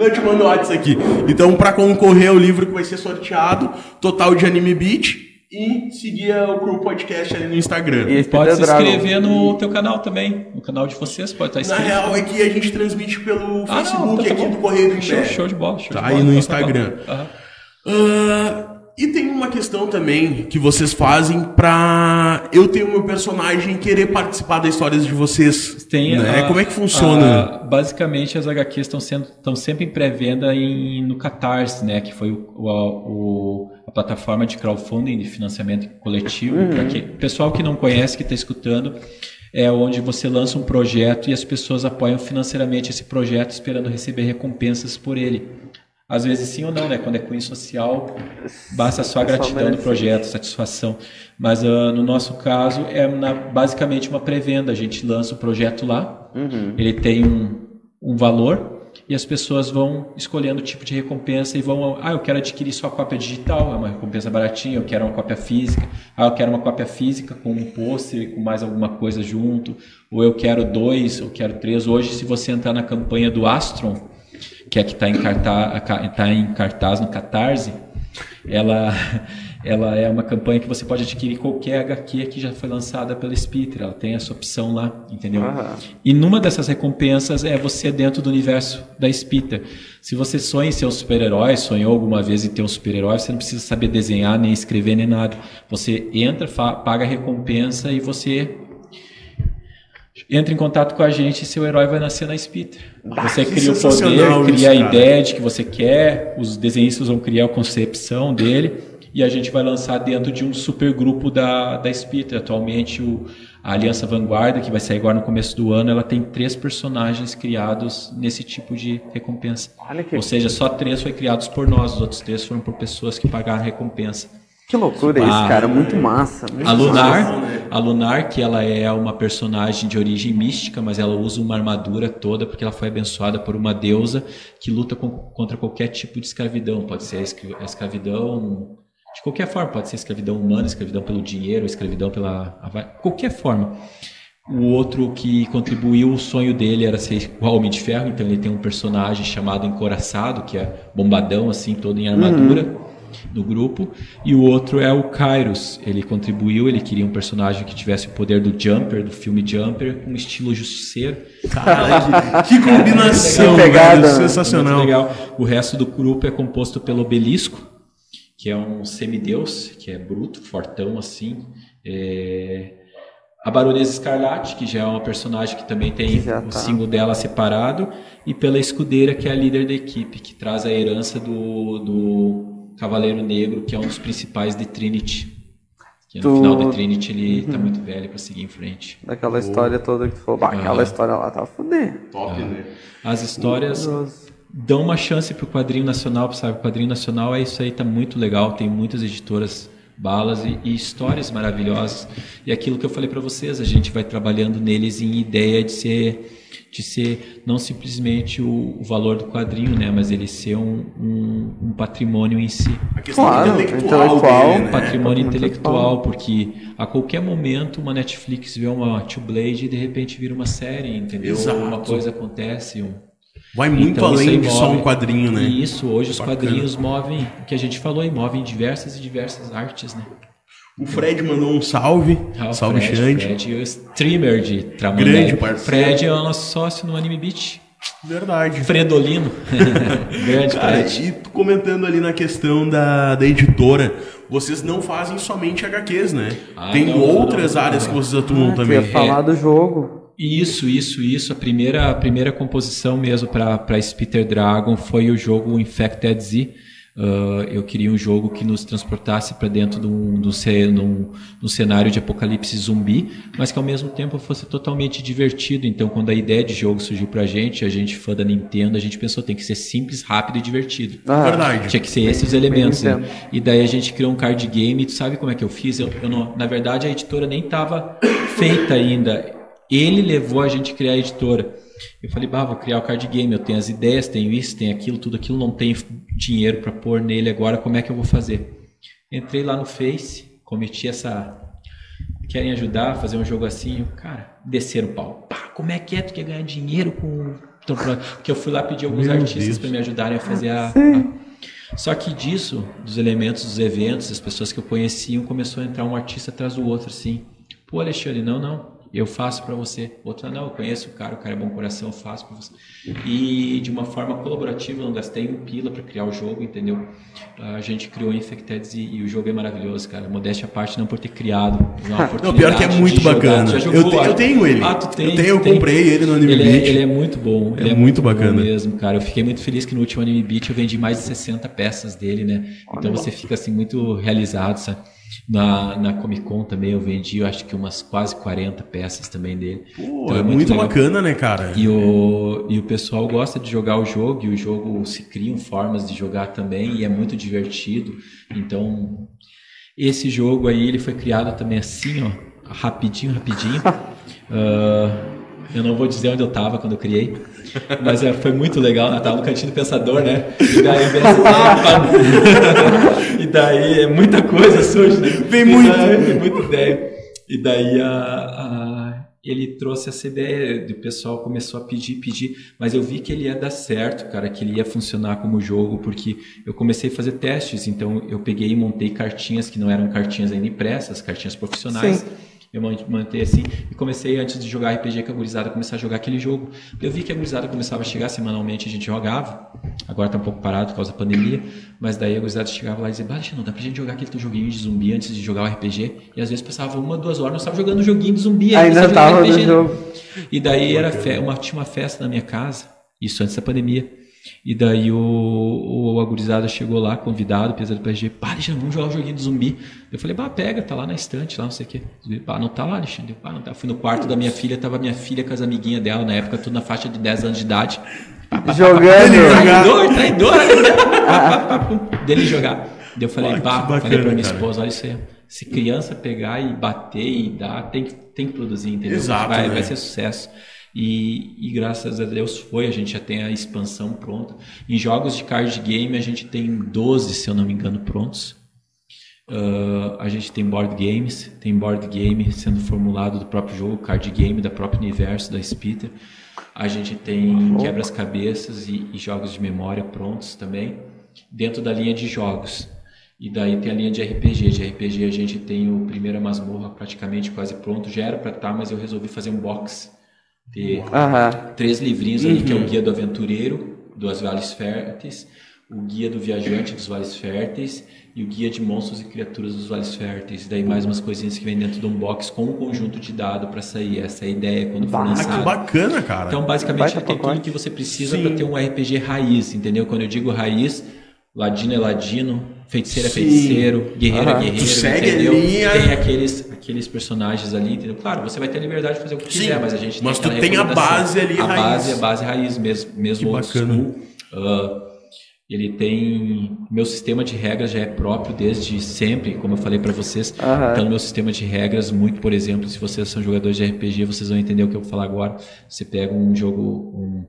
eu te mando no WhatsApp aqui. Então, pra concorrer ao livro que vai ser sorteado, total de Anime Beat e seguir o Crew Podcast ali no Instagram. E Pode se Dragon. inscrever no teu canal também. No canal de vocês, pode estar Na inscrito. real é que a gente transmite pelo Ah, não, Facebook então tá aqui bom. do Correio do show, show de bola. Show Tá de aí bola, no então Instagram. Ah, e tem uma questão também que vocês fazem pra eu ter o meu personagem querer participar das histórias de vocês. Tem né? a- Como é que funciona? a- basicamente, as HQs estão sendo estão sempre em pré-venda no Catarse, né? Que foi o, o- a plataforma de crowdfunding de financiamento coletivo. Para que pessoal que não conhece, que está escutando, é onde você lança um projeto e as pessoas apoiam financeiramente esse projeto, esperando receber recompensas por ele. Às vezes sim ou não, né? Quando é cunho social, basta só a gratidão do projeto, satisfação. Mas ah, no nosso caso é na- basicamente uma pré-venda. A gente lança o projeto lá, Uhum. ele tem um, um valor e as pessoas vão escolhendo o tipo de recompensa e vão, ah, eu quero adquirir só a cópia digital, é uma recompensa baratinha, eu quero uma cópia física, ah, eu quero uma cópia física com um pôster, com mais alguma coisa junto, ou eu quero dois, eu quero três. Hoje, se você entrar na campanha do Astron, que é que está em, cartaz, tá em cartaz no Catarse, ela, ela é uma campanha que você pode adquirir qualquer HQ que já foi lançada pela Spitter. Ela tem essa opção lá, entendeu? Aham. E numa dessas recompensas é você dentro do universo da Spitter. Se você sonha em ser um super-herói, sonhou alguma vez em ter um super-herói, você não precisa saber desenhar, nem escrever, nem nada. Você entra, paga a recompensa e você entra em contato com a gente e seu herói vai nascer na Spitter. Você que cria o poder, cria a cara. ideia de que você quer, os desenhistas vão criar a concepção dele e a gente vai lançar dentro de um super grupo da, da Spitter. Atualmente o, a Aliança Vanguarda, que vai sair agora no começo do ano, ela tem três personagens criados nesse tipo de recompensa. Ou seja, só três foi criados por nós, os outros três foram por pessoas que pagaram a recompensa. Que loucura isso, Ah. cara. Muito massa. Muito A massa. Lunar, a Lunar, que ela é uma personagem de origem mística, mas ela usa uma armadura toda porque ela foi abençoada por uma deusa que luta com- contra qualquer tipo de escravidão. Pode ser a escra- a escravidão de qualquer forma, pode ser escravidão humana, escravidão pelo dinheiro, escravidão pela qualquer forma. O outro que contribuiu, o sonho dele era ser igual Homem de Ferro, então ele tem um personagem chamado Encoraçado, que é bombadão, assim, todo em armadura no grupo. E o outro é o Kairos. Ele contribuiu, ele queria um personagem que tivesse o poder do Jumper, do filme Jumper, com estilo justiceiro. Cara, que, que combinação, Que pegada, velho, sensacional. Muito legal. O resto do grupo é composto pelo Obelisco, que é um semideus, que é bruto, fortão assim. É, A Baronesa Escarlate, que já é uma personagem que também tem Que o tá. símbolo dela separado. E pela Escudeira, que é a líder da equipe, que traz a herança do, do Cavaleiro Negro, que é um dos principais de Trinity. Que no Tu- final de Trinity ele Uhum. tá muito velho para seguir em frente. Daquela história toda que tu falou. Bah, aquela Ah. história lá tá fudendo. Top, né? As histórias dão uma chance pro quadrinho nacional, sabe? O quadrinho nacional é isso aí, tá muito legal. Tem muitas editoras balas e, e histórias maravilhosas. E aquilo que eu falei para vocês, a gente vai trabalhando neles em ideia de ser de ser não simplesmente o, o valor do quadrinho, né, mas ele ser um, um, um patrimônio em si, A questão Claro, intelectual, intelectual. dele, né? patrimônio intelectual, porque a qualquer momento uma Netflix vê uma Two Blade e de repente vira uma série, entendeu? Exato. Uma coisa acontece, um, Vai muito Então, além de só um quadrinho, né? E isso, hoje os Bacana. quadrinhos movem, o que a gente falou aí, movem diversas e diversas artes, né? O Fred mandou um salve. Ah, o salve, Fred, Xande. Fred, o streamer de Tramandaí. Grande parceiro. Fred é o nosso sócio no Anime Beat. Verdade. Fredolino. *laughs* Grande Cara, Fred. e tu comentando ali na questão da, da editora, vocês não fazem somente HQs, né? Ah, Tem não, outras não, áreas não. que vocês atuam Ah, também. ia falar do jogo. Isso, isso, isso. A primeira, a primeira composição mesmo para Spitter Dragon foi o jogo Infected Z. Ah, eu queria um jogo que nos transportasse para dentro de um, de um num- num cenário de apocalipse zumbi, mas que ao mesmo tempo fosse totalmente divertido. Então, quando a ideia de jogo surgiu para a gente, a gente fã da Nintendo, a gente pensou tem que ser simples, rápido e divertido. Ah, Verdade. Tinha que ser esses os elementos. né? E daí a gente criou um card game. E tu sabe como é que eu fiz? Eu, eu não- na verdade, a editora nem estava feita ainda. Ele levou a gente a criar a editora. Eu falei, bah, vou criar o card game, eu tenho as ideias, tenho isso, tenho aquilo, tudo aquilo, não tenho dinheiro para pôr nele agora, como é que eu vou fazer? Entrei lá no Face, cometi essa. Querem ajudar a fazer um jogo assim? Eu, cara, desceram o pau. Pá, como é que é? Tu quer ganhar dinheiro com. Porque eu fui lá pedir alguns Meu artistas para me ajudarem a fazer a, a- Só que disso, dos elementos dos eventos, as pessoas que eu conhecia, começou a entrar um artista atrás do outro, assim. Pô, Alexandre, não, não. Eu faço para você. Outra, não, eu conheço o cara, o cara é bom coração, eu faço para você. E de uma forma colaborativa, não gastei um pila para criar o jogo, entendeu? A gente criou Infecteds e, e o jogo é maravilhoso, cara. Modéstia à parte, não por ter criado. é Não, *laughs* pior que é muito jogar. bacana. Eu, te- eu tenho ele. Ah, tu tem? eu tenho, eu tem? comprei ele no Anime ele Beat. é, ele é muito bom. É ele muito bom bacana. mesmo, cara. Eu fiquei muito feliz que no último Anime Beat eu vendi mais de 60 peças dele, né? Então você fica assim muito realizado, sabe? Na, na Comic Con também eu vendi, eu acho que umas quase 40 peças também dele. Pô, Então é muito, legal. bacana, né, cara? E o, e o pessoal gosta de jogar o jogo, e o jogo se criam formas de jogar também, e é muito divertido. Então, esse jogo aí, ele foi criado também assim, ó, rapidinho, rapidinho. *laughs* Ah, eu não vou dizer onde eu tava quando eu criei, mas é, foi muito legal. Eu tava no cantinho do pensador, né? E daí, vem *laughs* e daí é muita coisa surge, né? Vem muito. daí- muita ideia. E daí a, a- ele trouxe essa ideia, o pessoal começou a pedir, pedir, mas eu vi que ele ia dar certo, cara, que ele ia funcionar como jogo, porque eu comecei a fazer testes, então eu peguei e montei cartinhas que não eram cartinhas ainda impressas, cartinhas profissionais. Eu man- mantei assim e comecei antes de jogar RPG com a gurizada, começar a jogar aquele jogo. Eu vi que a gurizada começava a chegar semanalmente, a gente jogava. Agora tá um pouco parado por causa da pandemia, mas daí a gurizada chegava lá e dizia: Baixa, não dá pra gente jogar aquele teu joguinho de zumbi antes de jogar o RPG. E às vezes passava uma, duas horas, nós estava jogando o joguinho de zumbi Ainda tava jogando no né? jogo. E daí era uma, tinha uma festa na minha casa, isso antes da pandemia. E daí o, o a gurizada chegou lá, convidado, pesado do RPG, pá, Alexandre, vamos jogar o joguinho do zumbi. Eu falei, bah, pega, tá lá na estante, lá, não sei o quê. Pá, não tá lá, Alexandre. Pá, não tá. Fui no quarto da minha filha, tava minha filha com as amiguinhas dela, na época, tudo na faixa de 10 anos de idade. Jogando. Traidor, traidor. *laughs* Pá, pá, pá, pum, dele jogar. Daí eu falei, pá, bacana, falei pra minha cara. esposa, olha isso aí. Se criança pegar e bater e dar, tem que, tem que produzir, entendeu? Exato, vai, né? vai ser sucesso. E, e graças a Deus foi, a gente já tem a expansão pronta. Em jogos de card game a gente tem 12, se eu não me engano, prontos. Ah, a gente tem board games, tem board game sendo formulado do próprio jogo, card game da próprio universo da Spitter. A gente tem quebras-cabeças e, e jogos de memória prontos também, dentro da linha de jogos. E daí tem a linha de RPG. De RPG a gente tem o Primeira Masmorra praticamente quase pronto. Já era para estar, mas eu resolvi fazer um box. Ter Aham. três livrinhos ali, que é o Guia do Aventureiro, dos Vales Férteis, o Guia do Viajante dos Vales Férteis e o Guia de Monstros e Criaturas dos Vales Férteis. Daí mais umas coisinhas que vem dentro de um box com um conjunto de dado para sair. Essa é a ideia quando for Ah, que lançado. bacana, cara. Então, basicamente, tem pacote. tudo que você precisa para ter um RPG raiz, entendeu? Quando eu digo raiz, ladino é ladino, feiticeiro é feiticeiro, guerreiro Aham. é guerreiro, Tu segue a entendeu? linha. Tem aqueles, aqueles personagens ali, entendeu? Claro, você vai ter liberdade de fazer o que Sim, quiser, mas a gente mas tem tu aquela tem a base ali A raiz. base é a base raiz mesmo, mesmo Que old bacana. school. Ah, ele tem meu sistema de regras já é próprio desde sempre, como eu falei para vocês. Aham. Então, meu sistema de regras, muito, por exemplo, se vocês são jogadores de RPG, vocês vão entender o que eu vou falar agora. Você pega um jogo, um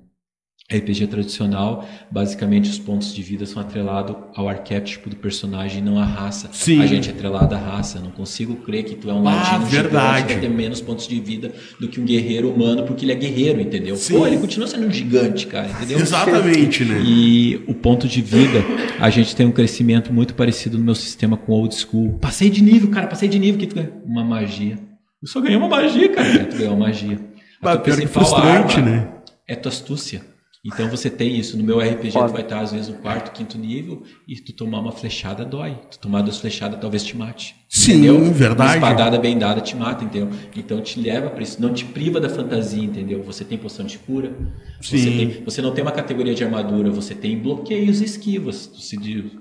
RPG tradicional, basicamente os pontos de vida são atrelados ao arquétipo do personagem, não à raça. Sim. A gente é atrelado à raça. Eu não consigo crer que tu é um Ah, ladino verdade. gigante vai ter menos pontos de vida do que um guerreiro humano, porque ele é guerreiro, entendeu? Sim. Pô, ele continua sendo um gigante, cara, entendeu? *laughs* Exatamente, né? E o ponto de vida, a gente tem um crescimento muito parecido no meu sistema com old school. Passei de nível, cara, passei de nível. que tu ganha? Uma magia. Eu só ganhei uma magia, cara. Tu ganhou uma magia. A Ah, tua pior que principal frustrante, arma né? É tua astúcia. Então você tem isso. No meu RPG, tu vai estar às vezes no quarto, quinto nível, e tu tomar uma flechada dói. Tu tomar duas flechadas talvez te mate. Sim, entendeu? verdade. Uma espadada bem dada te mata, entendeu? Então te leva para isso. Não te priva da fantasia, entendeu? Você tem poção de cura. Você, Sim. tem- você não tem uma categoria de armadura, você tem bloqueios e esquivas. Tu, se,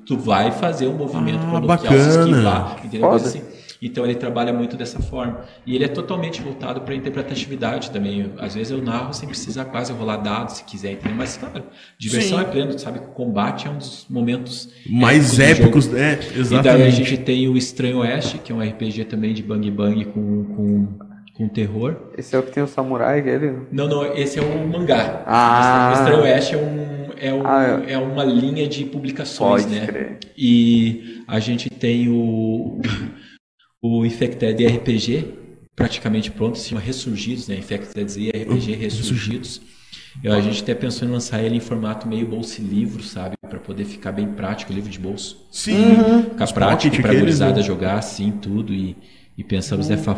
tu vai fazer um movimento Ah, para bloquear bacana. se esquivar. Entendeu? Foda. Coisa assim. Então ele trabalha muito dessa forma. E ele é totalmente voltado para interpretatividade também. Às vezes eu narro sem precisar quase rolar dados se quiser, entendeu? Mas claro, diversão Sim. é pleno, tu sabe que o combate é um dos momentos Mais do épicos, né? E daí a Exatamente. gente tem o Estranho Oeste, que é um RPG também de Bang Bang com, com, com terror. Esse é o que tem o samurai, aquele? Não, não, esse é o mangá. Ah. O Extra West é, um, é, um, Ah, é uma linha de publicações, Pode né? crer. E a gente tem o, o Infected RPG praticamente pronto, se chama Ressurgidos, né? Infected e RPG Ressurgidos. E a gente até pensou em lançar ele em formato meio bolsa-livro, sabe? Para poder ficar bem prático, livro de bolso. Sim. Ficar Os prático para a aqueles, gurizada né? jogar assim, tudo. E, e pensamos dessa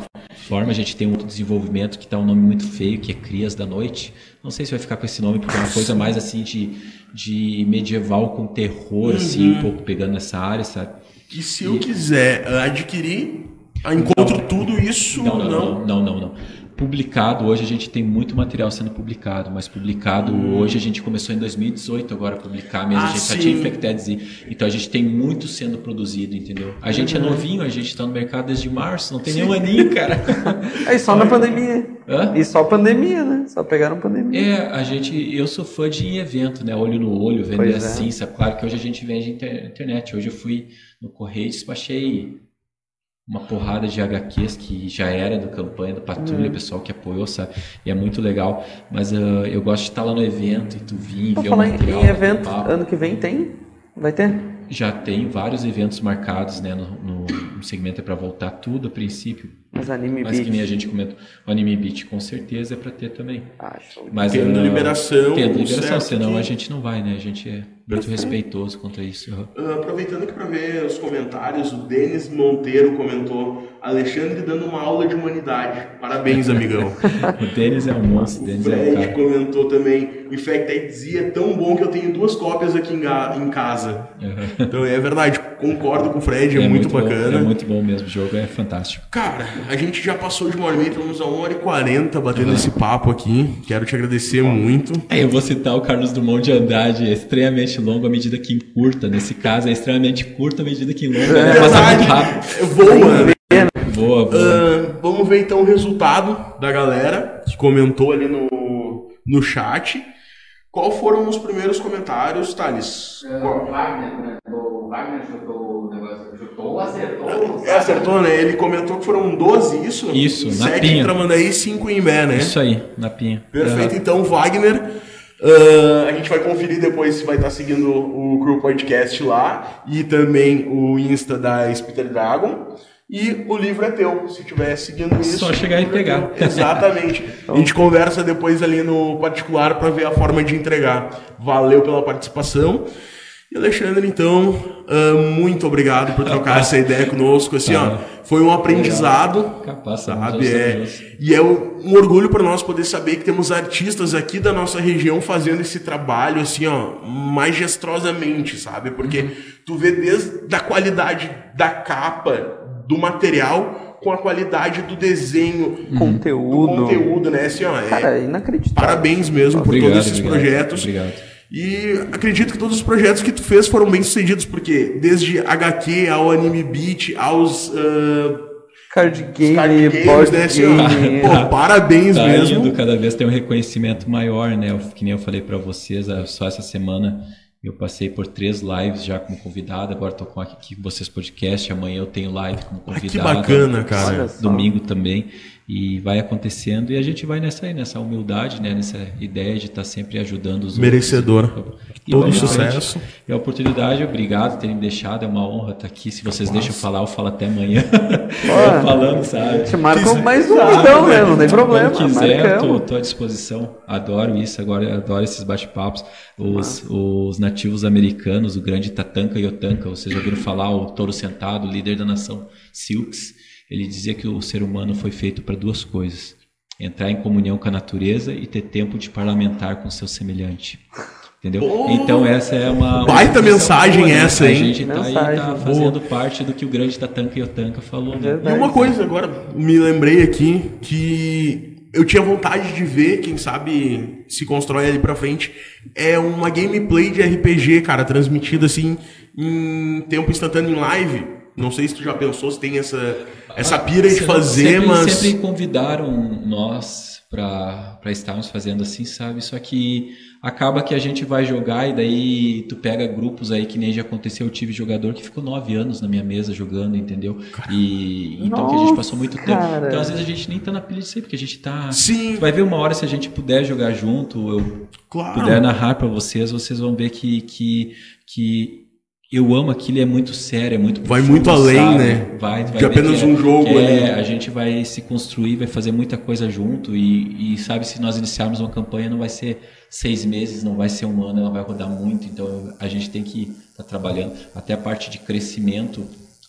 forma. A gente tem um outro desenvolvimento que tá um nome muito feio, que é Crias da Noite. Não sei se vai ficar com esse nome, porque é uma coisa mais assim de, de medieval com terror, assim, Uhum. um pouco pegando nessa área, sabe? E se eu quiser adquirir, encontro tudo isso, não, não, não, não, não. Publicado, hoje a gente tem muito material sendo publicado, mas publicado hoje a gente começou em 2018 agora a publicar mesmo, Hum. Ah, a gente já sim. tinha Infected Z, então a gente tem muito sendo produzido, entendeu? A gente Uhum. é novinho, a gente tá no mercado desde março, não tem nenhum aninho, cara. Aí *laughs* só na pandemia. Hã? E só pandemia, né? Só pegaram pandemia. É, a gente, eu sou fã de evento, né? Olho no olho, vender Pois é. assim, sabe? Claro que hoje a gente vende inter- internet. Hoje eu fui no correio e despachei uma porrada de HQs que já era do campanha do Patrulha, Hum. pessoal que apoiou, sabe? E é muito legal. Mas ah, eu gosto de estar lá no evento e tu vir, Vou ver o material. em evento, ano que vem tem? Vai ter? Já tem vários eventos marcados, né? No, no, no segmento é para voltar tudo a princípio. Mas anime Mas que nem a beat. gente comentou, o Anime Beat com certeza é para ter também. Ah, show. Mas, Tendo ah, liberação, Tendo liberação, senão que- a gente não vai, né? A gente é muito respeitoso quanto a isso. Ah, aproveitando aqui para ver os comentários, o Denis Monteiro comentou: Alexandre dando uma aula de humanidade. Parabéns, *laughs* amigão. O Denis é um monstro, o Denis é um Fred cara. comentou também: Infected Z é tão bom que eu tenho duas cópias aqui em, em casa. Aham. Então é verdade, concordo com o Fred, é, muito, bom, bacana. é muito bom mesmo, o jogo é fantástico. Cara, a gente já passou de uma hora e meia, estamos a uma hora e quarenta batendo esse papo aqui. Quero te agradecer muito. É, Eu vou citar o Carlos Drummond de Andrade, é extremamente longo à medida que encurta. Nesse caso, é extremamente curto à medida que enlonga. É né? Passa muito rápido. voa, né? Boa, boa. Ah, vamos ver então o resultado da galera que comentou ali no, no chat. Qual foram os primeiros comentários, Thales? O Wagner comentou, o Wagner chutou o negócio, chutou, acertou. É, acertou, né? Ele comentou que foram 12, isso? Isso, na 7 pinha. em Tramandaí e 5 em Imbé, né? Isso aí, na pinha. Perfeito, Aham. então, Wagner. Ah, a gente vai conferir depois se vai estar seguindo o Crew Podcast lá e também o Insta da Spitter Dragon. E o livro é teu, se estiver seguindo isso. Só chegar e é pegar. teu. *laughs* Exatamente. A gente conversa depois ali no particular para ver a forma de entregar. Valeu pela participação. E Alexandre, então, ah, muito obrigado por trocar essa ideia conosco. Assim, ó, foi um aprendizado. Capaz, Sabe, é, e é um um orgulho para nós poder saber que temos artistas aqui da nossa região fazendo esse trabalho assim, ó, majestrosamente, sabe? Porque tu vê desde a qualidade da capa, do material, com a qualidade do desenho, do Conteúdo. conteúdo, né? Assim, ó, é, Cara, é inacreditável. parabéns mesmo por Obrigado, todos esses obrigado, projetos. obrigado. E acredito que todos os projetos que tu fez foram bem sucedidos, porque desde HQ ao Anime Beat, aos ah, Card game, card games, board né? Game. pô, parabéns Tá mesmo. indo, cada vez tem um reconhecimento maior, né? Que nem eu falei pra vocês, ah, só essa semana eu passei por três lives já como convidado, agora tô com aqui com vocês podcast, amanhã eu tenho live como Ah, convidado. que bacana, cara. Domingo também. E vai acontecendo e a gente vai nessa aí, nessa humildade, né? Nessa ideia de estar sempre ajudando os Merecedor. outros. E Todo sucesso. frente. E a oportunidade, obrigado por terem me deixado, é uma honra estar aqui. Se vocês deixam eu falar, eu falo até amanhã. *laughs* eu falando, sabe? Te marcam mais um então, né? né? Não tem problema. Quando quiser, tô, tô à disposição. Adoro isso, agora adoro esses bate-papos. Os, os nativos americanos, o grande Tatanka Yotanka, vocês já ouviram falar, o touro sentado, o líder da nação Silks, ele dizia que o ser humano foi feito para duas coisas: entrar em comunhão com a natureza e ter tempo de parlamentar com seu semelhante. Entendeu? Oh! então essa é uma. Baita mensagem né? essa, A hein? gente tá aí tá fazendo parte do que o grande Tatanka Yotanka falou, né? E uma coisa, agora me lembrei aqui que eu tinha vontade de ver, quem sabe se constrói ali pra frente, é uma gameplay de RPG, cara, transmitida assim em tempo instantâneo em live. Não sei se tu já pensou se tem essa, essa pira de Sempre- fazer, sempre, mas. Sempre convidaram nós para estarmos fazendo assim, sabe? Só que acaba que a gente vai jogar e daí tu pega grupos aí que nem já aconteceu. Eu tive jogador que ficou nove anos na minha mesa jogando, entendeu? E então que a gente passou muito tempo. cara. Então às vezes a gente nem tá na pilha disso aí, porque a gente tá. Sim. Tu vai ver uma hora se a gente puder jogar junto, eu Claro. puder narrar para vocês, vocês vão ver que, que, que eu amo aquilo, é muito sério, é muito Vai profundo, muito além, sabe? né? Vai, vai De apenas que é- um jogo é, ali. a gente vai se construir, vai fazer muita coisa junto e, e sabe, se nós iniciarmos uma campanha não vai ser seis meses, não vai ser um ano, ela vai rodar muito, então a gente tem que estar trabalhando. Até a parte de crescimento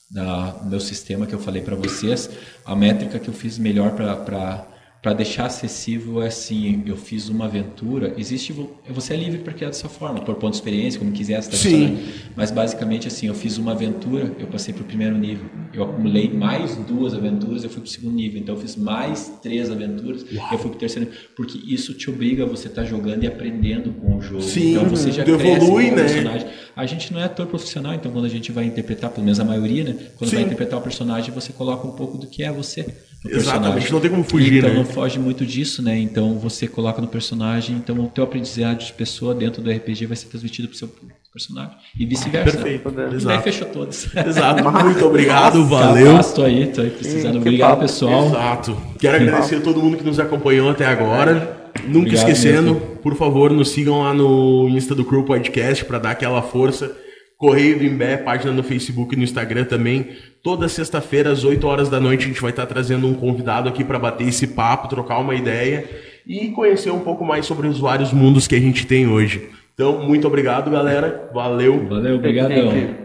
da, do meu sistema que eu falei para vocês, a métrica que eu fiz melhor para para deixar acessível é assim, eu fiz uma aventura, existe, vo- você é livre para criar dessa forma, por ponto de experiência, como quiser, se tá Sim. mas basicamente assim, eu fiz uma aventura, eu passei para o primeiro nível, eu acumulei mais duas aventuras, eu fui para o segundo nível, então eu fiz mais três aventuras, eu fui para o terceiro nível, porque isso te obriga a você estar jogando e aprendendo com o jogo, Sim, então você já cresce evolui, né? personagem. A gente não é ator profissional, então quando a gente vai interpretar, pelo menos a maioria, né? Quando Sim. vai interpretar o personagem, você coloca um pouco do que é você. Exatamente, não tem como fugir, então né? não foge muito disso, né? Então você coloca no personagem, então o teu aprendizado de pessoa dentro do RPG vai ser transmitido pro seu personagem e vice-versa. Perfeito. E daí Exato. fechou todos. Exato. *laughs* Muito obrigado, valeu. Tô aí, tô aí precisando. Que Obrigado, papo. pessoal. Exato. Quero agradecer a todo mundo que nos acompanhou até agora. Nunca Obrigado esquecendo, mesmo. por favor, nos sigam lá no Insta do Crew Podcast para dar aquela força. Correio do Imbé, página no Facebook e no Instagram também. Toda sexta-feira, às 8 horas da noite, a gente vai estar trazendo um convidado aqui para bater esse papo, trocar uma ideia e conhecer um pouco mais sobre os vários mundos que a gente tem hoje. Então, muito obrigado, galera. Valeu. Valeu, obrigadão. Sempre.